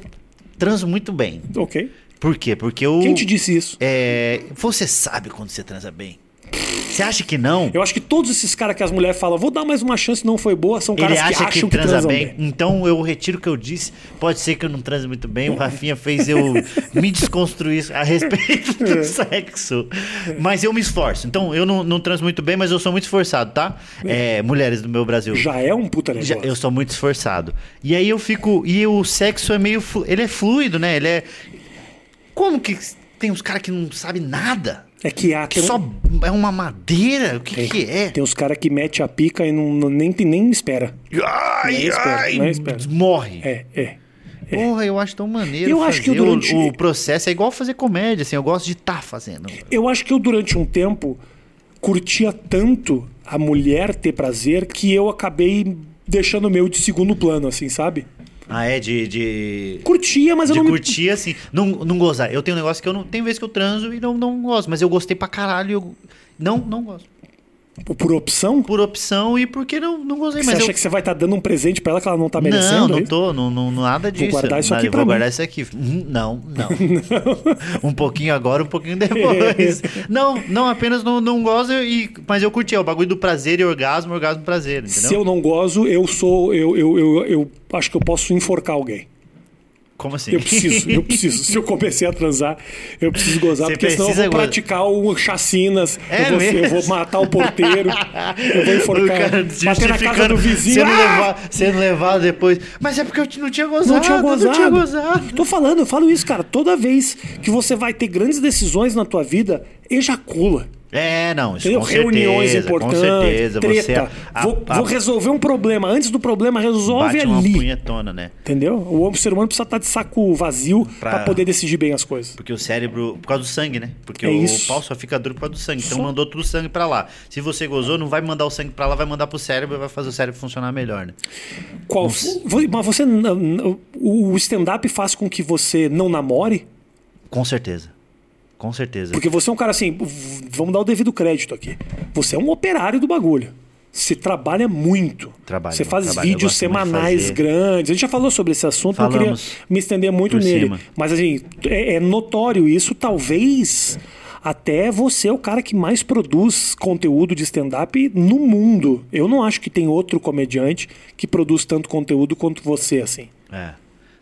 [SPEAKER 2] transo muito bem.
[SPEAKER 1] Ok.
[SPEAKER 2] Por quê? Porque eu.
[SPEAKER 1] Quem te disse isso?
[SPEAKER 2] É, você sabe quando você transa bem. Você acha que não?
[SPEAKER 1] Eu acho que todos esses caras que as mulheres falam, vou dar mais uma chance, não foi boa, são caras
[SPEAKER 2] Ele acha
[SPEAKER 1] que
[SPEAKER 2] que,
[SPEAKER 1] acham que,
[SPEAKER 2] transa
[SPEAKER 1] transam
[SPEAKER 2] bem.
[SPEAKER 1] bem.
[SPEAKER 2] Então eu retiro o que eu disse. Pode ser que eu não transe muito bem. O Rafinha fez eu me desconstruir a respeito
[SPEAKER 1] É.
[SPEAKER 2] do sexo. Mas eu me esforço. Então eu não, não transo muito bem, mas eu sou muito esforçado, tá? É, mulheres do meu Brasil.
[SPEAKER 1] Já é um puta
[SPEAKER 2] Já-
[SPEAKER 1] negócio.
[SPEAKER 2] eu sou muito esforçado. E aí eu fico. E o sexo é meio. Ele é fluido, né? Ele é. Como que tem uns caras que não sabem nada?
[SPEAKER 1] É que há.
[SPEAKER 2] Que
[SPEAKER 1] tem um-
[SPEAKER 2] só é uma madeira? O que,
[SPEAKER 1] tem,
[SPEAKER 2] que é?
[SPEAKER 1] Tem os caras que mete a pica e não, não- nem, nem espera.
[SPEAKER 2] Ai,
[SPEAKER 1] Nem espera,
[SPEAKER 2] ai,
[SPEAKER 1] nem espera.
[SPEAKER 2] morre.
[SPEAKER 1] É, é.
[SPEAKER 2] Porra, eu acho tão maneiro.
[SPEAKER 1] Eu acho que
[SPEAKER 2] fazer
[SPEAKER 1] durante-
[SPEAKER 2] o, o processo é igual fazer comédia, assim. Eu gosto de estar fazendo.
[SPEAKER 1] Eu acho que eu, durante um tempo, curtia tanto a mulher ter prazer que eu acabei deixando o meu de segundo plano, assim, sabe?
[SPEAKER 2] Ah, é de. de...
[SPEAKER 1] Curtia, mas eu
[SPEAKER 2] De
[SPEAKER 1] não me.
[SPEAKER 2] curtir, assim, não, não gozar. Eu tenho um negócio que eu não. Tem vezes que eu transo e não, não gosto, mas eu gostei pra caralho. Eu... Não, não gosto.
[SPEAKER 1] Por opção?
[SPEAKER 2] Por opção e porque não, não gostei.
[SPEAKER 1] Você
[SPEAKER 2] Mas
[SPEAKER 1] acha
[SPEAKER 2] eu...
[SPEAKER 1] que você vai estar dando um presente pra ela que ela não tá merecendo?
[SPEAKER 2] Não, não
[SPEAKER 1] é isso?
[SPEAKER 2] tô, não, não, nada disso.
[SPEAKER 1] guardar isso
[SPEAKER 2] Não,
[SPEAKER 1] aqui
[SPEAKER 2] Vou
[SPEAKER 1] mim.
[SPEAKER 2] guardar isso aqui. Hum, Não, não. um pouquinho agora, um pouquinho depois. não, não, apenas não, não gosto, e, mas eu curti. É o bagulho do prazer e orgasmo, orgasmo e prazer, entendeu?
[SPEAKER 1] Se eu não gozo, eu sou. Eu, eu, eu, eu acho que eu posso enforcar alguém.
[SPEAKER 2] Como assim?
[SPEAKER 1] Eu preciso, eu preciso. Se eu comecei a transar, eu preciso gozar,
[SPEAKER 2] Você
[SPEAKER 1] porque senão eu vou
[SPEAKER 2] gozar.
[SPEAKER 1] praticar um chacinas,
[SPEAKER 2] É
[SPEAKER 1] eu, vou, eu vou matar o porteiro, eu vou enforcar, bater na casa do vizinho.
[SPEAKER 2] Sendo,
[SPEAKER 1] Ah!
[SPEAKER 2] levado, sendo levado depois. Mas é porque eu não tinha gozado.
[SPEAKER 1] Não tinha gozado.
[SPEAKER 2] Não tinha gozado.
[SPEAKER 1] Tô falando, eu falo isso, cara. Toda vez que você vai ter grandes decisões na tua vida, ejacula.
[SPEAKER 2] É, não, isso
[SPEAKER 1] Entendeu?
[SPEAKER 2] com
[SPEAKER 1] Reuniões
[SPEAKER 2] certeza,
[SPEAKER 1] importantes,
[SPEAKER 2] com certeza.
[SPEAKER 1] treta.
[SPEAKER 2] Você a-
[SPEAKER 1] vou,
[SPEAKER 2] a-
[SPEAKER 1] vou resolver um problema. Antes do problema, resolve
[SPEAKER 2] bate uma
[SPEAKER 1] ali.
[SPEAKER 2] punhetona, né?
[SPEAKER 1] Entendeu? O ser humano precisa estar de saco vazio
[SPEAKER 2] Pra-
[SPEAKER 1] pra poder decidir bem as coisas.
[SPEAKER 2] Porque o cérebro, por causa do sangue, né? Porque
[SPEAKER 1] É
[SPEAKER 2] o
[SPEAKER 1] isso.
[SPEAKER 2] pau só fica duro por causa do sangue. Então
[SPEAKER 1] Só-
[SPEAKER 2] mandou tudo o sangue pra lá. Se você gozou, não vai mandar o sangue pra lá, vai mandar pro cérebro e vai fazer o cérebro funcionar melhor, né?
[SPEAKER 1] Qual, mas você. O stand-up faz com que você não namore?
[SPEAKER 2] Com certeza. Com certeza.
[SPEAKER 1] Porque você é um cara assim, vamos dar o devido crédito aqui. Você é um operário do bagulho. Você trabalha muito.
[SPEAKER 2] Trabalho,
[SPEAKER 1] Você faz
[SPEAKER 2] trabalho.
[SPEAKER 1] Vídeos semanais grandes. A gente já falou sobre esse assunto, não queria
[SPEAKER 2] Falamos.
[SPEAKER 1] me estender muito nele.
[SPEAKER 2] cima.
[SPEAKER 1] Mas assim, é, é notório isso. Talvez até você é o cara que mais produz conteúdo de stand-up no mundo. Eu não acho que tem outro comediante que produz tanto conteúdo quanto você, assim.
[SPEAKER 2] É.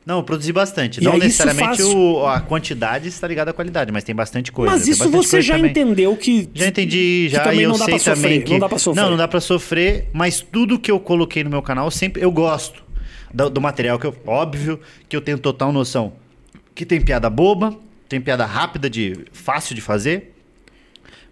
[SPEAKER 2] Não, eu produzi bastante.
[SPEAKER 1] E
[SPEAKER 2] não necessariamente o- a quantidade está ligada à qualidade, mas tem bastante coisa.
[SPEAKER 1] Mas isso você já
[SPEAKER 2] também.
[SPEAKER 1] entendeu que.
[SPEAKER 2] Já entendi, já e eu
[SPEAKER 1] não
[SPEAKER 2] sei
[SPEAKER 1] sofrer,
[SPEAKER 2] também que
[SPEAKER 1] não dá pra sofrer.
[SPEAKER 2] Não, não dá pra sofrer, mas tudo que eu coloquei no meu canal, sempre eu gosto do, do material que eu, óbvio, que eu tenho total noção que tem piada boba, tem piada rápida de fácil de fazer.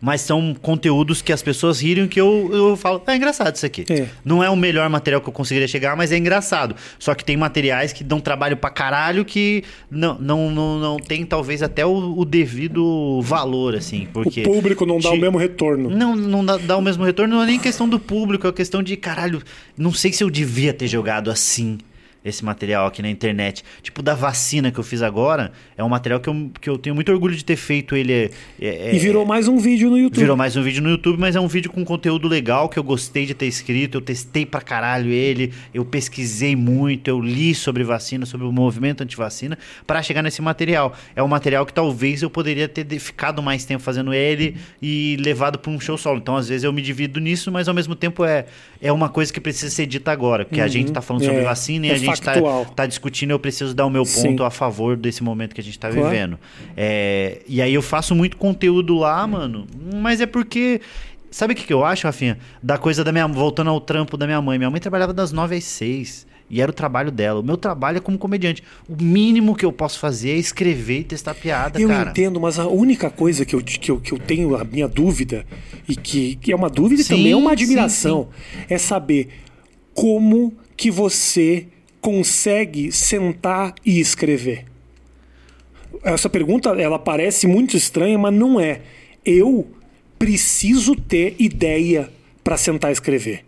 [SPEAKER 2] Mas são conteúdos que as pessoas riram que eu, eu falo, é engraçado isso aqui.
[SPEAKER 1] É.
[SPEAKER 2] Não é o melhor material que eu conseguiria chegar, mas é engraçado. Só que tem materiais que dão trabalho pra caralho que não, não, não, não tem talvez até o, o devido valor, assim. Porque
[SPEAKER 1] O público não dá
[SPEAKER 2] te-
[SPEAKER 1] o mesmo retorno.
[SPEAKER 2] não, não dá, dá o mesmo retorno, não é nem questão do público, é questão de, caralho, não sei se eu devia ter jogado assim esse material aqui na internet. Tipo, da vacina que eu fiz agora, é um material que eu, que eu tenho muito orgulho de ter feito ele. é- é-
[SPEAKER 1] E virou mais um vídeo no YouTube.
[SPEAKER 2] Virou mais um vídeo no YouTube, mas é um vídeo com conteúdo legal que eu gostei de ter escrito. Eu testei pra caralho ele, eu pesquisei muito, eu li sobre vacina, sobre o movimento antivacina, para chegar nesse material. É um material que talvez eu poderia ter ficado mais tempo fazendo ele e levado pra um show solo. Então, às vezes, eu me divido nisso, mas ao mesmo tempo é, é uma coisa que precisa ser dita agora. Porque a gente tá falando sobre
[SPEAKER 1] É,
[SPEAKER 2] vacina e
[SPEAKER 1] é
[SPEAKER 2] a gente tá,
[SPEAKER 1] factual.
[SPEAKER 2] tá discutindo, eu preciso dar o meu
[SPEAKER 1] Sim.
[SPEAKER 2] ponto a favor desse momento que a gente tá
[SPEAKER 1] Claro.
[SPEAKER 2] vivendo. É, e aí eu faço muito conteúdo lá, mano. Mas é porque. Sabe o que, que eu acho, Rafinha? Da coisa da minha. Voltando ao trampo da minha mãe. Minha mãe trabalhava das 9 às 6. E era o trabalho dela. O meu trabalho é como comediante. O mínimo que eu posso fazer é escrever e testar piada,
[SPEAKER 1] Eu
[SPEAKER 2] cara.
[SPEAKER 1] entendo, mas a única coisa que eu, que eu, que eu tenho, a minha dúvida, e que, que é uma dúvida e
[SPEAKER 2] Sim,
[SPEAKER 1] também é uma
[SPEAKER 2] sim,
[SPEAKER 1] admiração, é saber como que você consegue sentar e escrever. Essa pergunta, ela parece muito estranha, mas não é. Eu preciso ter ideia para sentar e escrever.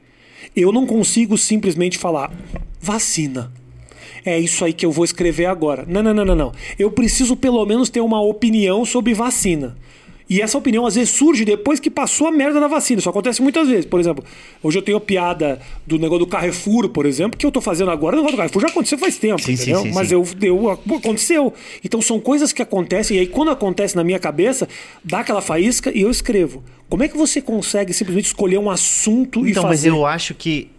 [SPEAKER 1] Eu não consigo simplesmente falar vacina. É isso aí que eu vou escrever agora. Não, não, não, não, não. Eu preciso pelo menos ter uma opinião sobre vacina. E essa opinião às vezes surge depois que passou a merda da vacina. Isso acontece muitas vezes. Por exemplo, hoje eu tenho piada do negócio do Carrefour, por exemplo, que eu tô fazendo agora. O negócio do Carrefour já aconteceu faz tempo,
[SPEAKER 2] Sim,
[SPEAKER 1] entendeu?
[SPEAKER 2] sim,
[SPEAKER 1] Mas
[SPEAKER 2] sim.
[SPEAKER 1] Eu, eu, aconteceu. Então são coisas que acontecem. E aí quando acontece na minha cabeça, dá aquela faísca e eu escrevo. Como é que você consegue simplesmente escolher um assunto e
[SPEAKER 2] Então, mas
[SPEAKER 1] fazer?
[SPEAKER 2] eu acho que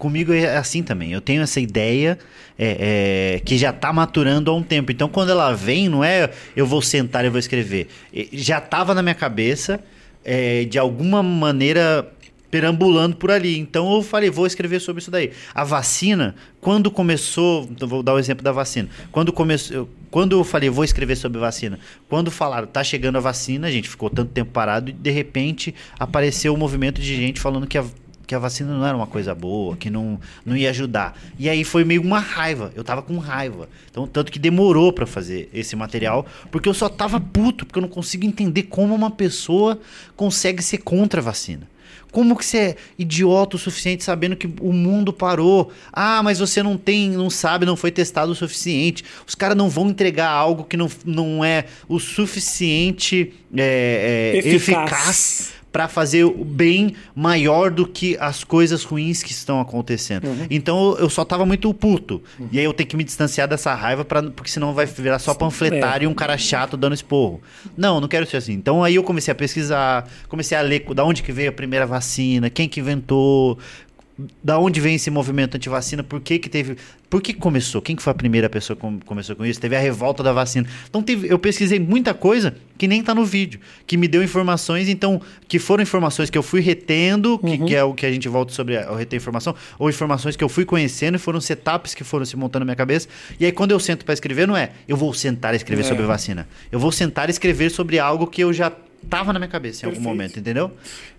[SPEAKER 2] comigo é assim também. Eu tenho essa ideia é, é, que já tá maturando há um tempo. Então, quando ela vem, não é eu vou sentar e vou escrever. Já tava na minha cabeça, é, de alguma maneira perambulando por ali. Então eu falei, vou escrever sobre isso daí. A vacina, quando começou, então vou dar o exemplo da vacina. Quando começou, quando eu falei, vou escrever sobre vacina, quando falaram, tá chegando a vacina, a gente ficou tanto tempo parado e de repente apareceu um movimento de gente falando que a que a vacina não era uma coisa boa, que não, não ia ajudar. E aí foi meio uma raiva. Eu tava com raiva. Então, tanto que demorou pra fazer esse material, porque eu só tava puto, porque eu não consigo entender como uma pessoa consegue ser contra a vacina. Como que você é idiota o suficiente sabendo que o mundo parou? Ah, mas você não tem, não sabe, não foi testado o suficiente. Os caras não vão entregar algo que não, não é o suficiente é, é,
[SPEAKER 1] Eficaz.
[SPEAKER 2] eficaz para fazer o bem maior do que as coisas ruins que estão acontecendo. Então eu só tava muito puto. E aí eu tenho que me distanciar dessa raiva para porque senão vai virar só panfletário e um cara chato dando esporro. Não, não quero ser assim. Então aí eu comecei a pesquisar, comecei a ler da onde que veio a primeira vacina, quem que inventou, da onde vem esse movimento anti-vacina, por que que teve, por que começou, quem que foi a primeira pessoa que com- começou com isso, teve a revolta da vacina. Então teve- eu pesquisei muita coisa que nem tá no vídeo, que me deu informações, então, que foram informações que eu fui retendo, que, que é o que a gente volta sobre a- reter informação, ou informações que eu fui conhecendo e foram setups que foram se montando na minha cabeça. E aí quando eu sento para escrever, não é, eu vou sentar e escrever
[SPEAKER 1] É.
[SPEAKER 2] sobre vacina. Eu vou sentar e escrever sobre algo que eu já tava na minha cabeça em algum
[SPEAKER 1] Perfeito.
[SPEAKER 2] momento, entendeu?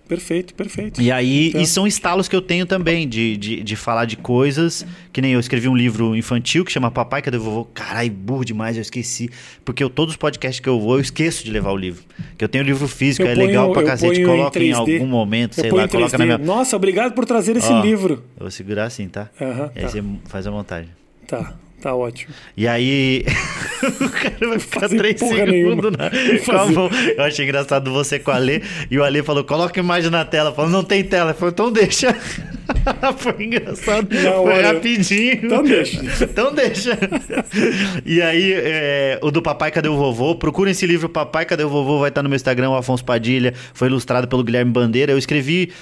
[SPEAKER 1] Perfeito, perfeito.
[SPEAKER 2] E aí,
[SPEAKER 1] Então-
[SPEAKER 2] e são estalos que eu tenho também de, de, de falar de coisas. Que nem eu escrevi um livro infantil que chama Papai, Cadê o Vovô? Carai, burro demais, eu esqueci. Porque eu, todos os podcasts que eu vou, eu esqueço de levar o livro. Que eu tenho livro físico,
[SPEAKER 1] Eu
[SPEAKER 2] é
[SPEAKER 1] ponho-
[SPEAKER 2] legal pra cacete.
[SPEAKER 1] em
[SPEAKER 2] Coloca em,
[SPEAKER 1] 3D.
[SPEAKER 2] algum momento,
[SPEAKER 1] Eu
[SPEAKER 2] sei lá,
[SPEAKER 1] em
[SPEAKER 2] coloca
[SPEAKER 1] 3D.
[SPEAKER 2] na minha.
[SPEAKER 1] Nossa, obrigado por trazer esse
[SPEAKER 2] Ó,
[SPEAKER 1] livro.
[SPEAKER 2] Eu vou segurar assim, tá? Aí
[SPEAKER 1] tá.
[SPEAKER 2] você faz a montagem.
[SPEAKER 1] Tá, tá ótimo.
[SPEAKER 2] E aí. o cara vai ficar
[SPEAKER 1] Fazer
[SPEAKER 2] três segundos na...
[SPEAKER 1] Não
[SPEAKER 2] com a
[SPEAKER 1] fazer.
[SPEAKER 2] mão. Eu achei engraçado você com o Ale. E o Ale falou: coloca a imagem na tela. Falou: não tem tela. Ele falou: então deixa. Foi engraçado.
[SPEAKER 1] Na
[SPEAKER 2] Foi
[SPEAKER 1] hora.
[SPEAKER 2] rapidinho.
[SPEAKER 1] Então deixa.
[SPEAKER 2] então deixa. e aí, é, o do Papai Cadê o Vovô? Procurem esse livro Papai Cadê o Vovô. Vai estar no meu Instagram, o Afonso Padilha. Foi ilustrado pelo Guilherme Bandeira. Eu escrevi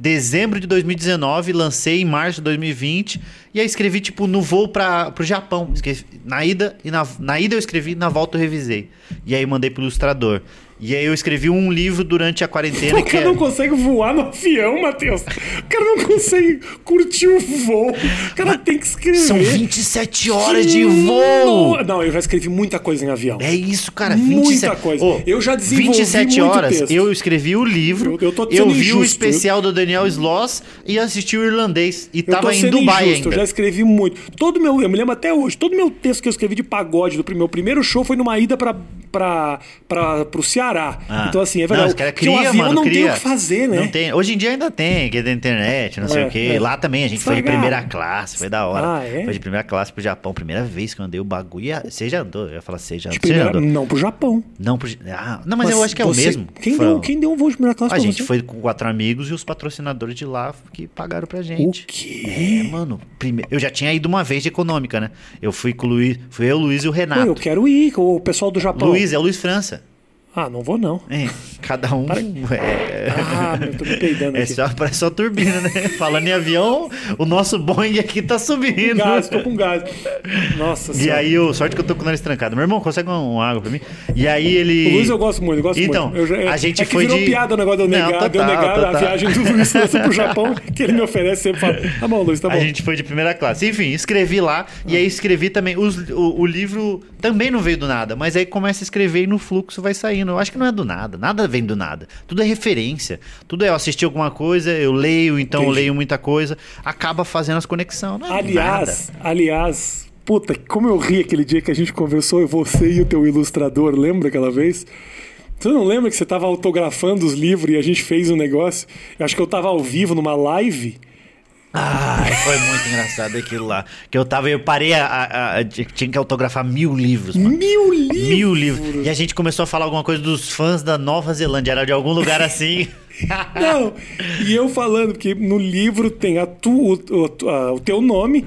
[SPEAKER 2] dezembro de 2019, lancei em março de 2020 e aí escrevi tipo no voo para pro Japão. Escrevi- na ida e na, na ida eu escrevi, na volta eu revisei. E aí mandei pro ilustrador. E aí eu escrevi um livro durante a quarentena
[SPEAKER 1] O
[SPEAKER 2] que
[SPEAKER 1] cara
[SPEAKER 2] é...
[SPEAKER 1] não consegue voar no avião, Matheus. O cara não consegue curtir o voo. O cara tem que escrever.
[SPEAKER 2] São 27 horas de voo.
[SPEAKER 1] Não, eu já escrevi muita coisa em avião.
[SPEAKER 2] É isso, cara.
[SPEAKER 1] Muita
[SPEAKER 2] 27...
[SPEAKER 1] coisa.
[SPEAKER 2] Ô,
[SPEAKER 1] Eu já desenvolvi
[SPEAKER 2] 27
[SPEAKER 1] muito
[SPEAKER 2] horas.
[SPEAKER 1] texto.
[SPEAKER 2] Eu escrevi o livro.
[SPEAKER 1] Eu- eu
[SPEAKER 2] eu vi o
[SPEAKER 1] injusto.
[SPEAKER 2] especial do Daniel Sloss e assisti o irlandês. E
[SPEAKER 1] Eu
[SPEAKER 2] tava em Dubai
[SPEAKER 1] injusto,
[SPEAKER 2] ainda.
[SPEAKER 1] Eu já escrevi muito. Todo meu, eu me lembro até hoje, todo meu texto que eu escrevi de pagode do meu primeiro show foi numa ida pra, pra, pra, pro Ceará.
[SPEAKER 2] Ah.
[SPEAKER 1] Então, assim, é
[SPEAKER 2] Não,
[SPEAKER 1] verdade.
[SPEAKER 2] os caras
[SPEAKER 1] Porque o
[SPEAKER 2] cria,
[SPEAKER 1] avião
[SPEAKER 2] mano,
[SPEAKER 1] não
[SPEAKER 2] cria.
[SPEAKER 1] tem o que fazer, né?
[SPEAKER 2] Não tem. Hoje em dia ainda tem, que é da internet, não sei
[SPEAKER 1] É,
[SPEAKER 2] o quê.
[SPEAKER 1] é.
[SPEAKER 2] Lá também a gente foi de primeira classe, foi da hora.
[SPEAKER 1] Ah, é?
[SPEAKER 2] Foi de primeira classe pro Japão. Primeira vez que eu andei o bagulho. Você já andou? Eu ia falar, você já, você já andou?
[SPEAKER 1] não pro Japão.
[SPEAKER 2] Não, pro... ah, não, mas, eu acho que é o
[SPEAKER 1] você-
[SPEAKER 2] mesmo.
[SPEAKER 1] Quem
[SPEAKER 2] Foi-
[SPEAKER 1] deu, quem deu um voo de primeira classe
[SPEAKER 2] A gente
[SPEAKER 1] você?
[SPEAKER 2] foi com quatro amigos e os patrocinadores de lá que pagaram pra
[SPEAKER 1] O
[SPEAKER 2] gente.
[SPEAKER 1] quê?
[SPEAKER 2] É, mano. Prime... Eu já tinha ido uma vez de econômica, né? Eu fui com o Luiz. Fui eu, o Luiz e o
[SPEAKER 1] Pô,
[SPEAKER 2] Renato.
[SPEAKER 1] eu quero ir com o pessoal do Japão.
[SPEAKER 2] Luiz, é o Luiz França.
[SPEAKER 1] Ah, não vou não.
[SPEAKER 2] É, cada um. É,
[SPEAKER 1] Ah, meu, tô me peidando
[SPEAKER 2] É
[SPEAKER 1] aqui.
[SPEAKER 2] só, parece só turbina, né? Falando em avião, o nosso Boeing aqui tá subindo.
[SPEAKER 1] Gás, tô com gás. Nossa
[SPEAKER 2] E
[SPEAKER 1] senhora.
[SPEAKER 2] aí, eu, sorte que eu tô com o nariz trancado. Meu irmão, consegue um, um água pra mim? E aí ele.
[SPEAKER 1] O Luiz eu gosto muito, eu gosto
[SPEAKER 2] Então,
[SPEAKER 1] muito. Eu já-
[SPEAKER 2] a gente
[SPEAKER 1] é
[SPEAKER 2] foi
[SPEAKER 1] virou
[SPEAKER 2] de-
[SPEAKER 1] piada o negócio de eu
[SPEAKER 2] Não,
[SPEAKER 1] negar, de eu
[SPEAKER 2] total,
[SPEAKER 1] a viagem do Luiz França pro Japão, que ele me oferece sempre fala, tá bom, Luiz, tá bom.
[SPEAKER 2] A gente foi de primeira classe. Enfim, escrevi lá. E aí escrevi também. os- o, o livro também não veio do nada. Mas aí começa a escrever e no fluxo vai Eu acho que não é do nada. Nada vem do nada. Tudo é referência. Tudo é eu assisti alguma coisa, eu leio, então eu
[SPEAKER 1] Entendi.
[SPEAKER 2] leio muita coisa. Acaba fazendo as conexões. É
[SPEAKER 1] Aliás, aliás, puta, como eu ri aquele dia que a gente conversou, você e o teu ilustrador, lembra aquela vez? Você não lembra que você tava autografando os livros e a gente fez um negócio? Eu acho que eu tava ao vivo numa live.
[SPEAKER 2] Ai, foi muito engraçado aquilo lá. Que eu tava, eu parei, a, a- a- tinha que autografar mil livros, mano.
[SPEAKER 1] Mil livros!
[SPEAKER 2] Mil livros. E a gente começou a falar alguma coisa dos fãs da Nova Zelândia. Era de algum lugar assim.
[SPEAKER 1] Não, e eu falando, porque no livro tem a tu, o, o- o teu nome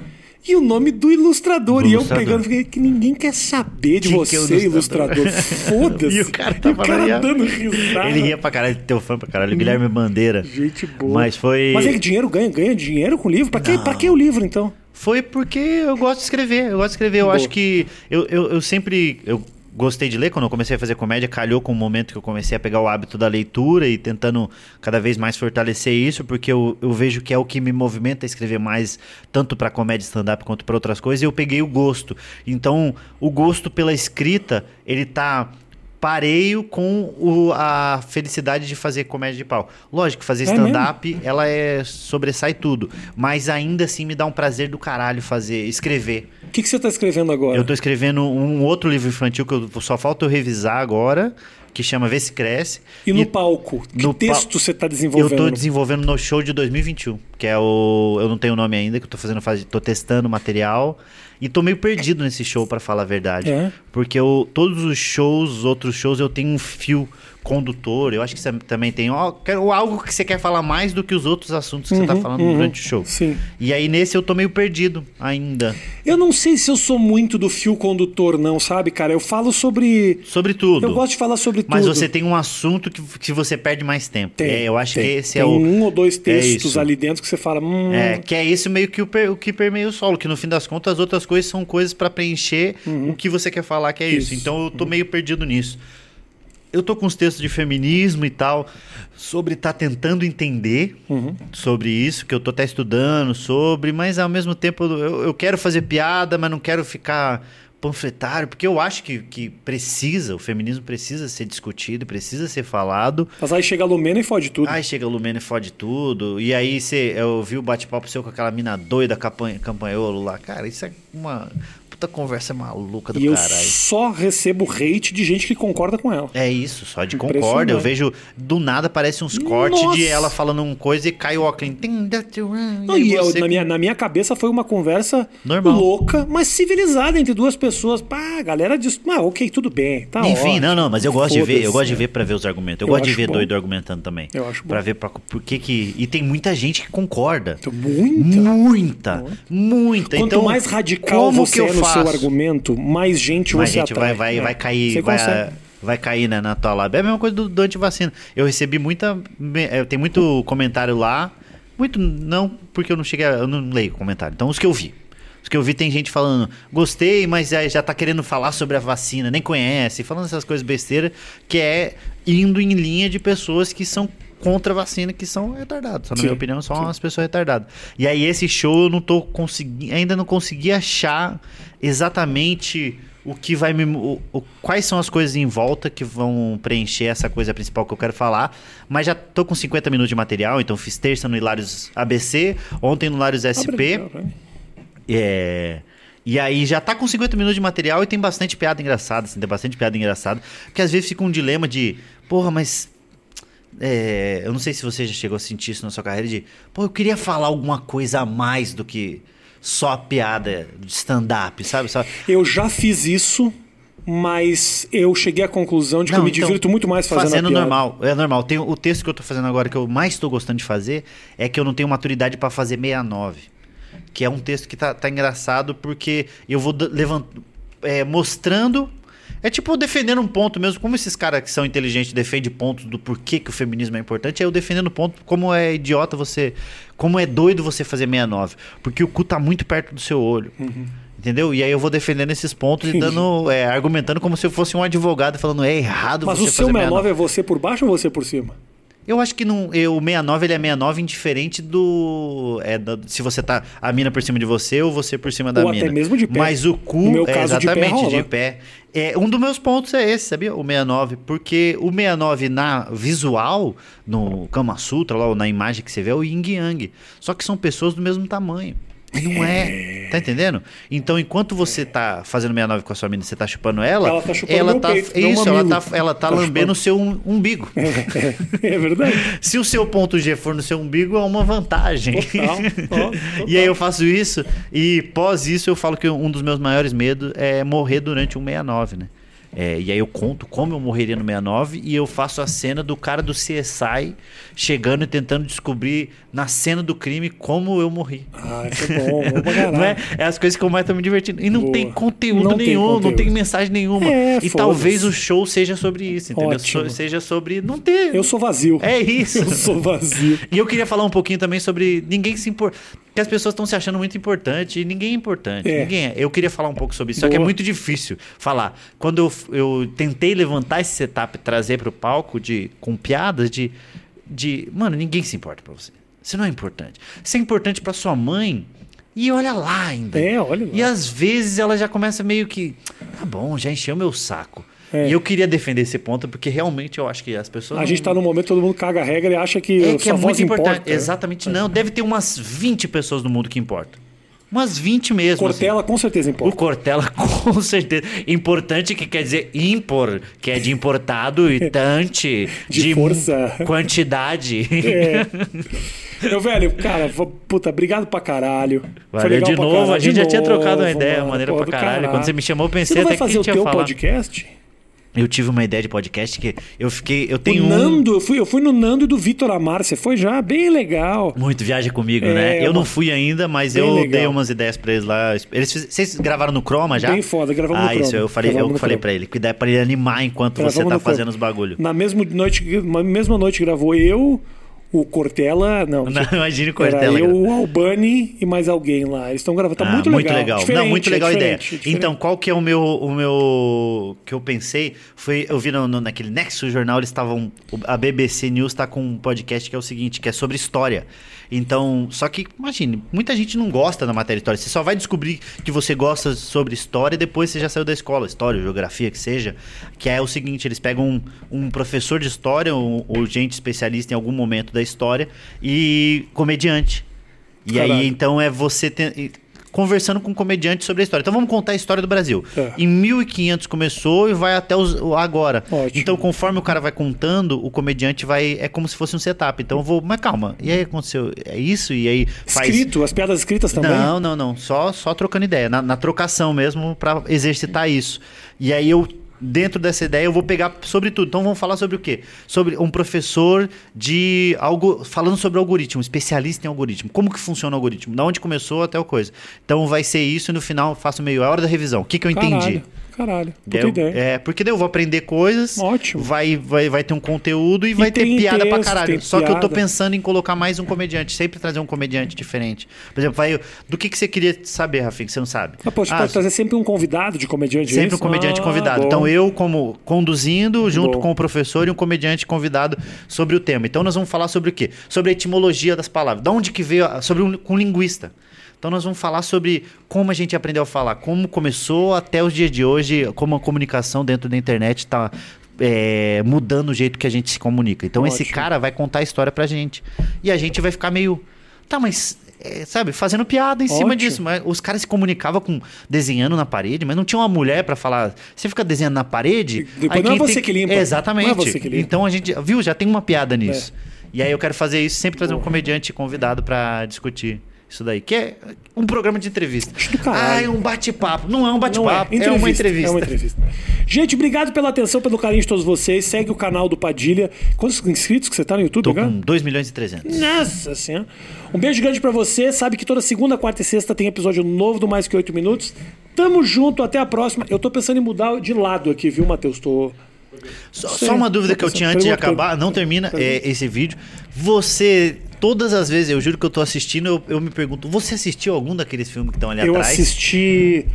[SPEAKER 1] e o nome do ilustrador.
[SPEAKER 2] Do
[SPEAKER 1] e eu
[SPEAKER 2] ilustrador.
[SPEAKER 1] pegando, fiquei que ninguém quer saber de
[SPEAKER 2] Quem
[SPEAKER 1] você,
[SPEAKER 2] é ilustrador?
[SPEAKER 1] ilustrador. Foda-se.
[SPEAKER 2] E o cara tava
[SPEAKER 1] o cara dando risada.
[SPEAKER 2] Ele ria pra caralho, teu fã pra caralho. Guilherme Bandeira.
[SPEAKER 1] Gente boa.
[SPEAKER 2] Mas foi.
[SPEAKER 1] Mas é que dinheiro ganha, ganha dinheiro com livro? Pra que, pra que o livro, então?
[SPEAKER 2] Foi porque eu gosto de escrever. Eu gosto de escrever. Eu
[SPEAKER 1] Boa.
[SPEAKER 2] acho que eu, eu, eu sempre. Eu gostei de ler quando eu comecei a fazer comédia. Calhou com o momento que eu comecei a pegar o hábito da leitura e tentando cada vez mais fortalecer isso, porque eu, eu vejo que é o que me movimenta a escrever mais, tanto pra comédia stand-up quanto pra outras coisas. E eu peguei o gosto. Então, o gosto pela escrita, ele tá pareio com o- a felicidade de fazer comédia de pau. Lógico, fazer
[SPEAKER 1] É
[SPEAKER 2] stand-up, ela é sobressai tudo, mas ainda assim me dá um prazer do caralho fazer, escrever.
[SPEAKER 1] O que, que você tá escrevendo agora?
[SPEAKER 2] Eu tô escrevendo um outro livro infantil que eu, só falta eu revisar agora, que chama Vê se Cresce.
[SPEAKER 1] E no palco? Que
[SPEAKER 2] no pa-
[SPEAKER 1] texto você tá
[SPEAKER 2] Eu
[SPEAKER 1] desenvolvendo?
[SPEAKER 2] tô desenvolvendo no show de 2021, que é o. Eu não tenho o nome ainda, que eu tô fazendo. faz- Tô testando o material. E tô meio perdido nesse show, pra falar a verdade.
[SPEAKER 1] É?
[SPEAKER 2] Porque eu, todos os shows, os outros shows, eu tenho um fio condutor. Eu acho que você também tem ó, algo que você quer falar mais do que os outros assuntos que você tá
[SPEAKER 1] Uhum,
[SPEAKER 2] falando
[SPEAKER 1] uhum.
[SPEAKER 2] durante o show.
[SPEAKER 1] Sim.
[SPEAKER 2] E aí nesse eu tô meio perdido ainda.
[SPEAKER 1] Eu não sei se eu sou muito do fio condutor, não, sabe, cara? Eu falo sobre.
[SPEAKER 2] Sobre tudo.
[SPEAKER 1] Eu gosto de falar sobre
[SPEAKER 2] Mas
[SPEAKER 1] tudo.
[SPEAKER 2] você tem um assunto que, que você perde mais tempo.
[SPEAKER 1] Tem,
[SPEAKER 2] É, eu acho
[SPEAKER 1] tem.
[SPEAKER 2] que esse é o.
[SPEAKER 1] um ou dois textos
[SPEAKER 2] isso.
[SPEAKER 1] ali dentro que você fala. Hum,
[SPEAKER 2] É, que é isso meio que o, per- o que permeia o solo, que no fim das contas as outras coisas são coisas pra preencher o que você quer falar que é isso.
[SPEAKER 1] Uhum. Isso. Uhum.
[SPEAKER 2] Então eu tô meio perdido nisso. Eu tô com os textos de feminismo e tal, sobre tá tentando entender
[SPEAKER 1] Uhum.
[SPEAKER 2] sobre isso, que eu tô até estudando sobre, mas ao mesmo tempo eu, eu quero fazer piada, mas não quero ficar panfletário, porque eu acho que, que precisa, o feminismo precisa ser discutido, precisa ser falado.
[SPEAKER 1] Mas aí chega a Lumena e fode tudo.
[SPEAKER 2] Aí chega a Lumena e fode tudo. E aí você, eu vi o bate-papo seu com aquela mina doida, campanholo lá. Cara, isso é uma puta conversa maluca do
[SPEAKER 1] e eu
[SPEAKER 2] caralho.
[SPEAKER 1] só recebo hate de gente que concorda com ela.
[SPEAKER 2] É isso, só de concorda. Eu vejo do nada aparece uns cortes
[SPEAKER 1] Nossa!
[SPEAKER 2] de ela falando uma coisa e cai o óculos.
[SPEAKER 1] Não, e eu, na, minha, na minha cabeça foi uma conversa
[SPEAKER 2] Normal.
[SPEAKER 1] louca, mas civilizada entre duas pessoas. Pá, a galera diz, ah, ok, tudo bem, tá
[SPEAKER 2] Enfim, não, não, mas eu gosto de ver, eu gosto de ver pra ver os argumentos. Eu,
[SPEAKER 1] Eu
[SPEAKER 2] gosto de ver
[SPEAKER 1] bom.
[SPEAKER 2] doido argumentando também.
[SPEAKER 1] Eu acho bom.
[SPEAKER 2] Pra ver pra, por que que. E tem muita gente que concorda.
[SPEAKER 1] Muita.
[SPEAKER 2] Muita, muita.
[SPEAKER 1] Quanto
[SPEAKER 2] então,
[SPEAKER 1] mais radical
[SPEAKER 2] como
[SPEAKER 1] você
[SPEAKER 2] que eu
[SPEAKER 1] é no
[SPEAKER 2] faço?
[SPEAKER 1] seu argumento, mais gente
[SPEAKER 2] mais
[SPEAKER 1] você
[SPEAKER 2] gente
[SPEAKER 1] atrai.
[SPEAKER 2] vai, vai,
[SPEAKER 1] É.
[SPEAKER 2] vai cair,
[SPEAKER 1] Você
[SPEAKER 2] vai,
[SPEAKER 1] consegue.
[SPEAKER 2] vai cair né, na tua lábia. É a mesma coisa do, do antivacina. Eu recebi muita. eh, Tem muito comentário lá. Muito não, porque eu não cheguei. a- Eu não leio comentário. Então, os que eu vi. Os que eu vi tem gente falando, gostei, mas já, já tá querendo falar sobre a vacina, nem conhece, falando essas coisas besteiras, que é indo em linha de pessoas que são contra a vacina, que são retardados. Só, na
[SPEAKER 1] Sim,
[SPEAKER 2] minha opinião, são
[SPEAKER 1] sim.
[SPEAKER 2] umas pessoas retardadas. E aí, esse show eu não tô conseguindo. Ainda não consegui achar exatamente o que vai me. o- o- quais são as coisas em volta que vão preencher essa coisa principal que eu quero falar. Mas já tô com 50 minutos de material, então fiz terça no Hilários ABC, ontem no Hilários SP. É. E aí já tá com 50 minutos de material e tem bastante piada engraçada, assim, tem bastante piada engraçada. Porque às vezes fica um dilema de, porra, mas. É, eu não sei se você já chegou a sentir isso na sua carreira de, pô, eu queria falar alguma coisa a mais do que só a piada de stand-up, sabe?
[SPEAKER 1] Eu já fiz isso, mas eu cheguei à conclusão de que
[SPEAKER 2] Não,
[SPEAKER 1] eu me
[SPEAKER 2] então,
[SPEAKER 1] divirto muito mais fazendo,
[SPEAKER 2] fazendo
[SPEAKER 1] a piada.
[SPEAKER 2] normal. É normal. Tem, o texto que eu tô fazendo agora que eu mais tô gostando de fazer é que eu não tenho maturidade pra fazer 69. Que é um texto que tá, tá engraçado porque eu vou da- levant, é, mostrando. É tipo defendendo um ponto mesmo, como esses caras que são inteligentes defendem pontos do porquê que o feminismo é importante, é eu defendendo ponto como é idiota você. Como é doido você fazer 69. Porque o cu tá muito perto do seu olho. Entendeu? E aí eu vou defendendo esses pontos e dando. é, argumentando como se eu fosse um advogado falando é errado
[SPEAKER 1] Mas
[SPEAKER 2] você
[SPEAKER 1] o seu
[SPEAKER 2] fazer
[SPEAKER 1] 69 é você por baixo ou você por cima?
[SPEAKER 2] Eu acho que não, eu, o 69 ele é 69 indiferente do, é, da- se você tá a mina por cima de você ou você por cima da
[SPEAKER 1] Ou até
[SPEAKER 2] mina.
[SPEAKER 1] mesmo de pé.
[SPEAKER 2] Mas o cu
[SPEAKER 1] No meu
[SPEAKER 2] é
[SPEAKER 1] caso, de pé
[SPEAKER 2] exatamente de pé. É, um dos meus pontos é esse, sabia? O 69, porque o 69 na visual, no Kama Sutra, lá, ou na imagem que você vê, é o Yin Yang. Só que são pessoas do mesmo tamanho. Não é. Tá entendendo? Então, enquanto você tá fazendo 69 com a sua mina, você tá chupando ela,
[SPEAKER 1] Ela tá chupando
[SPEAKER 2] ela tá,
[SPEAKER 1] peito,
[SPEAKER 2] é isso, ela tá, ela tá,
[SPEAKER 1] Tá
[SPEAKER 2] lambendo o seu um- umbigo.
[SPEAKER 1] É verdade.
[SPEAKER 2] Se o seu ponto G for no seu umbigo, é uma vantagem.
[SPEAKER 1] Total, total.
[SPEAKER 2] E aí eu faço isso, e pós isso eu falo que um dos meus maiores medos é morrer durante um 69, né? É, e aí eu conto como eu morreria no 69 e eu faço a cena do cara do CSI chegando e tentando descobrir na cena do crime como eu morri.
[SPEAKER 1] Ah, isso é bom, bom pra caralho.
[SPEAKER 2] Não é? é as coisas que eu mais tô me divertindo. E não
[SPEAKER 1] Boa.
[SPEAKER 2] tem conteúdo
[SPEAKER 1] Não tem
[SPEAKER 2] nenhum, não
[SPEAKER 1] conteúdo.
[SPEAKER 2] tem mensagem nenhuma.
[SPEAKER 1] É,
[SPEAKER 2] e talvez o show seja sobre isso, entendeu? So- Seja sobre não ter.
[SPEAKER 1] Eu sou vazio.
[SPEAKER 2] É isso.
[SPEAKER 1] Eu sou vazio.
[SPEAKER 2] E eu queria falar um pouquinho também sobre ninguém se impor... que as pessoas estão se achando muito importante e ninguém é importante.
[SPEAKER 1] É.
[SPEAKER 2] Ninguém é. Eu queria falar um pouco sobre isso, só que é
[SPEAKER 1] Boa.
[SPEAKER 2] muito difícil falar. Quando eu, eu tentei levantar esse setup e trazer pro palco de, com piadas de, de. Mano, ninguém se importa pra você. Você não é importante. Você é importante pra sua mãe. E olha lá ainda.
[SPEAKER 1] É, olha lá.
[SPEAKER 2] E às vezes ela já começa meio que. Tá bom, já encheu meu saco.
[SPEAKER 1] É.
[SPEAKER 2] E eu queria defender esse ponto, porque realmente eu acho que as pessoas.
[SPEAKER 1] A
[SPEAKER 2] não-
[SPEAKER 1] gente tá num momento que todo mundo caga a regra e acha que,
[SPEAKER 2] é que é muito importante.
[SPEAKER 1] importa.
[SPEAKER 2] Exatamente, não. Deve ter umas 20 pessoas no mundo que importam. Umas 20 mesmo.
[SPEAKER 1] Cortela
[SPEAKER 2] assim.
[SPEAKER 1] com certeza
[SPEAKER 2] O
[SPEAKER 1] importa.
[SPEAKER 2] Cortella, com certeza. Importante que quer dizer impor, que é de importado, e tante,
[SPEAKER 1] De força.
[SPEAKER 2] quantidade.
[SPEAKER 1] É. Meu velho, cara, puta, obrigado pra caralho.
[SPEAKER 2] Valeu de novo,
[SPEAKER 1] caralho.
[SPEAKER 2] a gente
[SPEAKER 1] De
[SPEAKER 2] já tinha trocado uma
[SPEAKER 1] novo,
[SPEAKER 2] ideia,
[SPEAKER 1] mano.
[SPEAKER 2] maneira
[SPEAKER 1] Porra
[SPEAKER 2] pra
[SPEAKER 1] do
[SPEAKER 2] caralho. Quando você me chamou, eu pensei
[SPEAKER 1] Você não vai
[SPEAKER 2] até que
[SPEAKER 1] fazer o teu podcast?
[SPEAKER 2] Eu tive uma ideia de podcast que eu fiquei. Eu
[SPEAKER 1] O
[SPEAKER 2] tenho um.
[SPEAKER 1] Nando, eu fui, eu fui no Nando e do Vitor Amar. Você foi já? Bem legal.
[SPEAKER 2] Muito viaja comigo,
[SPEAKER 1] É,
[SPEAKER 2] né? Eu
[SPEAKER 1] uma-
[SPEAKER 2] não fui ainda, mas
[SPEAKER 1] Bem
[SPEAKER 2] eu
[SPEAKER 1] legal.
[SPEAKER 2] dei umas ideias pra eles lá. Eles Vocês gravaram no Chroma já?
[SPEAKER 1] Bem foda, gravamos no
[SPEAKER 2] ah, isso
[SPEAKER 1] Chroma.
[SPEAKER 2] eu falei,
[SPEAKER 1] Gravamos
[SPEAKER 2] eu falei
[SPEAKER 1] Chroma.
[SPEAKER 2] pra ele. Que dá pra ele animar enquanto você
[SPEAKER 1] Gravamos
[SPEAKER 2] tá
[SPEAKER 1] no
[SPEAKER 2] fazendo
[SPEAKER 1] Chroma.
[SPEAKER 2] os bagulho.
[SPEAKER 1] Na mesma noite, na mesma noite gravou eu, o Cortella. Não,
[SPEAKER 2] Não, imagina o
[SPEAKER 1] Era
[SPEAKER 2] Cortella.
[SPEAKER 1] eu, o Albani e mais alguém lá. Eles estão gravando. Tá
[SPEAKER 2] Ah,
[SPEAKER 1] muito legal.
[SPEAKER 2] Não,
[SPEAKER 1] Diferente,
[SPEAKER 2] muito
[SPEAKER 1] é
[SPEAKER 2] legal a ideia.
[SPEAKER 1] é.
[SPEAKER 2] Então, qual que é o meu, o meu que eu pensei? Foi, eu vi no, no- naquele Nexus Jornal, eles estavam, a BBC News tá com um podcast que é o seguinte, que é sobre história. Então, só que, imagine, muita gente não gosta da matéria história. Você só vai descobrir que você gosta sobre história depois você já saiu da escola, história, geografia, que seja. Que é o seguinte, eles pegam um, um professor de história ou, ou gente especialista em algum momento da história e comediante. E
[SPEAKER 1] Caralho.
[SPEAKER 2] aí, então, é você ter- conversando com um comediante sobre a história. Então, vamos contar a história do Brasil.
[SPEAKER 1] É.
[SPEAKER 2] Em 1500 começou e vai até os- agora.
[SPEAKER 1] Ótimo.
[SPEAKER 2] Então, conforme o cara vai contando, o comediante vai... É como se fosse um setup. Então, eu vou... Mas calma. E aí, aconteceu... É isso? E aí faz...
[SPEAKER 1] Escrito, as piadas escritas também.
[SPEAKER 2] Não, não, não. Só, só trocando ideia. Na, na trocação mesmo, pra exercitar isso. E aí eu, dentro dessa ideia, eu vou pegar sobre tudo. Então vamos falar sobre o quê? Sobre um professor de algo. Falando sobre algoritmo, especialista em algoritmo. Como que funciona o algoritmo? Da onde começou até o coisa. Então vai ser isso e no final eu faço meio hora da revisão. O que, que eu entendi?
[SPEAKER 1] Caralho, caralho. Puta
[SPEAKER 2] Eu-
[SPEAKER 1] ideia.
[SPEAKER 2] é, porque daí eu vou aprender coisas,
[SPEAKER 1] Ótimo.
[SPEAKER 2] Vai, vai, vai ter um conteúdo e, vai ter piada pra
[SPEAKER 1] texto,
[SPEAKER 2] caralho.
[SPEAKER 1] tem
[SPEAKER 2] Só que eu tô
[SPEAKER 1] piada.
[SPEAKER 2] pensando em colocar mais um comediante, sempre trazer um comediante diferente. Por exemplo, vai, do que, que você queria saber, Rafinha, que você não sabe?
[SPEAKER 1] Ah, pô, você
[SPEAKER 2] Ah,
[SPEAKER 1] pode trazer sempre um convidado de comediante. é
[SPEAKER 2] Sempre um
[SPEAKER 1] isso?
[SPEAKER 2] comediante
[SPEAKER 1] Ah,
[SPEAKER 2] convidado.
[SPEAKER 1] bom.
[SPEAKER 2] Então eu, como conduzindo, junto
[SPEAKER 1] Bom.
[SPEAKER 2] com o professor e um comediante convidado sobre o tema. Então nós vamos falar sobre o quê? Sobre a etimologia das palavras. Da onde que veio? a- Sobre um, com um linguista. Então nós vamos falar sobre como a gente aprendeu a falar, como começou até os dias de hoje, como a comunicação dentro da internet está mudando o jeito que a gente se comunica. Então esse
[SPEAKER 1] Ótimo.
[SPEAKER 2] cara vai contar a história pra gente. E a gente vai ficar meio. Tá, mas. é, sabe, fazendo piada em cima
[SPEAKER 1] Ótimo.
[SPEAKER 2] disso. Mas os caras se comunicavam com desenhando na parede, mas não tinha uma mulher pra falar. Você fica desenhando na parede.
[SPEAKER 1] Depois não é você
[SPEAKER 2] tem-
[SPEAKER 1] que limpa.
[SPEAKER 2] Exatamente.
[SPEAKER 1] É você que limpa. É.
[SPEAKER 2] Então a gente. Viu? Já tem uma piada nisso. E aí eu quero fazer isso, sempre trazer um comediante convidado pra discutir isso daí. Que é um programa de entrevista. Ah, é um bate-papo. Não é um bate-papo, é, uma entrevista.
[SPEAKER 1] É uma entrevista. Gente, obrigado pela atenção, pelo carinho de todos vocês. Segue o canal do Padilha. Quantos inscritos que você tá no YouTube,
[SPEAKER 2] Tô
[SPEAKER 1] cara?
[SPEAKER 2] com 2 milhões e 300.
[SPEAKER 1] Nossa senhora. Um beijo grande pra você. Sabe que toda segunda, quarta e sexta tem episódio novo do Mais Que Oito Minutos. Tamo junto, até a próxima. Eu tô pensando em mudar de lado aqui, viu, Matheus? Tô...
[SPEAKER 2] Só, só uma dúvida que eu tinha antes de acabar, não termina é, esse vídeo. Você, todas as vezes, eu juro que eu tô assistindo, eu, eu me pergunto, você assistiu algum daqueles filmes que estão ali
[SPEAKER 1] Eu
[SPEAKER 2] atrás?
[SPEAKER 1] assisti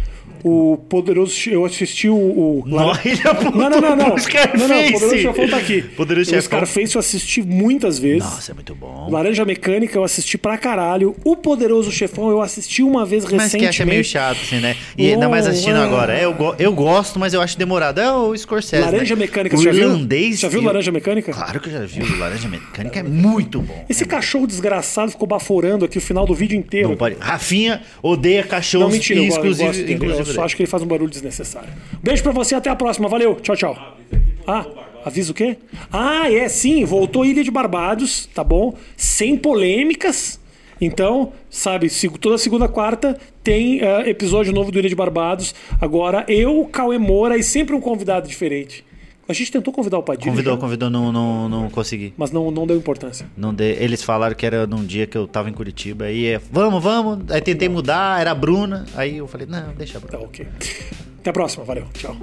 [SPEAKER 1] o Poderoso... Eu assisti o... o...
[SPEAKER 2] Não, ele apontou
[SPEAKER 1] Não, não, não, não.
[SPEAKER 2] pro Scarface.
[SPEAKER 1] Não, não, o Poderoso Chefão tá aqui.
[SPEAKER 2] Poderoso
[SPEAKER 1] o
[SPEAKER 2] Chefão.
[SPEAKER 1] Scarface eu assisti muitas vezes.
[SPEAKER 2] Nossa, é muito bom.
[SPEAKER 1] Laranja Mecânica eu assisti pra caralho. O Poderoso Chefão eu assisti uma vez
[SPEAKER 2] Mas
[SPEAKER 1] recentemente.
[SPEAKER 2] que acha meio chato, assim, né? E ainda mais assistindo agora. É, eu, go- eu gosto, mas eu acho demorado. É o Scorsese.
[SPEAKER 1] Laranja
[SPEAKER 2] né?
[SPEAKER 1] Mecânica,
[SPEAKER 2] o
[SPEAKER 1] você já viu?
[SPEAKER 2] irlandês.
[SPEAKER 1] Já viu Laranja Mecânica?
[SPEAKER 2] Claro que eu já vi. O Laranja Mecânica é muito bom.
[SPEAKER 1] Esse
[SPEAKER 2] É
[SPEAKER 1] cachorro cachorro desgraçado ficou baforando aqui o final do vídeo inteiro.
[SPEAKER 2] Não pode. Rafinha odeia cachorros
[SPEAKER 1] Não, mentira, eu, go- eu
[SPEAKER 2] inclusive,
[SPEAKER 1] gosto
[SPEAKER 2] inclusive
[SPEAKER 1] só acho que ele faz um barulho desnecessário. Beijo pra você, até a próxima. Valeu, tchau, tchau. Ah, avisa o quê? Ah, é, sim, voltou Ilha de Barbados, tá bom? Sem polêmicas. Então, sabe, toda segunda, quarta tem ah, episódio novo do Ilha de Barbados. Agora, eu, Cauê Moura e sempre um convidado diferente. A gente tentou convidar o Padilha,
[SPEAKER 2] Convidou,
[SPEAKER 1] já,
[SPEAKER 2] convidou, não, não, não consegui.
[SPEAKER 1] mas não, não deu importância.
[SPEAKER 2] Não de- Eles falaram que era num dia que eu tava em Curitiba. Aí, é, vamos, vamos. Aí tentei mudar, era a Bruna. Aí eu falei, não, deixa a Bruna.
[SPEAKER 1] Tá ok. Até a próxima, valeu, tchau.